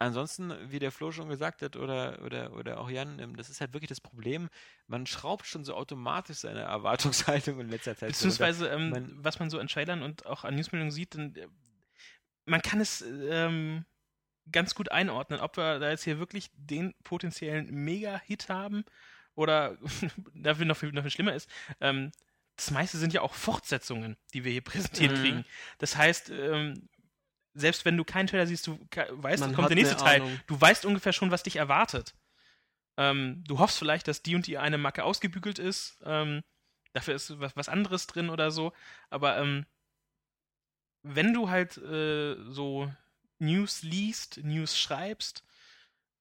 ansonsten, wie der Flo schon gesagt hat oder, oder, oder auch Jan, ähm, das ist halt wirklich das Problem. Man schraubt schon so automatisch seine Erwartungshaltung in letzter Zeit. Beziehungsweise, ähm, Man- was man so an Trailern und auch an Newsmeldungen sieht, dann, äh, man kann es ähm, ganz gut einordnen, ob wir da jetzt hier wirklich den potenziellen Mega-Hit haben oder dafür noch viel, noch viel schlimmer ist, ähm, das meiste sind ja auch Fortsetzungen, die wir hier präsentiert Mhm. kriegen. Das heißt, ähm, selbst wenn du keinen Trailer siehst, du weißt, Man es kommt der nächste Teil, Ahnung. du weißt ungefähr schon, was dich erwartet. Ähm, du hoffst vielleicht, dass die und die eine Macke ausgebügelt ist. Ähm, dafür ist was, was anderes drin oder so. Aber ähm, wenn du halt äh, so News liest, News schreibst,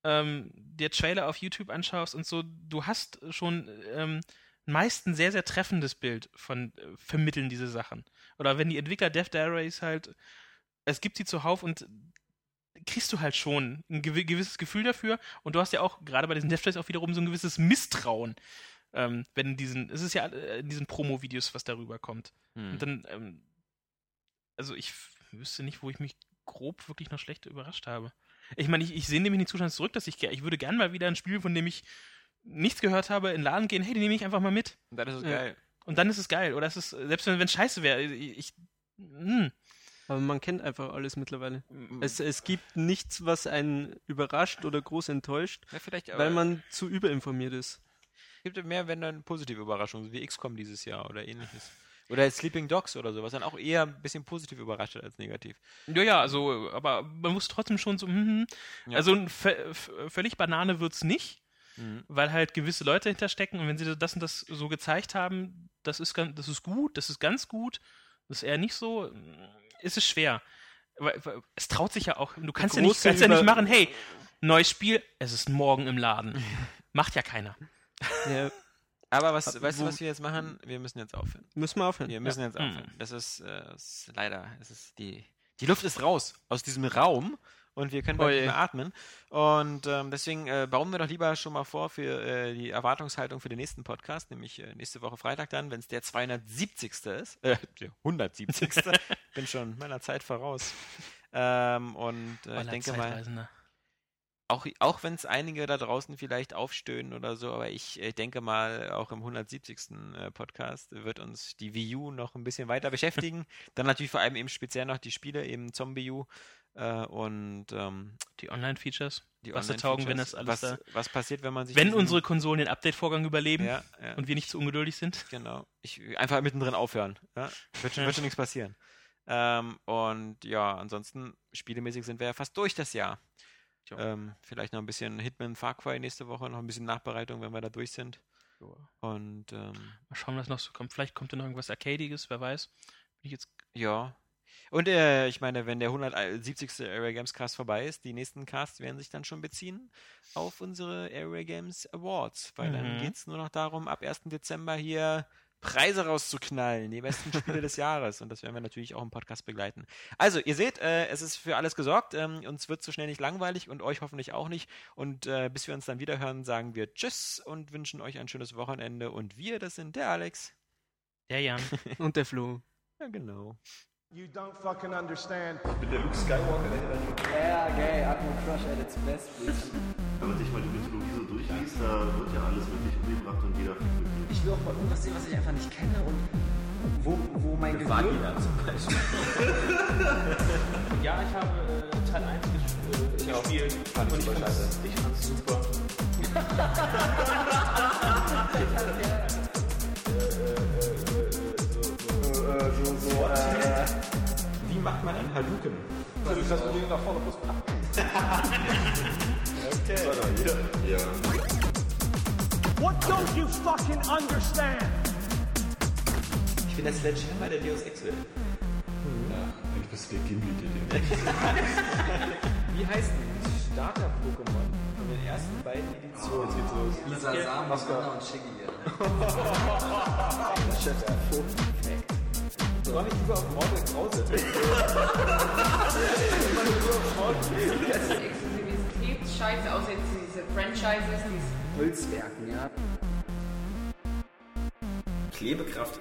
ähm, dir Trailer auf YouTube anschaust und so, du hast schon ähm, meist ein sehr, sehr treffendes Bild von äh, vermitteln diese Sachen. Oder wenn die Entwickler Death Diaries halt, es gibt sie zuhauf und kriegst du halt schon ein gewi- gewisses Gefühl dafür und du hast ja auch gerade bei diesen Death auch wiederum so ein gewisses Misstrauen, ähm, wenn in diesen, es ist ja äh, in diesen Promo-Videos, was darüber kommt. Hm. Und dann, ähm, also ich wüsste nicht, wo ich mich grob wirklich noch schlecht überrascht habe. Ich meine, ich, ich sehe nämlich den Zustand zurück, dass ich, ich würde gern mal wieder ein Spiel, von dem ich nichts gehört habe, in den Laden gehen, hey, den nehme ich einfach mal mit. Und dann ist es Ja. geil. Und dann ist es geil. Oder es ist, selbst wenn es scheiße wäre, ich, ich hm, Aber man kennt einfach alles mittlerweile. Mhm. Es, es gibt nichts, was einen überrascht oder groß enttäuscht, Ja, vielleicht, weil man zu überinformiert ist. gibt es mehr, wenn dann positive Überraschungen, wie XCOM dieses Jahr oder ähnliches. Oder Sleeping Dogs oder so, was dann auch eher ein bisschen positiv überrascht hat als negativ. Ja, ja, also, aber man muss trotzdem schon so, hm. Ja. also völlig Banane wird's nicht, Mhm. weil halt gewisse Leute hinterstecken und wenn sie das und das so gezeigt haben, das ist ganz, das ist gut, das ist ganz gut, das ist eher nicht so, ist es schwer. Es traut sich ja auch, du kannst ja nicht, kannst ja nicht machen, hey, neues Spiel, es ist morgen im Laden. Macht ja keiner. Ja, Aber was, weißt du, was wir jetzt machen? Wir müssen jetzt aufhören. müssen wir aufhören. Wir müssen jetzt Mhm. aufhören. Das ist, äh, ist leider, es ist die, die Luft ist raus aus diesem Raum und wir können bald nicht mehr atmen. Und ähm, deswegen äh, bauen wir doch lieber schon mal vor für äh, die Erwartungshaltung für den nächsten Podcast, nämlich äh, nächste Woche Freitag dann, wenn es der 270. ist, äh, der 170. Bin schon meiner Zeit voraus. Ähm, und äh, ich denke mal, auch, auch wenn es einige da draußen vielleicht aufstöhnen oder so, aber ich äh, denke mal, auch im 170. Äh, Podcast wird uns die Wii U noch ein bisschen weiter beschäftigen. Dann natürlich vor allem eben speziell noch die Spiele, eben Zombie U äh, und ähm, Die Online-Features. die Was da taugen, wenn das alles was, was passiert, wenn man sich Wenn unsere Konsolen den Update-Vorgang überleben ja, ja, und wir nicht zu ungeduldig sind. genau. Ich, einfach mittendrin aufhören. Ja? Wird, schon, wird schon nichts passieren. Ähm, und ja, ansonsten spielemäßig sind wir ja fast durch das Jahr. Ähm, vielleicht noch ein bisschen Hitman Far Cry nächste Woche, noch ein bisschen Nachbereitung, wenn wir da durch sind. Und ähm, Mal schauen, was noch so kommt. Vielleicht kommt da noch irgendwas Arcadiges, wer weiß. Bin ich jetzt ja. Und äh, ich meine, wenn der 170. Area Games Cast vorbei ist, die nächsten Casts werden sich dann schon beziehen auf unsere Area Games Awards, weil dann Mhm. geht es nur noch darum, ab 1. Dezember hier Preise rauszuknallen, die besten Spiele des Jahres. Und das werden wir natürlich auch im Podcast begleiten. Also, ihr seht, äh, es ist für alles gesorgt. Ähm, uns wird so schnell nicht langweilig und euch hoffentlich auch nicht. Und äh, bis wir uns dann wieder hören, sagen wir Tschüss und wünschen euch ein schönes Wochenende. Und wir, das sind der Alex. der Jan. Und der Flo. Ja, genau. You don't fucking understand. Yeah, gay, Admiral Crush at its best, please. Wenn man sich mal die Mythologie so durchliest, da wird ja alles wirklich umgebracht und jeder verglückt. Ich will auch mal irgendwas sehen, was ich einfach nicht kenne und wo, wo mein Gehirn... zum Beispiel. Ja, ich habe äh, Teil 1 ges äh, gespielt. Fand und ich ich super fand's, scheiße. ich fand's super. Wie macht man einen Haluken? Das mit denen nach vorne plus What don't you fucking understand? Ich bin der Sledgehammer der Deus Ex will. Eigentlich bist du der Gimli, der Wie heißt denn das Starter-Pokémon von den ersten beiden Editionen? Jetzt geht's los. Lisa Sam, Mascara und Shiggy. Mach ich lieber auf Mortal Krause. Exklusivitätsscheiße, außer jetzt diese Franchises, diese Holzwerken, ja. Klebekraft